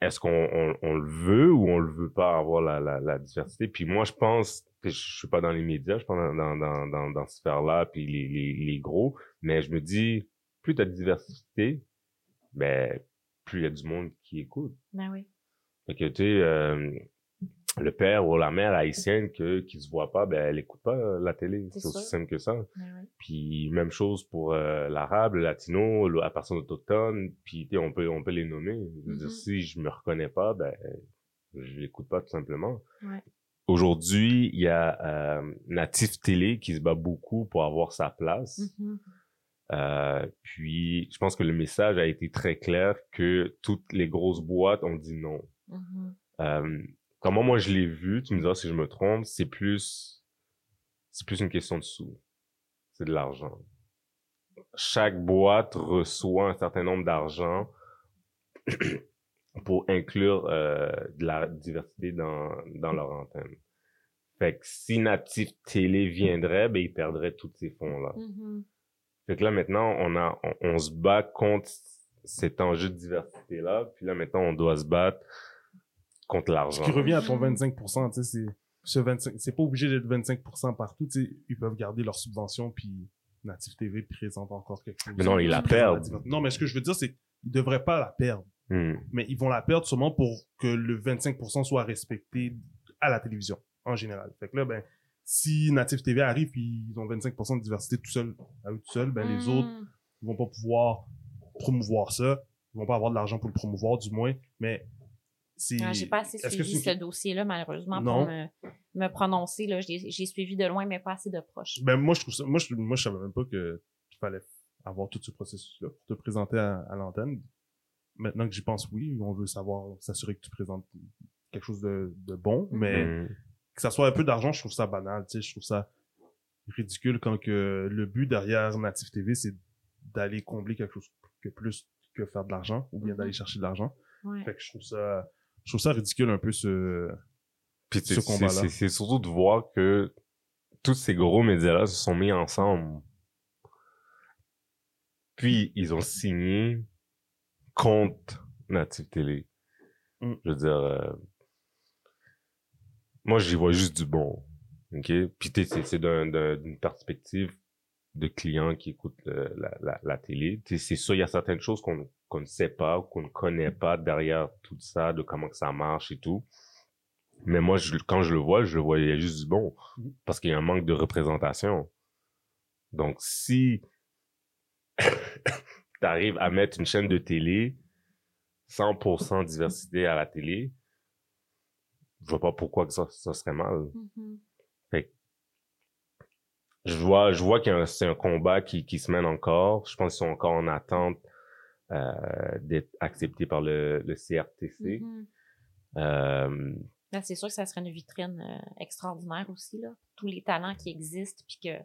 Est-ce qu'on on, on le veut ou on le veut pas avoir la, la, la diversité? Puis moi, je pense, que je suis pas dans les médias, je suis pas dans, dans, dans, dans, cette sphère-là, puis les, les, les gros, mais je me dis, plus t'as de diversité, ben, plus il y a du monde qui écoute. Ben oui. Fait que, tu sais, euh, le père ou la mère haïtienne que, qui se voit pas, ben, elle écoute pas euh, la télé. C'est aussi simple que ça. Ben. Puis, même chose pour euh, l'arabe, le latino, la personne autochtone. Puis, on peut, on peut les nommer. Mhm. si je me reconnais pas, ben, je l'écoute pas tout simplement. Ouais. Aujourd'hui, il y a euh, Natif Télé qui se bat beaucoup pour avoir sa place. Mhm. Euh, puis, je pense que le message a été très clair que toutes les grosses boîtes ont dit non. Mhm. Euh, comment moi je l'ai vu, tu me diras si je me trompe, c'est plus, c'est plus une question de sous. C'est de l'argent. Chaque boîte reçoit un certain nombre d'argent pour inclure euh, de la diversité dans, dans leur antenne. Fait que si Natif Télé viendrait, ben ils perdraient tous ces fonds-là. Mhm. Fait que là, maintenant, on a, on, on se bat contre cet enjeu de diversité-là. Puis là, maintenant, on doit se battre contre Ce l'argent. qui revient à ton Mhm. 25%, tu sais, c'est, ce 25, c'est pas obligé d'être 25% partout, tu sais, ils peuvent garder leur subvention puis Native TV présente encore quelque chose. Mais non, ils la perdent. Non, mais ce que je veux dire, c'est qu'ils devraient pas la perdre. Hmm. Mais ils vont la perdre seulement pour que le 25% soit respecté à la télévision, en général. Fait que là, ben, si Native TV arrive puis ils ont 25% de diversité tout seul, à eux tout seuls, ben, les Mhm. autres, ils vont pas pouvoir promouvoir ça. Ils vont pas avoir de l'argent pour le promouvoir, du moins. Mais c'est. Ah, J'ai pas assez Est-ce suivi ce dossier-là, malheureusement, Non. pour me, me prononcer. Là. J'ai j'ai suivi de loin, mais pas assez de proche. Ben, moi, je trouve ça, moi, je, moi, je savais même pas que, qu'il fallait avoir tout ce processus-là pour te présenter à, à l'antenne. Maintenant que j'y pense, oui, on veut savoir, s'assurer que tu présentes quelque chose de, de bon, mais Hmm. que ça soit un peu d'argent, je trouve ça banal, tu sais, je trouve ça ridicule quand que le but derrière Native TV, c'est d'aller combler quelque chose que plus que faire de l'argent, ou bien Mhm. d'aller chercher de l'argent. Ouais. Fait que je trouve ça, je trouve ça ridicule un peu ce, Puis ce combat-là. c'est- c'est surtout de voir que tous ces gros médias-là se sont mis ensemble. Puis, ils ont signé contre Native Télé. Mm. Je veux dire, euh, moi, j'y vois juste du bon. OK? Puis, c'est c'est d'un- d'un- d'une perspective de clients qui écoutent le- la, la, la télé. C'est sûr, il y a certaines choses qu'on qu'on ne sait pas, qu'on ne connaît pas derrière tout ça, de comment que ça marche et tout. Mais moi, je, quand je le vois, je le vois, il y a juste du bon. Mhm. Parce qu'il y a un manque de représentation. Donc, si tu arrives à mettre une chaîne de télé 100% diversité à la télé, je vois pas pourquoi que ça, ça serait mal. Mhm. Je vois, je vois qu'il y a un- c'est un combat qui, qui se mène encore. Je pense qu'ils sont encore en attente d'être acceptés par le, le CRTC. Mhm. Euh, Ben, c'est sûr que ça serait une vitrine euh, extraordinaire aussi, là. Tous les talents qui existent, puis que,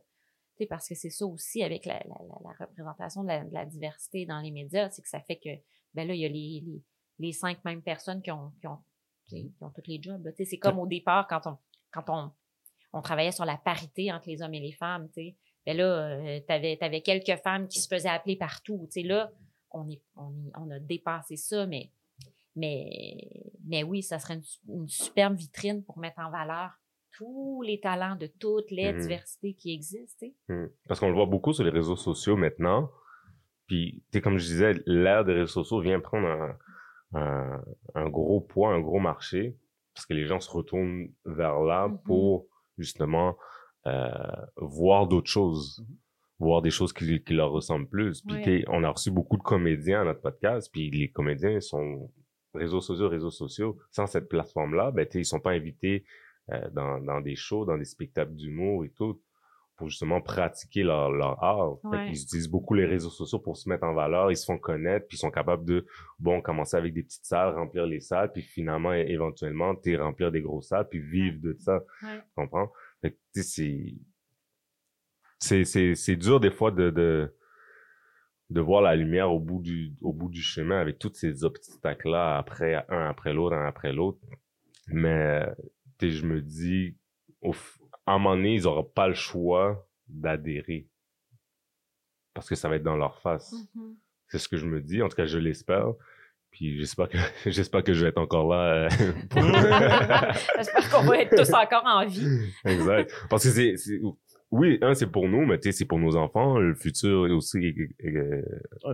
tu parce que c'est ça aussi avec la, la, la représentation de la, de la, diversité dans les médias, c'est que ça fait que, ben là, il y a les, les, les cinq mêmes personnes qui ont, qui ont, qui ont tous les jobs. Tu sais, c'est comme au départ, quand on, quand on, on travaillait sur la parité entre les hommes et les femmes, tu sais. Ben là, euh, t'avais, avais quelques femmes qui se faisaient appeler partout. Tu sais, là, on, est, on, on a dépassé ça, mais mais, mais oui, ça serait une, superbe vitrine pour mettre en valeur tous les talents de toutes les mmh diversités qui existent. Mmh. Parce qu'on le voit beaucoup sur les réseaux sociaux maintenant. Puis, comme je disais, l'ère des réseaux sociaux vient prendre un, un, gros poids, un gros marché, parce que les gens se retournent vers là mmh pour justement euh, voir d'autres choses, voir des choses qui, qui leur ressemblent plus. Puis, on a reçu beaucoup de comédiens à notre podcast, puis les comédiens sont réseaux sociaux, réseaux sociaux, sans cette plateforme-là, ben, ils sont pas invités euh, dans, dans des shows, dans des spectacles d'humour et tout, pour justement pratiquer leur, leur art. ils utilisent beaucoup les réseaux sociaux pour se mettre en valeur, ils se font connaître, puis ils sont capables de, bon, commencer avec des petites salles, remplir les salles, puis finalement, éventuellement, t'es remplir des grosses salles, puis vivre de ça. Tu comprends? c'est, c'est, c'est, c'est dur des fois de, de, de voir la lumière au bout du au bout du chemin avec tous ces obstacles là après un après l'autre un après l'autre mais je me dis au, à un moment donné ils n'auront pas le choix d'adhérer parce que ça va être dans leur face mm-hmm. c'est ce que je me dis en tout cas je l'espère puis j'espère que j'espère que je vais être encore là. Euh, j'espère qu'on va être tous encore en vie. exact. Parce que c'est oui, un, c'est pour nous, mais tu sais, c'est pour nos enfants, le futur aussi, ah,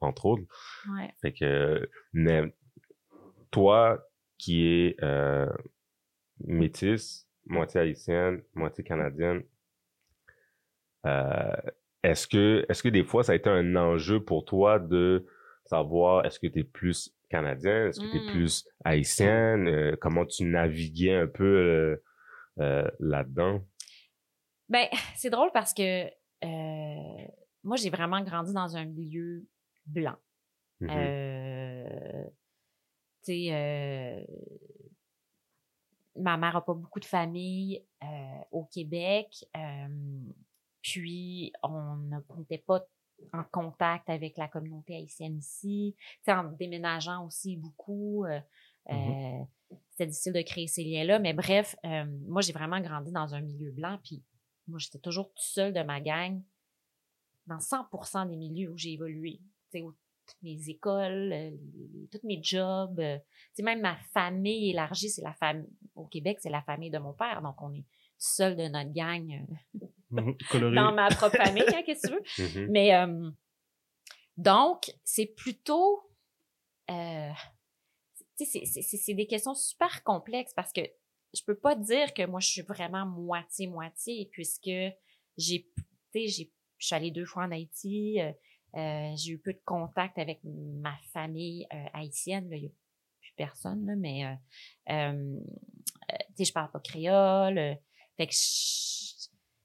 entre autres. Ouais. Fait que, mais toi, qui es euh, métisse, moitié haïtienne, moitié canadienne, euh, est-ce que, est-ce que des fois, ça a été un enjeu pour toi de savoir, est-ce que tu es plus canadien, est-ce que tu es hmm. plus haïtienne, euh, comment tu naviguais un peu euh, euh, là-dedans? Ben, c'est drôle parce que euh, moi, j'ai vraiment grandi dans un milieu blanc. Mm-hmm. euh, tu sais, euh, ma mère a pas beaucoup de famille euh, au Québec. puis, on n'était pas en contact avec la communauté haïtienne ici. Tu sais, en déménageant aussi beaucoup. Mm-hmm. C'était difficile de créer ces liens-là. Mais bref, moi, j'ai vraiment grandi dans un milieu blanc. Puis, moi, j'étais toujours tout seul de ma gang dans 100% des milieux où j'ai évolué. Tu sais, toutes mes écoles, euh, tous mes jobs, euh, tu sais, même ma famille élargie, c'est la famille, au Québec, c'est la famille de mon père. Donc, on est seul de notre gang euh, mhm, dans ma propre famille, hein, qu'est-ce que tu veux. Mhm. Mais, donc, c'est plutôt, euh, tu sais, c'est des questions super complexes parce que je peux pas dire que moi je suis vraiment moitié moitié puisque j'ai tu sais je suis allée deux fois en Haïti euh, euh, j'ai eu peu de contact avec ma famille euh, haïtienne là il y a plus personne là mais euh, tu sais je parle pas créole fait que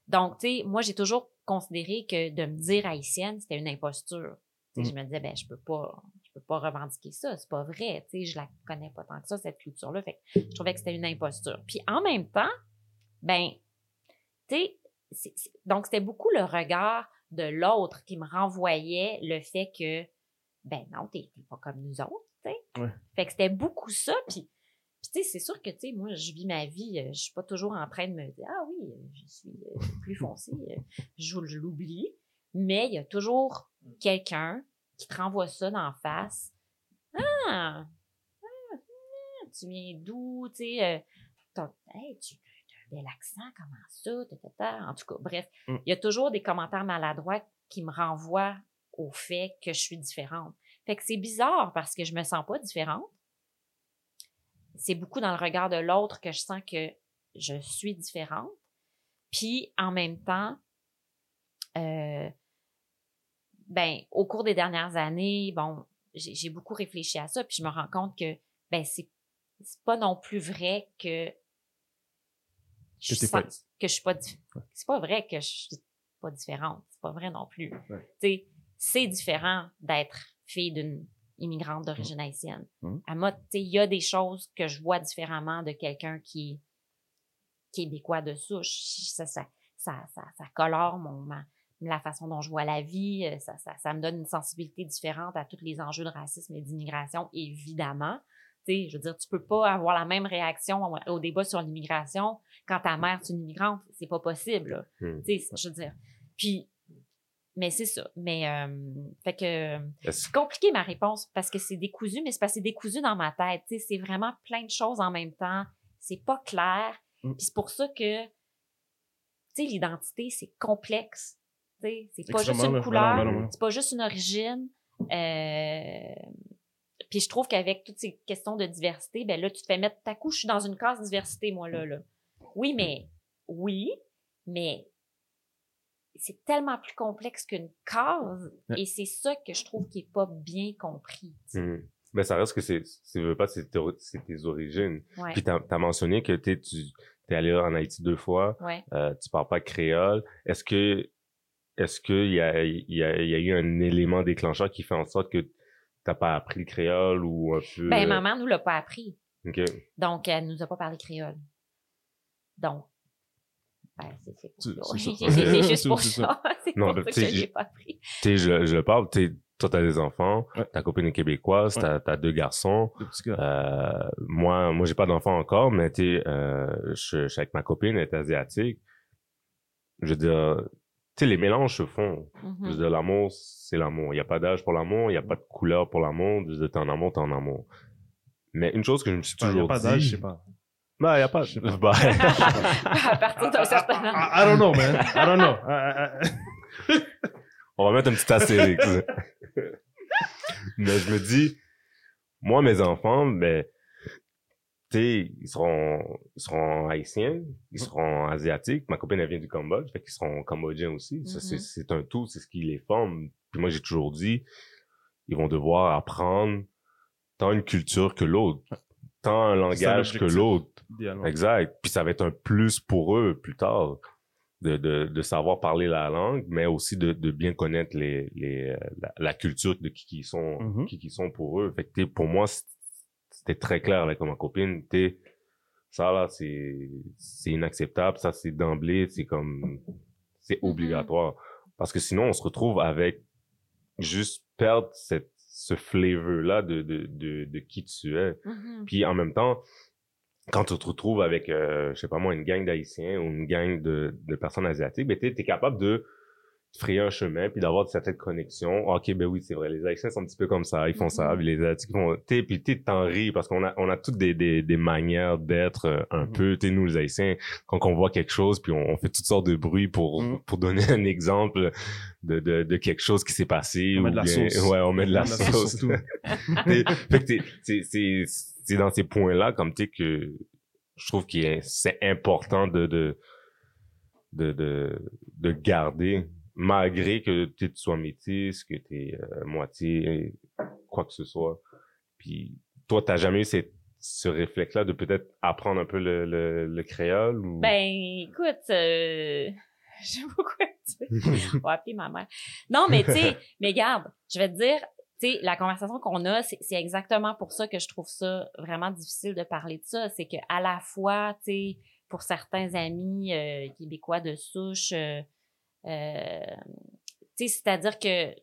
donc tu sais moi j'ai toujours considéré que de me dire haïtienne c'était une imposture je mmh. me disais ben je peux pas je peux pas revendiquer ça, c'est pas vrai, tu sais, je la connais pas tant que ça, cette culture-là. Fait je trouvais que c'était une imposture. Puis en même temps, ben, tu sais, donc c'était beaucoup le regard de l'autre qui me renvoyait le fait que, ben non, t'es pas comme nous autres, tu sais. Fait que c'était beaucoup ça, puis tu sais, c'est sûr que, tu sais, moi, je vis ma vie, euh, je suis pas toujours en train de me dire, ah oui, euh, je suis euh, plus foncée, je, je l'oublie, mais il y a toujours quelqu'un qui te renvoie ça d'en face. Ah! ah tu viens d'où? Tu sais, euh, hey, tu as un bel accent, comment ça? En tout cas, bref, mm. il y a toujours des commentaires maladroits qui me renvoient au fait que je suis différente. Fait que c'est bizarre parce que je me sens pas différente. C'est beaucoup dans le regard de l'autre que je sens que je suis différente. Puis en même temps, euh, ben, au cours des dernières années, bon, j'ai beaucoup réfléchi à ça, puis je me rends compte que, ben, c'est pas non plus vrai que je, que, pas... que je suis pas c'est pas vrai que je suis pas différente c'est pas vrai non plus tu sais c'est différent d'être fille d'une immigrante d'origine haïtienne. Mhm. Elle m'a, tu sais, il y a des choses que je vois différemment de quelqu'un qui est québécois de souche. Ça, ça, ça, ça, ça colore mon, ma- la façon dont je vois la vie. euh, Ça, ça, ça me donne une sensibilité différente à tous les enjeux de racisme et d'immigration, évidemment. Tu sais, je veux dire, tu peux pas avoir la même réaction au- au débat sur l'immigration quand ta mère est une immigrante. C'est pas possible. Hmm. Tu sais, je veux dire. Puis, mais c'est ça. Mais, euh, fait que, c'est compliqué ma réponse parce que c'est décousu, mais c'est parce que c'est décousu dans ma tête. Tu sais, c'est vraiment plein de choses en même temps. C'est pas clair. Mm. Puis c'est pour ça que, tu sais, l'identité, c'est complexe. Tu c'est pas juste une là. couleur, c'est pas juste une origine. Euh, puis je trouve qu'avec toutes ces questions de diversité, ben là, tu te fais mettre ta couche, je suis dans une case diversité, moi, là, là. Oui, mais, oui, mais c'est tellement plus complexe qu'une case, et c'est ça que je trouve qui est pas bien compris. tu sais. Hmm. Mais ça reste que c'est, veux pas, c'est tes, origines. Ouais, Puis t'as, t'as mentionné que tu t'es allé en Haïti deux fois, ouais. euh, tu parles pas créole. Est-ce que, est-ce que il y a, il y a, il y a eu un élément déclencheur qui fait en sorte que t'as pas appris le créole ou un peu? Ben, euh, maman nous l'a pas appris. ok. Donc, elle nous a pas parlé créole. Donc, ben, c'est juste pour ça. C'est pour ça que tu je l'ai j'ai- pas appris. Tu sais, je, je le parle, tu toi t'as des enfants, Ouais. ta copine est québécoise, Ouais. t'as, t'as deux garçons. Euh, moi, moi, j'ai pas d'enfant encore, mais tu euh, je, je suis avec ma copine, elle est asiatique. Je veux dire, tu sais, les mélanges se font. Je veux Mhm. dire, l'amour, c'est l'amour. Il n'y a pas d'âge pour l'amour, il n'y a pas de couleur pour l'amour. Je veux dire, t'es en amour, t'es en amour. Mais une chose que je me suis Il n'y a toujours pas dit... d'âge, je sais pas. Ben, il n'y a pas. Je sais pas. À partir d'un certain âge. I, I don't know, man. I don't know. I- I- I- on va mettre un petit astérix. Mais je me dis, moi, mes enfants, ben, sais, ils seront, ils seront haïtiens, ils seront asiatiques. Ma copine, elle vient du Cambodge, fait qu'ils seront cambodgiens aussi. Ça, c'est, Mhm. c'est un tout, c'est ce qui les forme. Puis moi, j'ai toujours dit, ils vont devoir apprendre tant une culture que l'autre, tant un langage que l'autre. Exact. Puis ça va être un plus pour eux plus tard de, de, de savoir parler la langue, mais aussi de, de bien connaître les, les, euh, la, la culture de qui qui sont, Mhm. qui qui sont pour eux. Fait que pour moi, c'était très clair avec ma copine. T'sais, ça là, c'est c'est inacceptable. Ça, c'est d'emblée, c'est comme c'est Mhm. obligatoire. Parce que sinon, on se retrouve avec juste perdre cette ce flavor là de, de, de, de qui tu es. Mhm. Puis en même temps, quand tu te retrouves avec, euh, je sais pas moi, une gang d'Haïtiens ou une gang de, de personnes asiatiques, ben t'es es capable de frayer un chemin puis d'avoir certaines connexions. Ok, ben oui, c'est vrai, les Haïtiens sont un petit peu comme ça, ils font ça, Mhm. puis les Asiatiques font... T'es, puis t'es t'en ris parce qu'on a, on a toutes des, des, des manières d'être euh, un Mhm. peu, t'es nous les Haïtiens, quand on voit quelque chose puis on, on fait toutes sortes de bruits pour, Mhm. pour donner un exemple de, de, de quelque chose qui s'est passé. On met ou de la bien- sauce. Ouais, on met de la, sauce. surtout. T'es- fait que t'es- c'est c'est c'est dans ces points là comme sais que je trouve qu'il est c'est important de de de de, de garder malgré que tu sois métisse que tu es moitié quoi que ce soit puis toi t'as jamais eu cette ce réflexe là de peut-être apprendre un peu le le, le créole ou? Ben, écoute, euh, je dire. On va appeler ma mère. Non, mais tu sais, mais garde, je vais te dire, tu sais, la conversation qu'on a, c'est exactement pour ça que je trouve ça vraiment difficile de parler de ça. C'est que à la fois, tu sais, pour certains amis euh, québécois de souche, euh, euh, tu c'est-à-dire que,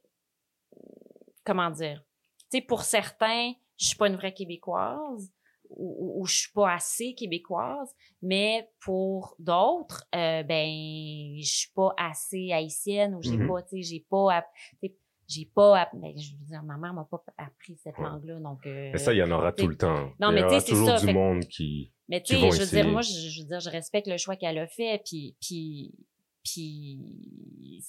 comment dire, tu sais, pour certains, je suis pas une vraie québécoise ou, ou- ou je suis pas assez québécoise, mais pour d'autres, euh, ben, je suis pas assez haïtienne ou j'ai Mhm. pas, tu sais, j'ai pas, tu sais, j'ai pas, ben, je veux dire, ma mère m'a pas appris cette langue-là, donc. euh, mais ça il y en aura tout le temps non, mais t'sais, aura c'est toujours ça, du fait monde qui mais tu sais, je veux essayer. dire, moi, je, je veux dire, je respecte le choix qu'elle a fait, puis, puis, puis,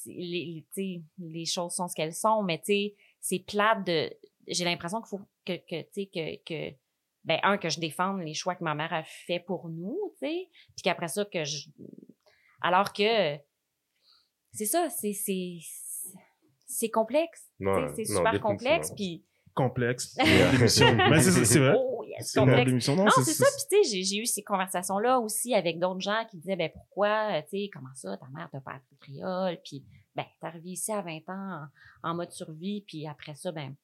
les, tu sais, les choses sont ce qu'elles sont, mais tu sais, c'est plate de, j'ai l'impression qu'il faut que, que, tu sais, que, que, ben, un, que je défende les choix que ma mère a fait pour nous, tu sais, puis qu'après ça, que je, alors que, c'est ça, c'est, c'est, c'est complexe, Ouais, c'est non, super complexe, puis, Complexe. L'émission. Mais c'est c'est vrai. Complexe. Non, Non, c'est ça. Puis, tu sais, j'ai- eu ces conversations-là aussi avec d'autres gens qui disaient, ben pourquoi, euh, tu sais, comment ça, ta mère t'a pas appris le créole? Puis, ben, t'es arrivé ici à 20 ans en, en mode survie, puis après ça, ben,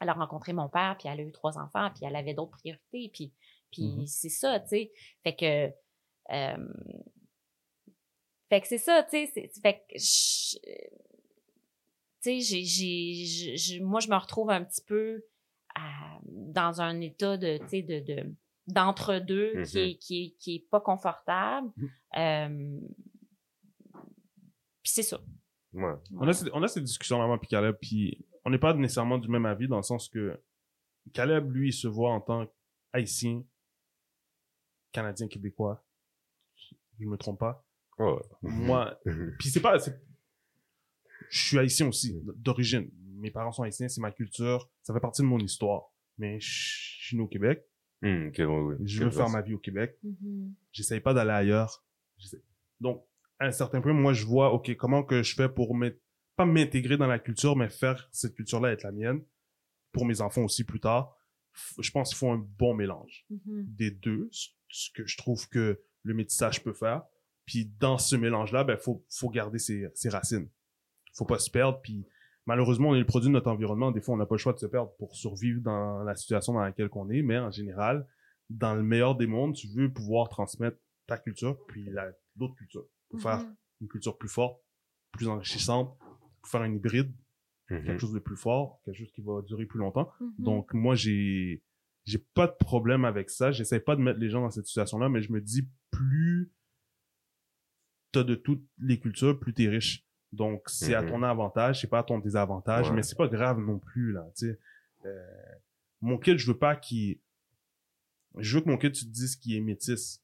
elle a rencontré mon père, puis elle a eu trois enfants, puis elle avait d'autres priorités, puis, puis Mhm. c'est ça, tu sais. Fait que... euh, fait que c'est ça, tu sais. Fait que... je- Tu sais, j'ai, moi, je me retrouve un petit peu à- dans un état de, tu sais, de, de, d'entre-deux Mhm. qui, est, qui, est, qui est pas confortable. Euh, puis c'est ça. Ouais. On a, on a moi, puis Caleb, puis on n'est pas nécessairement du même avis dans le sens que Caleb, lui, il se voit en tant qu'haïtien, canadien, québécois. Je me trompe pas. Moi, puis c'est pas, c'est- je suis haïtien aussi, d'origine. Mes parents sont haïtiens, c'est ma culture, ça fait partie de mon histoire. Mais je suis né au Québec, Hmm, ok, ouais, ouais. je veux faire ouais. ma vie au Québec. Mhm. j'essaye pas d'aller ailleurs. Donc, à un certain point, moi, je vois, OK, comment que je fais pour pas m'intégrer dans la culture, mais faire cette culture-là être la mienne, pour mes enfants aussi plus tard. Je pense qu'il faut un bon mélange Mhm. des deux, ce- ce que je trouve que le métissage peut faire. Puis dans ce mélange-là, ben, faut, faut garder ses, ses racines. Faut pas se perdre, puis malheureusement, on est le produit de notre environnement. Des fois, on n'a pas le choix de se perdre pour survivre dans la situation dans laquelle on est, mais en général, dans le meilleur des mondes, tu veux pouvoir transmettre ta culture, puis la- l'autre culture, pour faire Mhm. une culture plus forte, plus enrichissante, pour faire un hybride, Mhm. quelque chose de plus fort, quelque chose qui va durer plus longtemps. Mhm. Donc, moi, j'ai, j'ai pas de problème avec ça. J'essaie pas de mettre les gens dans cette situation-là, mais je me dis, plus t'as de toutes les cultures, plus t'es riche. Donc, c'est à Mhm. ton avantage, c'est pas à ton désavantage, Ouais. mais c'est pas grave non plus, là, tu sais. Euh, mon kid, je veux pas qu'il, je veux que mon kid, tu te dises qu'il est métis.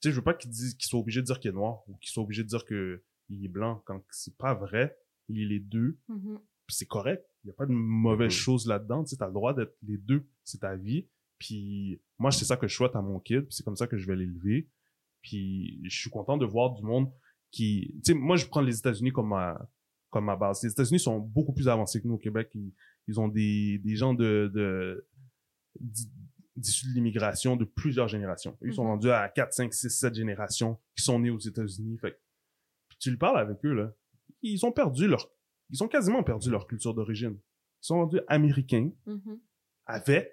Tu sais, je veux pas qu'il dise, qu'il soit obligé de dire qu'il est noir, ou qu'il soit obligé de dire que il est blanc, quand c'est pas vrai. Il est les deux Mhm. puis c'est correct. Il n'y a pas de mauvaise Mhm. chose là-dedans. Tu sais, as le droit d'être les deux. C'est ta vie. Puis moi, c'est ça que je souhaite à mon kid. Puis c'est comme ça que je vais l'élever. Puis je suis content de voir du monde qui... Tu sais, moi, je prends les États-Unis comme ma, comme ma base. Les États-Unis sont beaucoup plus avancés que nous au Québec. Ils, ils ont des, des gens de... de d'i- d'issus de l'immigration de plusieurs générations. Ils sont Mhm. rendus à 4, 5, 6, 7 générations qui sont nés aux États-Unis. Fait puis tu le parles avec eux, là. Ils ont perdu leur ils ont quasiment perdu leur culture d'origine. Ils sont rendus américains Mhm. avec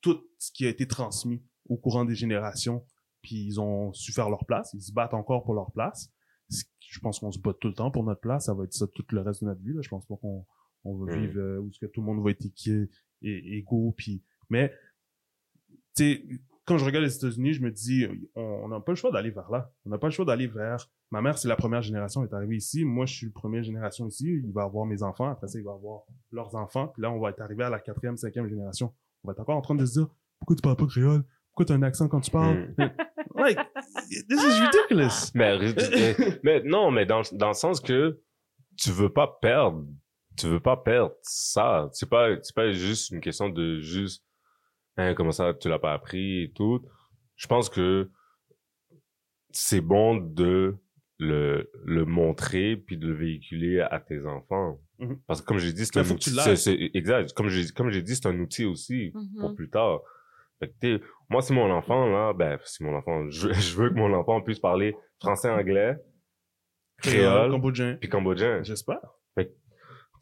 tout ce qui a été transmis au courant des générations, puis ils ont su faire leur place, ils se battent encore pour leur place. Ce qui- Je pense qu'on se bat tout le temps pour notre place, ça va être ça tout le reste de notre vie. Là. Je pense pas qu'on on va Mhm. vivre euh, où est-ce que tout le monde va être équi- et, égaux, puis mais tu quand je regarde les États-Unis, je me dis, on n'a pas le choix d'aller vers là. On n'a pas le choix d'aller vers. Ma mère, c'est la première génération, elle est arrivée ici. Moi, je suis la première génération ici. Il va avoir mes enfants. Après ça, il va avoir leurs enfants. Puis là, on va être arrivé à la quatrième, cinquième génération. On va être encore en train de se dire, pourquoi tu parles pas créole? Pourquoi un accent quand tu parles? like, this is ridiculous. Mais, mais, mais non, mais dans, dans le sens que tu veux pas perdre, tu veux pas perdre ça. C'est pas, c'est pas juste une question de juste, hein, comment ça, tu l'as pas appris et tout. Je pense que c'est bon de le, le montrer puis de le véhiculer à tes enfants. Mhm. Parce que comme j'ai dit, c'est Mais un outil. Exact. Comme j'ai, comme j'ai dit, c'est un outil aussi pour Mhm. plus tard. Fait que, moi, c'est mon enfant, là, ben, c'est mon enfant. Je, je veux que mon enfant puisse parler français, anglais, créole, cambodgien. puis cambodgien. J'espère.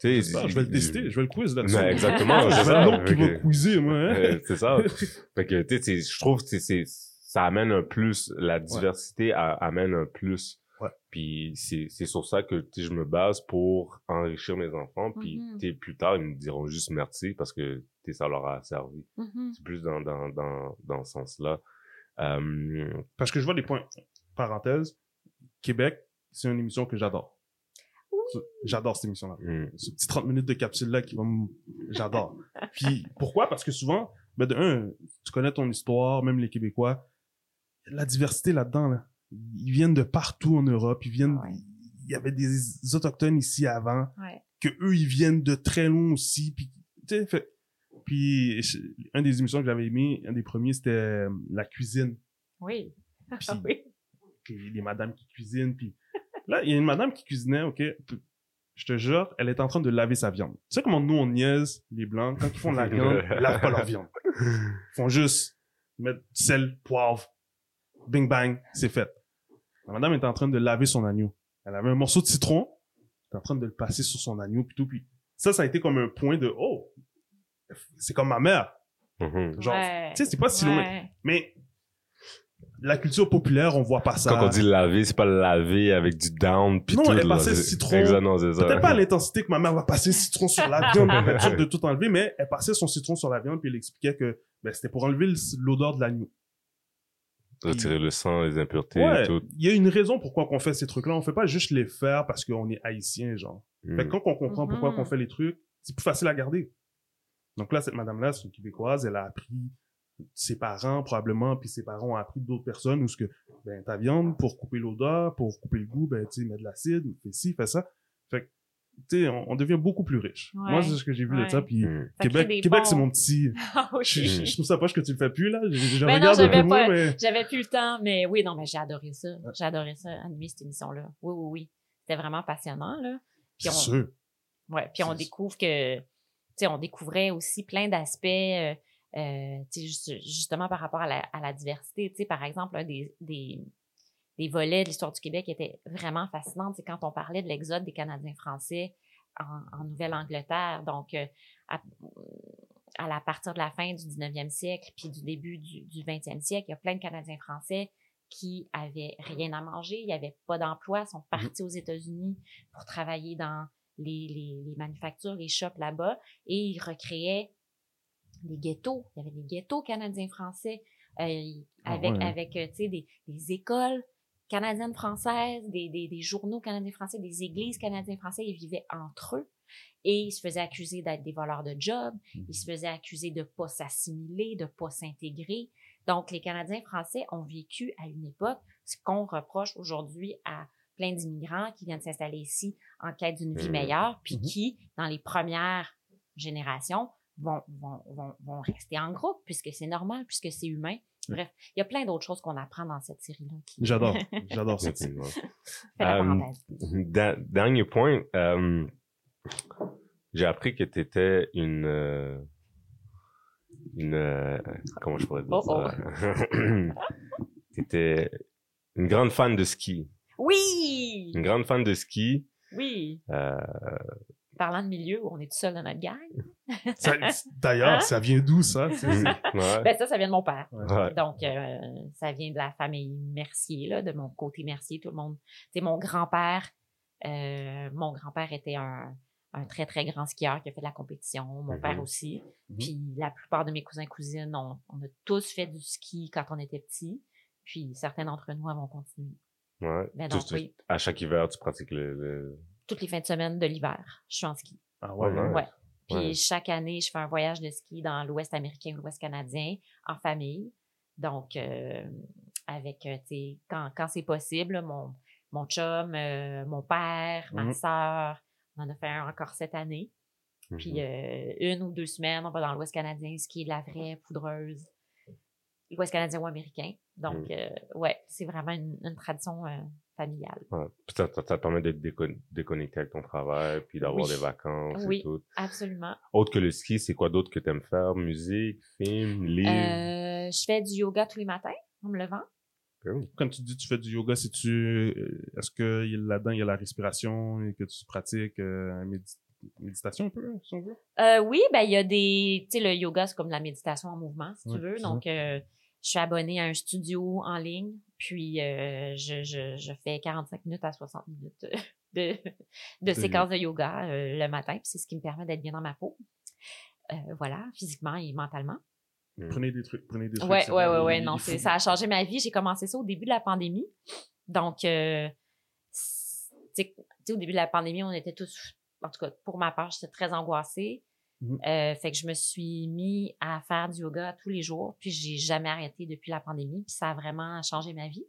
J'espère. Je vais le tester. Je vais le quiz là-dessus. Ben, exactement, c'est ça. l'autre qui Fait va que- quizer, moi. hein. Euh, c'est ça. fait que, tu sais, c'est- je trouve que c'est, ça amène un plus, la diversité a- amène un plus. Ouais. Puis c'est, c'est sur ça que, tu sais, je me base pour enrichir mes enfants. Puis, tu sais, plus tard, ils me diront juste merci parce que, ça leur a servi. Mhm. C'est plus dans, dans, dans, dans ce sens-là. Euh, Parce que je vois des points. Parenthèse. Québec, c'est une émission que j'adore. J'adore cette émission-là. hmm. Ce petit 30 minutes de capsule-là qui va me... J'adore. Puis, pourquoi? Parce que souvent, ben de un, tu connais ton histoire, même les Québécois. La diversité là-dedans, là. Ils viennent de partout en Europe. Ils viennent... Ouais. Il y avait des Autochtones ici avant. Ouais. que eux ils viennent de très loin aussi puis fait puis je- un des émissions que j'avais aimé un des premiers c'était euh, la cuisine. Oui. Puis- Ah oui. puis les madames qui cuisinent puis là il y a une madame qui cuisinait ok puis je te jure elle est en train de laver sa viande. Tu sais comment nous on niaise les blancs quand ils font de la viande ils lavent pas leur viande. Ils font juste mettre sel poivre bing bang c'est fait. La madame est en train de laver son agneau. Elle avait un morceau de citron elle est en train de le passer sur son agneau puis tout puis ça ça a été comme un point de oh c'est comme ma mère. Mhm. Genre, Ouais. tu sais, c'est pas si loin. Ouais. Mais la culture populaire, on voit pas ça. Quand on dit laver, c'est pas laver avec du down pis Non, tout. elle là, passait c'est- citron. Exact, non, c'est ça. Peut-être pas à l'intensité que ma mère va passer citron sur la viande pour être sûre de tout enlever, mais elle passait son citron sur la viande puis elle expliquait que ben, c'était pour enlever le- l'odeur de l'agneau. Retirer le sang, les impuretés Ouais, et tout. il y a une raison pourquoi on fait ces trucs-là. On fait pas juste les faire parce qu'on est haïtien, genre. Fait que Mhm. quand on comprend pourquoi Mhm. on fait les trucs, c'est plus facile à garder. Donc là, cette madame-là, c'est une Québécoise, elle a appris ses parents probablement, puis ses parents ont appris d'autres personnes où ce que, ben, ta viande, pour couper l'odeur, pour couper le goût, ben, tu sais, mets de l'acide, fais ci, fais ça. Fait que, tu sais, on, on devient beaucoup plus riche. Ouais. Moi, c'est ce que j'ai vu de Ouais. ça, puis crée Québec, c'est mon petit... Ah oui. Je, je- je trouve ça poche que tu le fais plus, là. Je, Ben non, regarde un j'avais pas- mais... J'avais plus le temps, mais oui, non, mais j'ai adoré ça. J'ai adoré ça, animer cette émission-là. Oui, oui, oui. C'était vraiment passionnant, là. Puis C'est on, sûr. ouais, puis on découvre que, on découvrait aussi plein d'aspects, euh, euh, justement par rapport à la, à la diversité. Par exemple, un des, des, des volets de l'histoire du Québec était vraiment fascinant. C'est quand on parlait de l'exode des Canadiens français en, en Nouvelle-Angleterre. Donc, euh, à, à la partir de la fin du 19e siècle puis du début du, du 20e siècle, il y a plein de Canadiens français qui avaient rien à manger, il n'y avait pas d'emploi, sont partis aux États-Unis pour travailler dans les, les, les manufactures, les shops là-bas, et ils recréaient des ghettos. Il y avait des ghettos canadiens-français euh, Ah avec, ouais. avec euh, des, des écoles canadiennes françaises, des, des, des journaux canadiens français, des églises canadiens français, ils vivaient entre eux. Et ils se faisaient accuser d'être des voleurs de job, ils se faisaient accuser de pas s'assimiler, de pas s'intégrer. Donc, les Canadiens français ont vécu à une époque ce qu'on reproche aujourd'hui à plein d'immigrants qui viennent s'installer ici en quête d'une vie Mhm. meilleure, puis Mhm. qui, dans les premières générations, vont, vont, vont, vont rester en groupe, puisque c'est normal, puisque c'est humain. Bref, il y a plein d'autres choses qu'on apprend dans cette série-là. Qui J'adore. J'adore Euh, parenthèse. Da- dernier point, euh, j'ai appris que tu étais une. euh, une. euh, comment je pourrais dire Oh, oh. ça? tu étais une grande fan de ski. Oui! Une grande fan de ski. Oui! Euh, Parlant de milieu où on est tout seul dans notre gang. Ça- D'ailleurs, Hein? ça vient d'où, ça? Ouais, Ben ça, ça vient de mon père. ouais. Donc, euh, ça vient de la famille Mercier, là, de mon côté Mercier, tout le monde. C'est mon grand-père. euh, mon grand-père était un, un très, très grand skieur qui a fait de la compétition. Mon père aussi. Mhm. Puis la plupart de mes cousins cousines, on, on a tous fait du ski quand on était petits. Puis certains d'entre nous avons continué. Ouais. Tu- donc, tu- oui. À chaque hiver, tu pratiques le. le- Toutes les fins de semaine de l'hiver, je suis en ski. Ah ouais, hein? Ouais. Puis Ouais. chaque année, je fais un voyage de ski dans l'Ouest américain ou l'Ouest canadien en famille. Donc, euh, avec, euh, tu sais, quand, quand c'est possible, mon, mon chum, euh, mon père, ma Mhm. sœur, on en a fait un encore cette année. Puis Mhm. euh, une ou deux semaines, on va dans l'Ouest canadien skier de la vraie poudreuse. L'Ouest canadien ou américain. Donc, Mhm. euh, ouais, c'est vraiment une, une tradition euh, familiale. Ouais. Ça, ça, ça te permet d'être déco- déconnecté avec ton travail, puis d'avoir Oui. des vacances Oui. et tout. Absolument. Autre que le ski, c'est quoi d'autre que tu aimes faire? Musique, film, livre? Euh, je fais du yoga tous les matins en me levant. Quand tu dis que tu fais du yoga, c'est tu est-ce que là-dedans il y a la respiration et que tu pratiques euh, médi- méditation un peu, si on veut? Euh, oui, ben il y a des, tu sais, le yoga c'est comme la méditation en mouvement, si Ouais, tu veux. Donc, euh, je suis abonnée à un studio en ligne, puis euh, je, je, je fais 45 minutes à 60 minutes de, de séquences de yoga euh, le matin, puis c'est ce qui me permet d'être bien dans ma peau. Euh, voilà, physiquement et mentalement. Prenez des trucs, prenez des trucs. Ouais, ouais, ouais, ouais, non, faut- ça a changé ma vie. J'ai commencé ça au début de la pandémie. Donc, euh, c'est- tu sais, tu sais, au début de la pandémie, on était tous, en tout cas, pour ma part, j'étais très angoissée. Mhm. Euh, fait que je me suis mis à faire du yoga tous les jours, puis j'ai jamais arrêté depuis la pandémie, puis ça a vraiment changé ma vie.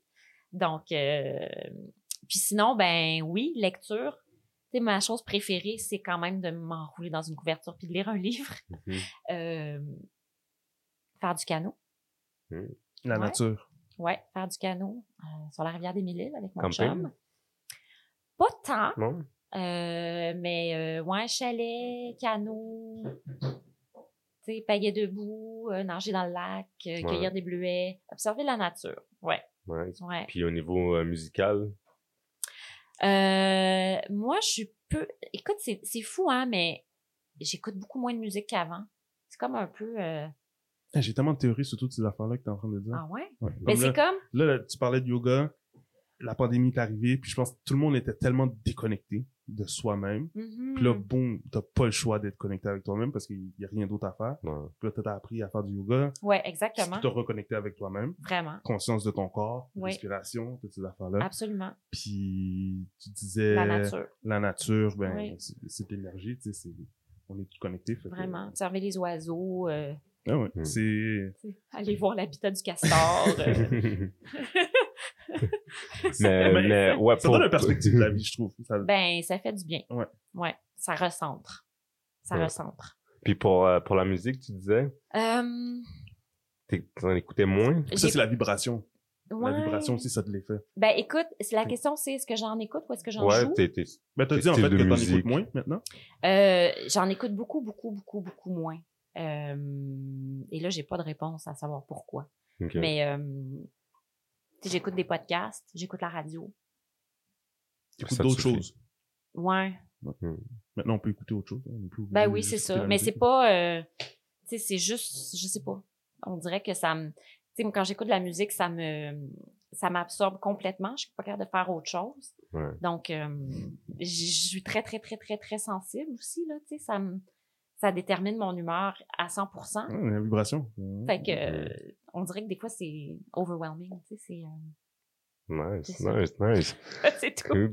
Donc, euh, puis sinon, ben oui, lecture. Tu sais, ma chose préférée, c'est quand même de m'enrouler dans une couverture puis de lire un livre. Mhm. Euh, faire du canot. La Ouais. nature. Ouais, faire du canot euh, sur la rivière des Mille-Îles avec mon Camping? chum. Pas tant, Non? Euh, mais euh, ouais, chalet, canot, tu sais, debout, euh, nager dans le lac, euh, cueillir des bleuets, observer la nature. Ouais, Ouais. ouais. Puis au niveau euh, musical, Euh, moi, je suis peu. Écoute, c'est c'est fou, hein, mais j'écoute beaucoup moins de musique qu'avant. c'est comme un peu. euh, Eh, J'ai tellement de théories sur toutes ces affaires-là que t'es en train de dire. Ah ouais? Ouais. Mais Comme c'est comme. là, là, tu parlais de yoga, la pandémie est arrivée, puis je pense que tout le monde était tellement déconnecté de soi-même. Puis là, boum, t'as pas le choix d'être connecté avec toi-même parce qu'il y a rien d'autre à faire. Ouais. Puis là, t'as appris à faire du yoga, Ouais, exactement. te reconnecter avec toi-même, Vraiment. conscience de ton corps, Oui. respiration, toutes ces affaires-là. Absolument. Puis tu disais La nature. la nature, ben c'est- l'énergie, tu sais, c'est on est tous connectés. que- Vraiment. Observer les oiseaux, euh, Ah ouais, Mm. c'est tu aller voir l'habitat du castor. euh. mais, Mais mais, ouais, ça pour- donne une perspective de la vie, je trouve. Ça- ben, ça fait du bien. Ouais. Ouais. Ça recentre. Ça Ouais. recentre. Puis pour, euh, pour la musique, tu disais, Euh, t'en écoutais moins? ça, c'est la vibration. La ouais. vibration aussi, ça te l'effet. Ben, écoute, c'est- la question, c'est est-ce que j'en écoute ou est-ce que j'en Ouais, joue? t'es, t'es- Ben, t'as dit en fait que t'en écoutes moins maintenant? Euh, j'en écoute beaucoup, beaucoup, beaucoup, beaucoup moins. Euh, et là, j'ai pas de réponse à savoir pourquoi. Mais euh, j'écoute des podcasts, j'écoute la radio. T'écoutes Ça te d'autres choses. Ouais. Maintenant, on peut écouter autre chose. hein. On Ben oui, c'est ça. Mais c'est pas. euh, tu sais, c'est juste. Je sais pas. On dirait que ça me. Tu sais, quand j'écoute de la musique, ça me. Ça m'absorbe complètement. Je suis pas capable de faire autre chose. Ouais. Donc, euh, je je suis très, très, très, très, très sensible aussi, là. Tu sais, ça me. Ça détermine mon humeur à 100 Ouais, la vibration. Fait que. euh, on dirait que des fois, c'est overwhelming. Tu sais, c'est. euh, Nice, nice, nice. c'est tout. Cool.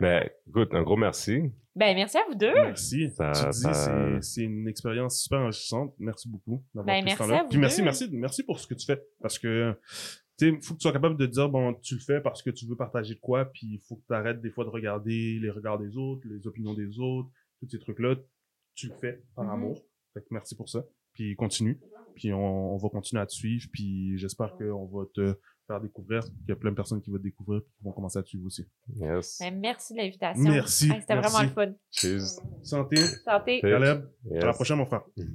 ben, écoute, un gros merci. Ben, merci à vous deux. Merci. Ça- tu dis, ça- c'est- c'est une expérience super enrichissante. Merci beaucoup d'avoir Ben, pris ce merci temps-là. à vous Puis merci, merci, merci pour ce que tu fais. Parce que, tu sais, faut que tu sois capable de dire, bon, tu le fais parce que tu veux partager de quoi, puis il faut que tu arrêtes des fois de regarder les regards des autres, les opinions des autres, tous ces trucs-là. Tu le fais par Mhm. amour. Fait que merci pour ça. Puis continue. Puis on, on va continuer à te suivre. Puis j'espère qu'on va te faire découvrir. qu'il y a plein de personnes qui vont te découvrir et qui vont commencer à te suivre aussi. Yes. Ben, merci de l'invitation. Merci, Hey, C'était vraiment le fun. Cheers. Santé. Santé. Caleb. Yes. À la prochaine, mon frère. Mm.